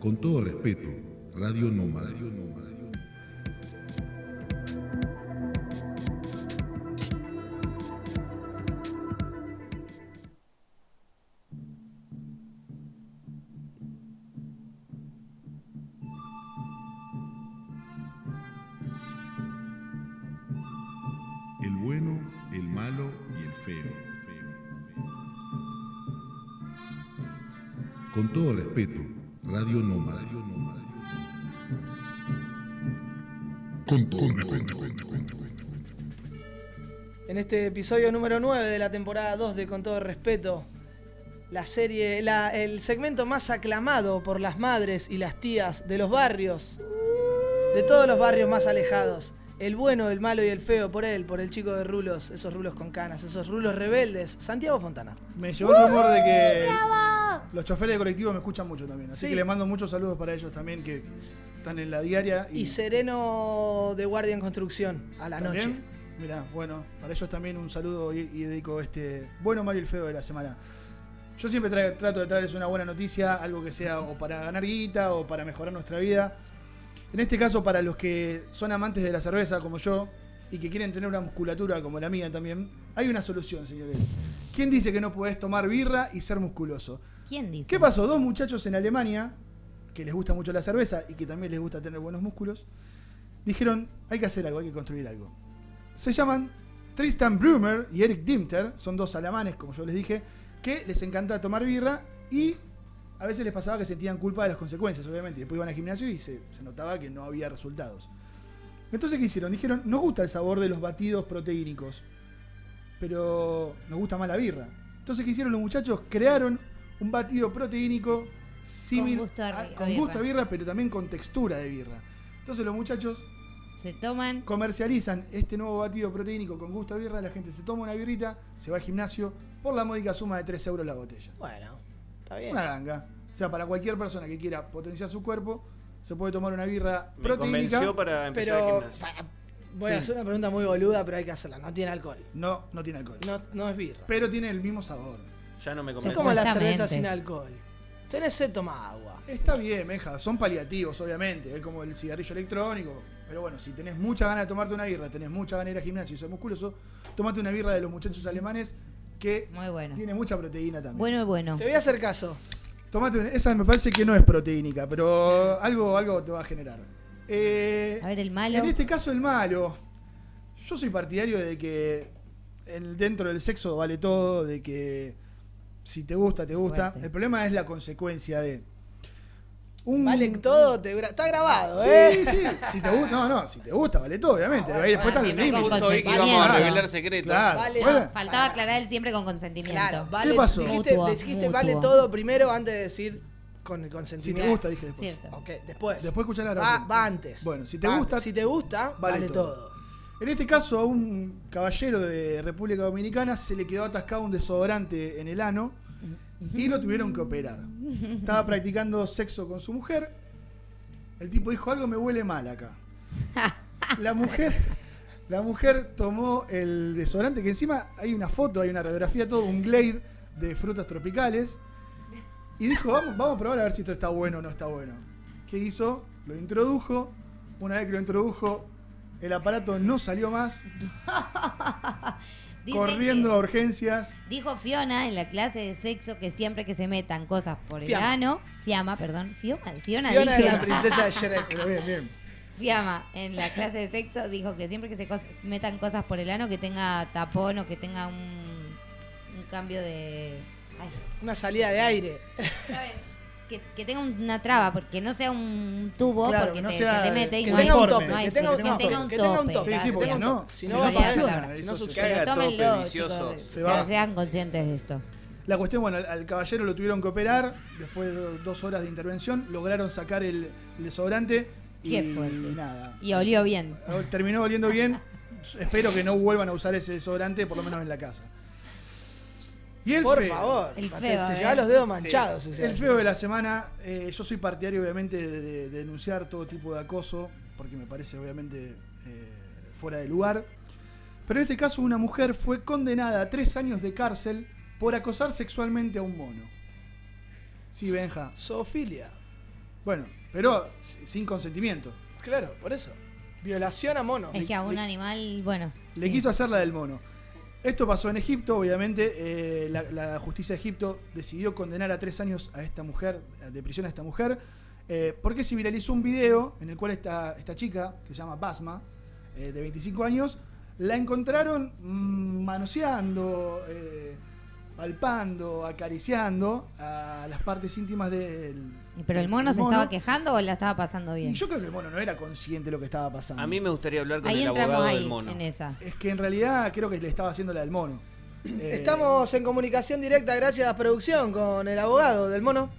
Con todo respeto, Radio Nómada. Radio Nómada. Este episodio número 9 de la temporada 2 de Con todo respeto, la serie, la- el segmento más aclamado por las madres y las tías de los barrios, de todos los barrios más alejados. El bueno, el malo y el feo, por él, por el chico de rulos, esos rulos con canas, esos rulos rebeldes, Santiago Fontana. Me llegó el rumor de que ¡Bravo! los choferes de colectivo me escuchan mucho también. Así Sí. que les mando muchos saludos para ellos también que están en la diaria. Y Sereno de Guardia en Construcción, a la ¿También? noche. Mirá, bueno, para ellos también un saludo y, y dedico este bueno, y el feo de la semana. Yo siempre tra- trato de traerles una buena noticia, algo que sea o para ganar guita o para mejorar nuestra vida. En este caso, para los que son amantes de la cerveza como yo y que quieren tener una musculatura como la mía también, hay una solución, señores. ¿Quién dice que no podés tomar birra y ser musculoso? ¿Quién dice? ¿Qué pasó? Dos muchachos en Alemania, que les gusta mucho la cerveza y que también les gusta tener buenos músculos, dijeron, hay que hacer algo, hay que construir algo. Se llaman Tristan Brumer y Eric Dimter, son dos alemanes, como yo les dije, que les encanta tomar birra y a veces les pasaba que sentían culpa de las consecuencias, obviamente. Después iban al gimnasio y se, se notaba que no había resultados. Entonces, ¿qué hicieron? Dijeron, nos gusta el sabor de los batidos proteínicos, pero nos gusta más la birra. Entonces, ¿qué hicieron los muchachos? Crearon un batido proteínico similar gusto a con birra. gusto a birra, pero también con textura de birra. Entonces, los muchachos Se toman. comercializan este nuevo batido proteínico con gusto a birra, la gente se toma una birrita, se va al gimnasio por la módica suma de 3 euros la botella. Bueno, está bien. Una ganga. O sea, para cualquier persona que quiera potenciar su cuerpo, se puede tomar una birra Me proteínica. convenció para empezar Pero el gimnasio. voy a hacer una pregunta muy boluda, pero hay que hacerla. No tiene alcohol. No, no tiene alcohol. No, no es birra. Pero tiene el mismo sabor. Ya no me Es convence. como la cerveza sin alcohol. Tenés sed, toma agua. Está bien, meja. Son paliativos, obviamente. Es como el cigarrillo electrónico. Pero bueno, si tenés mucha ganas de tomarte una birra, tenés mucha ganas de ir al gimnasio y sos musculoso, tomate una birra de los muchachos alemanes que Muy bueno. tiene mucha proteína también. Bueno bueno. Te voy a hacer caso. Tomate una- esa me parece que no es proteínica, pero algo, algo te va a generar. Eh, A ver, el malo. En este caso, el malo. Yo soy partidario de que en- dentro del sexo vale todo, de que si te gusta, te gusta. Fuerte. El problema es la consecuencia de. Un, Vale todo, te está grabado, Sí, ¿eh? sí. Si te gusta, no, no, si te gusta, vale todo, obviamente. Ahí después está el límite. a revelar secretos. Claro. Vale, Bueno, no. Faltaba aclarar el siempre con consentimiento. Claro, vale, ¿Qué pasó? Dijiste, Mutuo, dijiste mutuo. vale todo primero antes de decir con el si consentimiento. te gusta, dije después. Cierto. Ok, después. Después escuchar la va, grabación. va antes. Bueno, si te Va gusta. Si te gusta, vale vale, todo. todo. En este caso, a un caballero de República Dominicana se le quedó atascado un desodorante en el ano y lo tuvieron que operar. Estaba practicando sexo con su mujer. El tipo dijo, algo me huele mal acá. La mujer, la mujer tomó el desodorante, que encima hay una foto, hay una radiografía, todo un glade de frutas tropicales. Y dijo, vamos, vamos a probar a ver si esto está bueno o no está bueno. ¿Qué hizo? Lo introdujo. Una vez que lo introdujo, el aparato no salió más. Corriendo que- a urgencias. Dijo Fiona en la clase de sexo que siempre que se metan cosas por el Fiamma. ano, Fiamma, perdón, Fiona, Fiona, Fiona es la princesa de Shrek. Pero bien, bien. Fiamma en la clase de sexo dijo que siempre que se cos- metan cosas por el ano que tenga tapón o que tenga un, un cambio de ay, Una salida de aire. ¿sabes? Que, que tenga una traba, porque no sea un tubo, Claro, porque que no te, sea- se te mete y Que no hay- un tope. no hay- Que tenga un que tope. tenga un Que tenga un tope. tope. Sí, sí, porque si no, Si no no va a pasar. Pero tómenlo, chicos, Se va. sean conscientes de esto. La cuestión, bueno, al, al caballero lo tuvieron que operar. Después de do- dos horas de intervención, lograron sacar el, el desodorante. Y Qué nada. Y olió bien. Terminó oliendo bien. Espero que no vuelvan a usar ese desodorante, por lo menos en la casa. Y el Por feo. favor. El feo, te a lleva ver. los dedos manchados. o sea. El feo de la semana, eh, yo soy partidario obviamente de, de- de denunciar todo tipo de acoso, porque me parece obviamente eh, fuera de lugar. Pero en este caso una mujer fue condenada a tres años de cárcel por acosar sexualmente a un mono. Sí, Benja. Zoofilia. Bueno, pero sin consentimiento. Claro, por eso. Violación a monos. Es que a un animal, bueno. Le sí. quiso hacer la del mono. Esto pasó en Egipto, obviamente. eh, la, justicia de Egipto decidió condenar a tres años a esta mujer, de prisión a esta mujer, eh, porque se viralizó un video en el cual esta, esta chica, que se llama Basma, eh, de 25 años, la encontraron mm, manoseando, palpando, acariciando a las partes íntimas del. Pero el mono se estaba quejando o la estaba pasando bien. Y yo creo que el mono no era consciente de lo que estaba pasando. A mí me gustaría hablar con Ahí el abogado ahí, del mono. en esa. Es que en realidad creo que le estaba haciendo la del mono. Eh, Estamos en comunicación directa, gracias a producción, con el abogado del mono.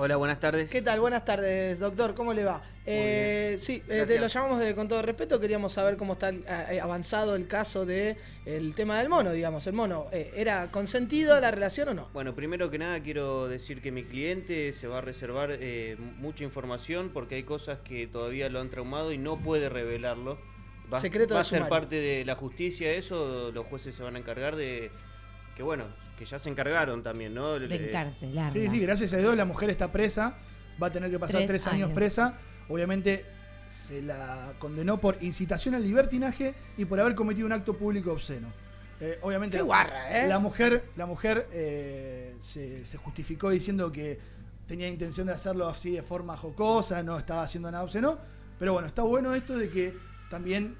Hola, buenas tardes. ¿Qué tal? Buenas tardes, doctor. ¿Cómo le va? Eh, sí, eh, te lo llamamos de, con todo respeto. Queríamos saber cómo está eh, avanzado el caso de el tema del mono, digamos. El mono, eh, ¿era consentido la relación o no? Bueno, primero que nada quiero decir que mi cliente se va a reservar eh, mucha información porque hay cosas que todavía lo han traumado y no puede revelarlo. Va, Secreto va a ser parte de la justicia eso, los jueces se van a encargar de que bueno, que ya se encargaron también, ¿no? De encarcelarla. Sí, sí, gracias a Dios la mujer está presa, va a tener que pasar Tres tres, años. años. presa. Obviamente se la condenó por incitación al libertinaje y por haber cometido un acto público obsceno. Eh, obviamente Qué guarra, ¿eh? la mujer, la mujer eh, se, se justificó diciendo que tenía intención de hacerlo así de forma jocosa, no estaba haciendo nada obsceno. Pero bueno, está bueno esto de que también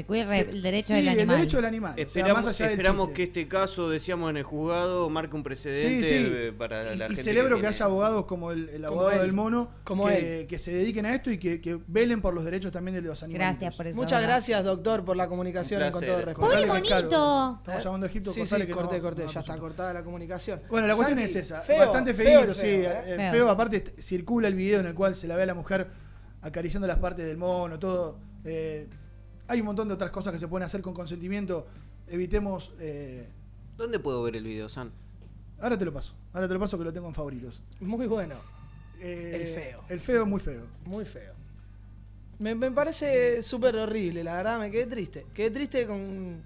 Se cuide el derecho sí, del el animal. derecho del animal. o sea, Esperamos, más allá esperamos que este caso, decíamos en el juzgado, marque un precedente Sí, sí. eh, para la y, y gente. celebro que, tiene- haya abogados como el, el Como abogado él. del mono Como que, él. que se dediquen a esto y que, que velen por los derechos también de los animales. Gracias por eso. Muchas ¿verdad? gracias, doctor, por la comunicación Un con todo respeto. Pobre que monito. Estamos llamando a Egipto, Sí, cortale sí, que corté, no- corté, no ya está resulta. cortada la comunicación. Bueno, la cuestión Santi, es esa. feo, Bastante feo feíto, el sí. feo, ¿eh? eh, Feo, feo, aparte circula el video en el cual se la ve a la mujer acariciando las partes del mono, todo. Eh, hay un montón de otras cosas que se pueden hacer con consentimiento. Evitemos. eh, ¿Dónde puedo ver el video, San? ahora te lo paso. Ahora te lo paso que lo tengo en favoritos. Muy bueno, Eh, El feo. El feo es muy feo. muy feo. Me, me parece súper horrible, la verdad, me quedé triste. Quedé triste con...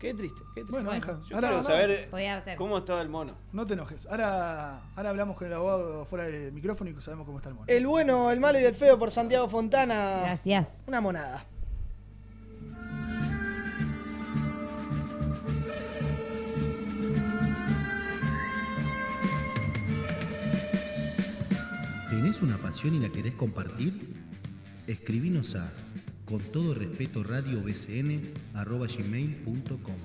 Quedé triste, quedé triste. Bueno, Bueno. Yo Ahora, quiero saber ser. cómo estaba el mono. no te enojes. Ahora, ahora hablamos con el abogado fuera del micrófono y sabemos cómo está el mono. El bueno, el malo y el feo por Santiago Fontana. Gracias. Una monada. ¿Tenés una pasión y la querés compartir? Escribinos a con todo respeto radio arroba gmail.com.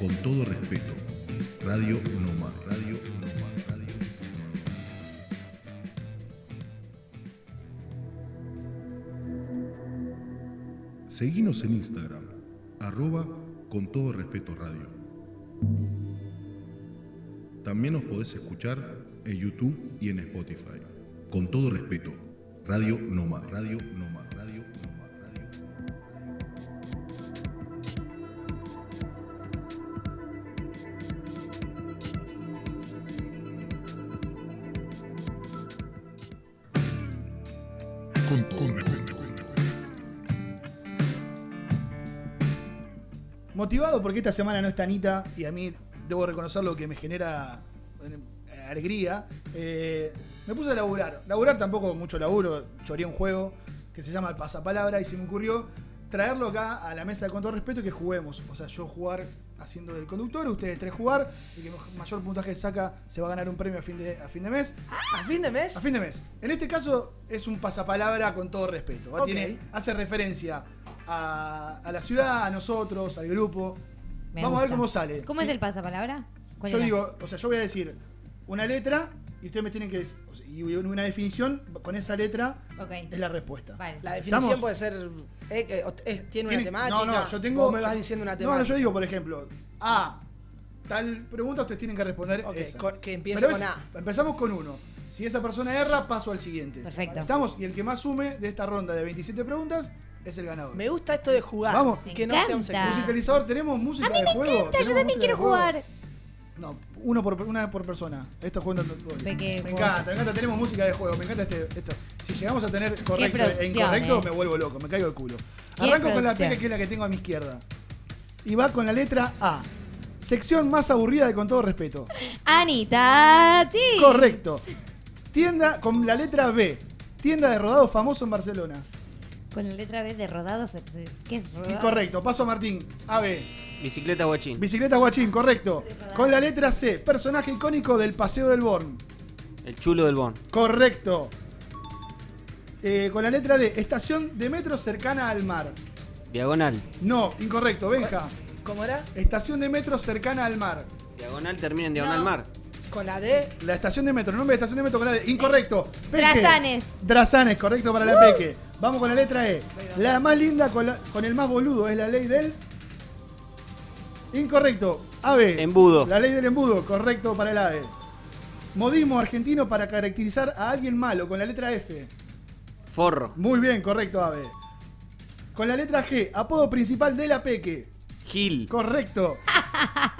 Con todo respeto, Radio Nómada, Radio Nómada, Radio Seguinos en Instagram, arroba con todo respeto radio. También nos podés escuchar en YouTube y en Spotify. Con todo respeto, Radio Noma, Radio Noma, Radio Noma, Con todo respeto. Motivado porque esta semana no está Anita y a mí debo reconocer lo que me genera eh, alegría. eh, me puse a laburar. Laburar tampoco mucho laburo, choreé un juego que se llama el pasapalabra y se me ocurrió traerlo acá a la mesa con todo respeto y que juguemos. O sea, yo jugar haciendo del conductor, ustedes tres jugar, y que mayor puntaje saca se va a ganar un premio a fin de, a fin de mes. ¿A fin de mes? A fin de mes. En este caso es un pasapalabra con todo respeto. Tiene- hace referencia a, a la ciudad, a nosotros, al grupo. Me Vamos a ver cómo sale. ¿Cómo Sí. es el pasapalabra? ¿Cuál Yo era? digo, o sea, yo voy a decir una letra y ustedes me tienen que y una definición, con esa letra Ok. es la respuesta. Vale. La definición ¿Estamos? puede ser... eh, o- es- tiene una temática. No, no, yo tengo. Vos me vas diciendo una No, temática. no, yo digo, por ejemplo, A. Tal pregunta, ustedes tienen que responder. Ok, esa. con- que empiece Pero con es- A. Empezamos con uno. Si esa persona erra, paso al siguiente. Perfecto. Estamos, y el que más sume de esta ronda de 27 preguntas es el ganador. Me gusta esto de jugar. Vamos. Me que no sea un encanta. secreto. Musicalizador, ¿tenemos música A mí de me juego? encanta, yo ¿Tenemos también quiero de juego? No, uno por, una por persona. Esto jugando todo. Me juego. encanta, me encanta. Tenemos música de juego. Me encanta este, esto. Si llegamos a tener correcto e incorrecto, eh. me vuelvo loco. Me caigo el culo. Arranco con la producción. P, que es la que tengo a mi izquierda. Y va con la letra A. Sección más aburrida de con todo respeto. Anita, ti. Correcto. Tienda con la letra B. Tienda de rodado famoso en Barcelona. Con la letra B de rodado. ¿Qué es rodado? Incorrecto. Paso a Martín. AB. Bicicleta guachín. Bicicleta Guachín, correcto. Con la letra C. Personaje icónico del Paseo del Born. El chulo del Bon. Correcto. Eh, con la letra D. Estación de metro cercana al mar. Diagonal. No, incorrecto. Benja. ¿Cómo era? Estación de metro cercana al mar. Diagonal termina en diagonal No. mar. Con la D. La estación de metro, nombre de estación de metro con la D. Incorrecto. Peque. Drazanes. Drazanes, correcto para la Peque. Vamos con la letra E. La más linda con, la- con el más boludo es la ley del. Incorrecto. AB. Embudo. La ley del embudo, correcto para el AVE. Modismo argentino para caracterizar a alguien malo con la letra F. Forro. Muy bien, correcto, AVE. Con la letra G, apodo principal de la Peque. Gil. Correcto.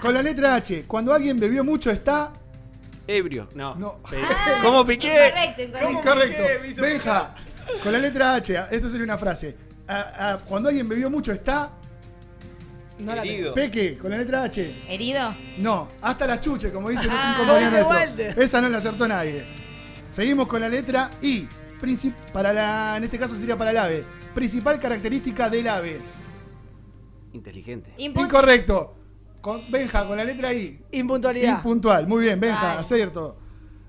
Con la letra H, cuando alguien bebió mucho está. Ebrio. No. No. ¿Cómo piqué? Incorrecto, incorrecto. Incorrecto. piqué? Me hizo Benja, con la letra H, esto sería una frase. A- a- cuando alguien bebió mucho está. No la. Herido. Peque, con la letra H. ¿Herido? No, hasta la chuche, como dice Ah, un compañero nuestro. Esa no la acertó nadie. Seguimos con la letra I. Princip- para la, en este caso sería para el ave. Principal característica del ave. Inteligente. Input. Incorrecto. Con, Benja, con la letra I. Impuntualidad. Impuntual. Muy bien, Benja, Dale. acierto.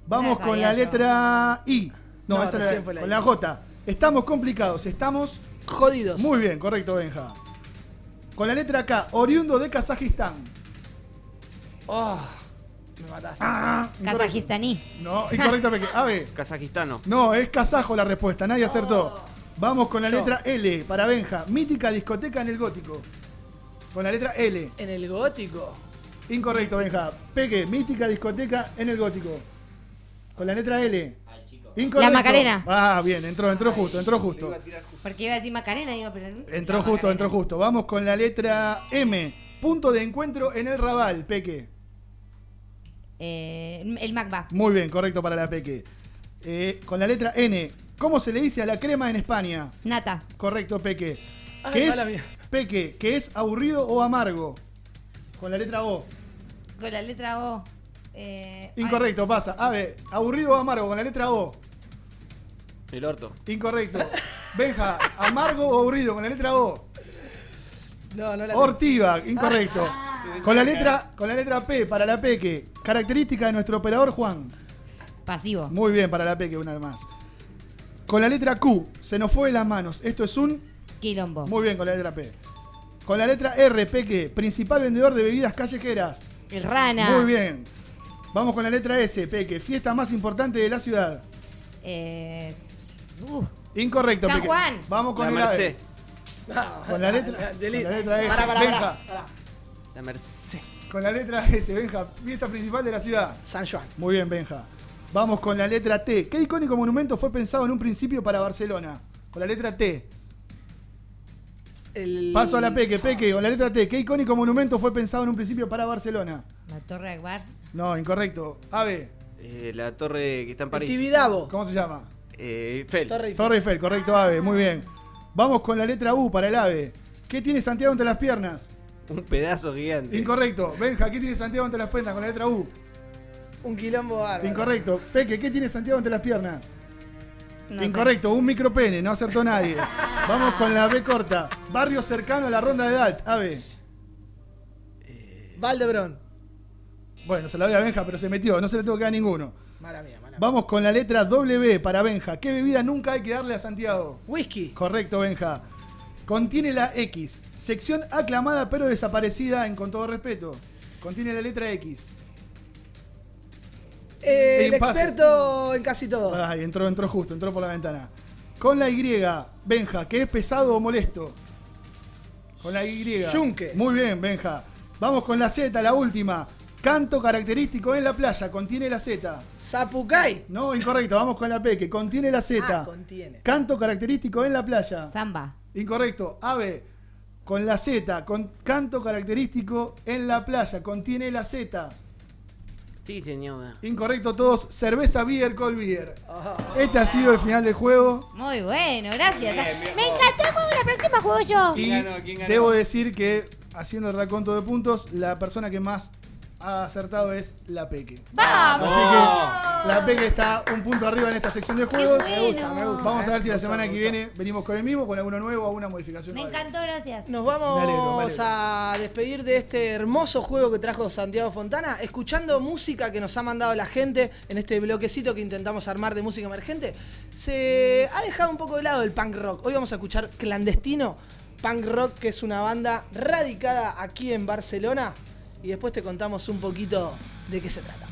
Vamos con la yo. letra I. No, No, esa fue la con I. la J. Estamos complicados, estamos Jodidos. Muy bien, correcto, Benja. Con la letra K, oriundo de Kazajistán. Oh, me mataste. Ah, incorrecto. Kazajistaní. No, incorrecto, Peque. Ave. Kazajistano. No, es kazajo la respuesta, nadie acertó. Vamos con la Yo. letra L para Benja. Mítica discoteca en el gótico. Con la letra L. En el gótico. Incorrecto, Benja. Peque, mítica discoteca en el gótico. Con la letra L. Incorrecto. La Macarena. Ah, bien, entró, entró justo, entró justo. Porque iba a decir Macarena, digo, pero. Entró justo, Macarena. entró justo. Vamos con la letra M. Punto de encuentro en el Raval, Peque. Eh, el Macba. Muy bien, correcto para la Peque. Eh, con la letra N. ¿Cómo se le dice a la crema en España? Nata. Correcto, Peque. Ay, ¿Qué es. Peque, ¿qué es aburrido o amargo? Con la letra O. Con la letra O. Eh, Incorrecto, pasa. Ave, aburrido o amargo con la letra O. El orto. Incorrecto. Benja, amargo o aburrido con la letra O. No, no la Ortiva, incorrecto. Con la letra, con la letra P para la Peque. Característica de nuestro operador Juan. pasivo. Muy bien para la Peque, una vez más. Con la letra Q, se nos fue de las manos. Esto es un. Quilombo. Muy bien con la letra P. Con la letra R, Peque, principal vendedor de bebidas callejeras. El rana. Muy bien. Vamos con la letra S, Peque, fiesta más importante de la ciudad. Eh, uh, Incorrecto, San. Juan. Vamos con La el. Con la letra, con la letra S. Benja. La Merced. con la letra S, Benja, fiesta principal de la ciudad. San Juan. Muy bien, Benja. Vamos con la letra T. ¿Qué icónico monumento fue pensado en un principio para Barcelona? Con la letra T. El... Paso a la Peque, Peque, con la letra T. ¿Qué icónico monumento fue pensado en un principio para Barcelona? la Torre Akbar. No, incorrecto. Ave, Eh, la torre que está en París. Tibidabo. ¿cómo se llama? Eh, Eiffel. Torre Eiffel. Torre Eiffel, correcto, Ave, muy bien. Vamos con la letra U para el Ave. ¿Qué tiene Santiago entre las piernas? Un pedazo gigante. Incorrecto. Benja, ¿qué tiene Santiago entre las piernas con la letra U? Un quilombo bárbaro. Incorrecto. Peque, ¿qué tiene Santiago entre las piernas? No sé. Incorrecto, un micropene, no acertó nadie. Vamos con la B corta. Barrio cercano a la ronda de edad. Ave. Valdebrón. Bueno, se la doy a Benja, pero se metió. No se le tuvo que dar a ninguno. Mala mía, mala mía. Vamos con la letra W para Benja. ¿Qué bebida nunca hay que darle a Santiago? Whisky. Correcto, Benja. Contiene la X. Sección aclamada pero desaparecida en con todo respeto. Contiene la letra X. Eh, el experto en casi todo. Ay, entró, entró justo, entró por la ventana. Con la Y, Benja, que es pesado o molesto. Con la Y. Yunque. Muy bien, Benja. Vamos con la Z, la última. Canto característico en la playa, contiene la Z. Zapucay. No, incorrecto, vamos con la P, que contiene la Z. Ah, contiene. Canto característico en la playa. Samba. Incorrecto. Ave, con la Z, con canto característico en la playa, contiene la Z. Sí, señora. Incorrecto todos, cerveza beer, col beer. Este ha sido el final del juego. Muy bueno, gracias. Me encantó el juego, la próxima juego yo. Y ¿Quién ganó? ¿Quién ganó? debo decir que, haciendo el reconto de puntos, la persona que más acertado es la Peque. ¡Vamos! Así que la Peque está un punto arriba en esta sección de juegos. Qué bueno. Me gusta, Vamos a ver si la Me semana gusta, que me viene venimos con el mismo, con alguno nuevo o alguna modificación. Me encantó, gracias. Nos Me vamos alegro, me alegro. a despedir de este hermoso juego que trajo Santiago Fontana, escuchando música que nos ha mandado la gente en este bloquecito que intentamos armar de música emergente. Se ha dejado un poco de lado el punk rock. Hoy vamos a escuchar Clandestino, punk rock, que es una banda radicada aquí en Barcelona. Y después te contamos un poquito de qué se trata.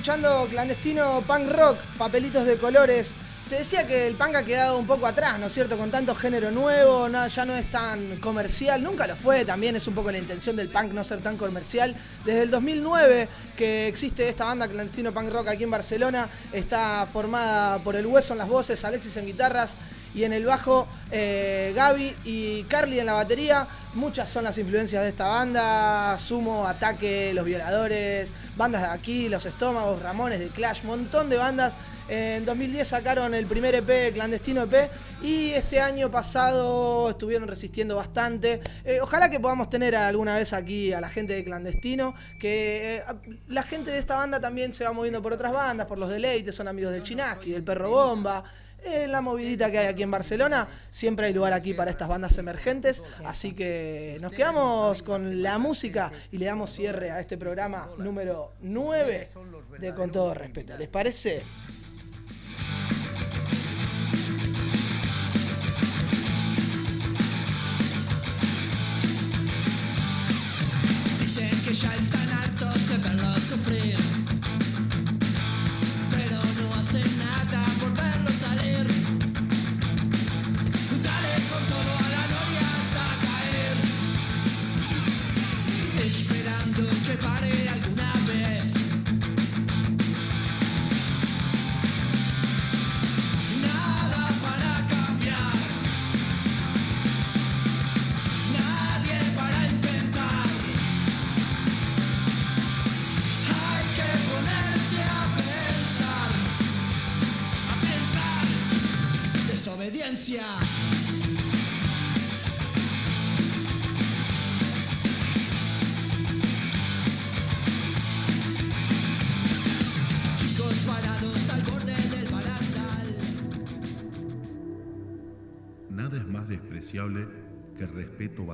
Escuchando clandestino punk rock, papelitos de colores. Te decía que el punk ha quedado un poco atrás, ¿no es cierto? Con tanto género nuevo, ya no es tan comercial, nunca lo fue, también es un poco la intención del punk no ser tan comercial. Desde el 2009 que existe esta banda clandestino punk rock aquí en Barcelona, está formada por el Hueso en las voces, Alexis en guitarras y en el bajo eh, Gaby y Carly en la batería. Muchas son las influencias de esta banda, Sumo, Ataque, Los Violadores, bandas de aquí, Los Estómagos, Ramones, de Clash, montón de bandas. En 2010 sacaron el primer EP, Clandestino EP, y este año pasado estuvieron resistiendo bastante. Eh, ojalá que podamos tener alguna vez aquí a la gente de Clandestino, que eh, la gente de esta banda también se va moviendo por otras bandas, por los deleites, son amigos del Chinaski, del Perro Bomba. En la movidita que hay aquí en Barcelona, siempre hay lugar aquí para estas bandas emergentes, así que nos quedamos con la música y le damos cierre a este programa número 9 de Con todo respeto. ¿Les parece?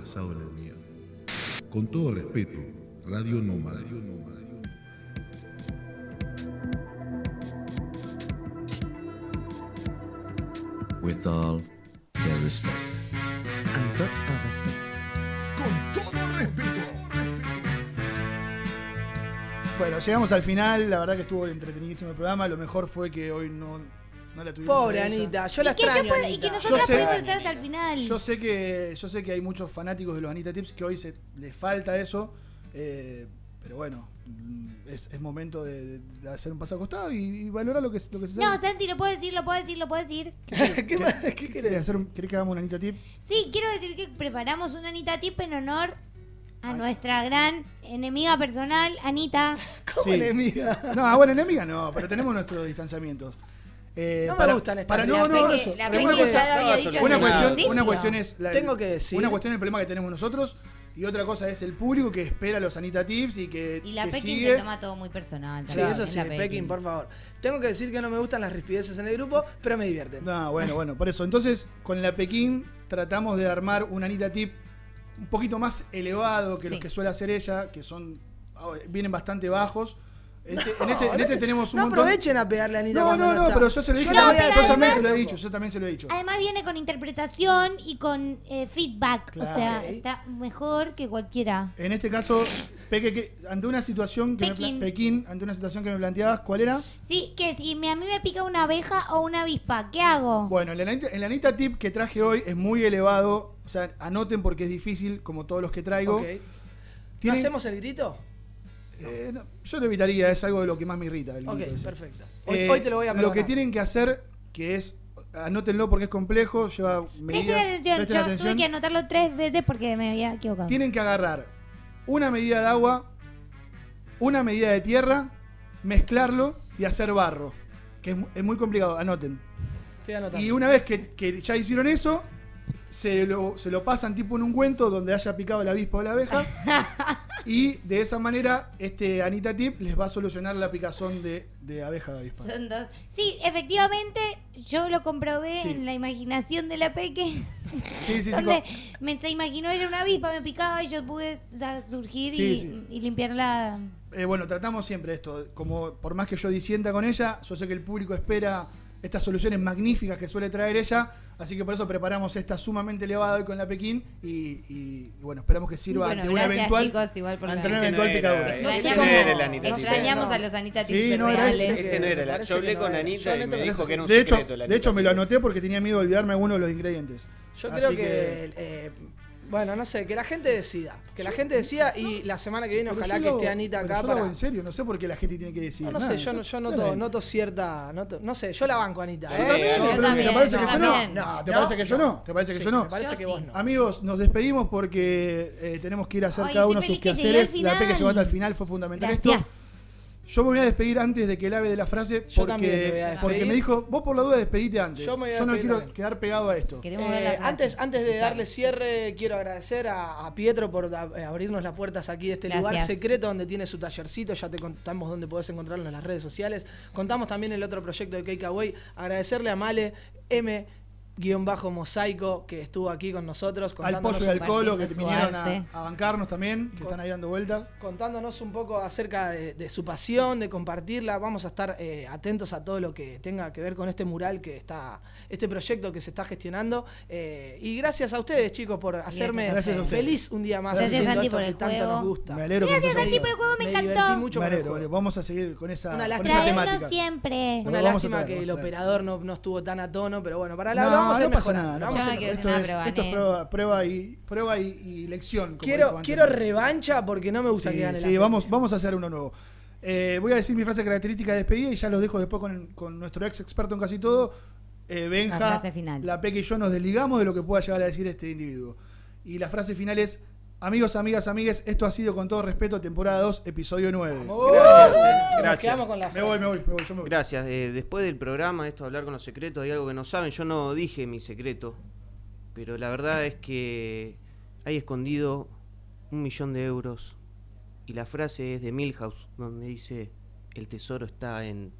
Basado en el miedo. Con todo respeto, Radio Nómada. With all due respect. Respecte. Con todo respeto. Bueno, llegamos al final. La verdad que estuvo entretenidísimo el programa. Lo mejor fue que hoy no, no la tuvimos. Pobre a ella. Anita, yo la Y que, yo extraño. puedo- y Anita. que nosotros Yo sé- pudimos estar hasta el final. Yo sé que yo sé que hay muchos fanáticos de los Anita Tips que hoy se les falta eso, eh, pero bueno, mm, es, es momento de, de hacer un paso al costado y, y valorar lo que, lo que se No, sabe. Santi, lo puedo decir, lo puedo decir, lo puedo decir. ¿Qué, qué querés hacer? un- ¿Querés que hagamos una Anita Tip? Sí, quiero decir que preparamos una Anita Tip en honor a nuestra gran enemiga personal, Anita. ¿Cómo Sí. enemiga? No, bueno, enemiga no, pero tenemos nuestros distanciamientos. Eh, No me gustan estas para, no, no, La eso. La Una cosa- dicho una cuestión, una Sí. cuestión es la, Tengo que decir- una cuestión es el problema que tenemos nosotros y otra cosa es el público que espera los Anita Tips y que, Y la que Pekin sigue. se toma todo muy personal. Sí, también, eso es sí, la Pekin, por favor. Tengo que decir que no me gustan las rispideces en el grupo, pero me divierten. No, bueno, bueno, por eso. Entonces, con la Pekín tratamos de armar un Anita Tip un poquito más elevado que Sí. los que suele hacer ella, que son ah, vienen bastante bajos. En este, No, en este- en este tenemos un no montón- aprovechen a pegarle a Anita No, no, no está. pero yo se lo dije. Yo también se lo he dicho, yo también se lo he dicho. Además viene con interpretación y con eh, feedback. Claro. O sea, está mejor que cualquiera. En este caso, Peque, que, ante una situación que me Pekín. pla- Pekín, ante una situación que me planteabas, ¿cuál era? Sí, que si me- a mí me pica una abeja o una avispa, ¿qué hago? Bueno, el Anita, el Anita Tip que traje hoy es muy elevado. O sea, anoten porque es difícil, como todos los que traigo. Ok. ¿No Tienen- hacemos el grito? Eh, no, yo lo evitaría, es algo de lo que más me irrita. el Ok, perfecto. Hoy, Eh, hoy te lo voy a Lo que perdonar. tienen que hacer, que es, anótenlo porque es complejo, lleva Presten medidas. atención, presten yo atención. tuve que anotarlo tres veces porque me había equivocado. Tienen que agarrar una medida de agua, una medida de tierra, mezclarlo y hacer barro. Que es, mu- es muy complicado, anoten. Estoy anotando. Y una vez que, que ya hicieron eso, se lo, se lo pasan tipo en un cuento donde haya picado la avispa o la abeja. y de esa manera, este Anita Tip les va a solucionar la picazón de, de abeja de avispa. Son dos. Sí, efectivamente, yo lo comprobé Sí. en la imaginación de la Peque. Sí, sí, sí. donde con- me, se imaginó ella una avispa, me picaba y yo pude o sea, surgir Sí, y, sí. y limpiarla. Eh, bueno, tratamos siempre esto. Como por más que yo disienta con ella, yo sé que el público espera estas soluciones magníficas que suele traer ella. Así que por eso preparamos esta sumamente elevada hoy con la Pekín y, y- y bueno, esperamos que sirva Bueno, ante una gracias, eventual, chicos, igual por ante la- una Este no eventual era, picadura. este Extrañamos, no era el extrañamos a los Anita Sí, Tips no, era ese. Este no era, la- yo hablé que no con. Anita y me dijo que era un de hecho, secreto. el de Anita hecho me lo anoté porque tenía miedo de olvidarme alguno de los ingredientes. Yo Así creo que, eh, bueno, no sé, que la gente decida. Que la gente decida y la semana que viene Pero ojalá yo que lo- esté Anita pero acá yo lo hago para... en serio, no sé por qué la gente tiene que decir. No, no nada, sé, yo, no- yo noto, noto cierta... noto- no sé, yo la banco, Anita. ¿eh? Yo- también, ¿te parece que yo no? No, ¿te parece que yo no? ¿Te parece que yo no? Me parece que vos no. Amigos, nos despedimos porque eh, tenemos que ir a hacer Ay, cada uno sus quehaceres. La P que llegó hasta el final fue fundamental Gracias. esto. Yo me voy a despedir antes de que el ave de la frase Yo porque, también te voy a despedir. porque me dijo, vos por la duda despedite antes. Yo me voy a no despedir quiero también. quedar pegado a esto. Queremos ver la Eh, frase. antes, antes de darle cierre, quiero agradecer a, a Pietro por a- eh, abrirnos las puertas aquí de este lugar Gracias. secreto donde tiene su tallercito. Ya te contamos dónde podés encontrarlo en las redes sociales. Contamos también el otro proyecto de Cake Away. Agradecerle a Male M. Guión bajo mosaico que estuvo aquí con nosotros Al contándonos pollo y al colo que vinieron a, bancarnos también, que están ahí dando vueltas. contándonos un poco acerca de, de su pasión, de compartirla. Vamos a estar eh, atentos a todo lo que tenga que ver con este mural que está, este proyecto que se está gestionando. Eh, y gracias a ustedes, chicos, por hacerme Gracias feliz un día más. Gracias, haciendo Santi, esto por que el tanto juego. nos gusta. Me alegro Gracias, que Santi, por el juego, me encantó. divertí mucho Me alegro, juego. vamos a seguir con esa, Una con esa temática. siempre. Una lástima traer, que el operador no, no estuvo tan a tono, pero bueno, para la No, vamos a no pasa nada, no vamos a pasa ir Yo no quiero Esto decir nada, es, pero esto es prueba, prueba y, prueba y, y lección. como Quiero, quiero revancha porque no me gusta Sí, que gane sí, la vamos, vamos a hacer uno nuevo. Eh, voy a decir mi frase característica de despedida y ya los dejo después con, con nuestro ex experto en casi todo. Eh, Benja, La la Peque y yo nos desligamos de lo que pueda llegar a decir este individuo. Y la frase final es: Amigos, amigas, amigues, esto ha sido con todo respeto, temporada 2, episodio 9. Gracias, eh, Nos gracias. quedamos con la Me frase. voy, me voy, me voy, yo me voy. Gracias. eh, después del programa, esto de hablar con los secretos, hay algo que no saben. Yo no dije mi secreto, pero la verdad es que hay escondido un millón de euros. Y la frase es de Milhouse, donde dice: El tesoro está en.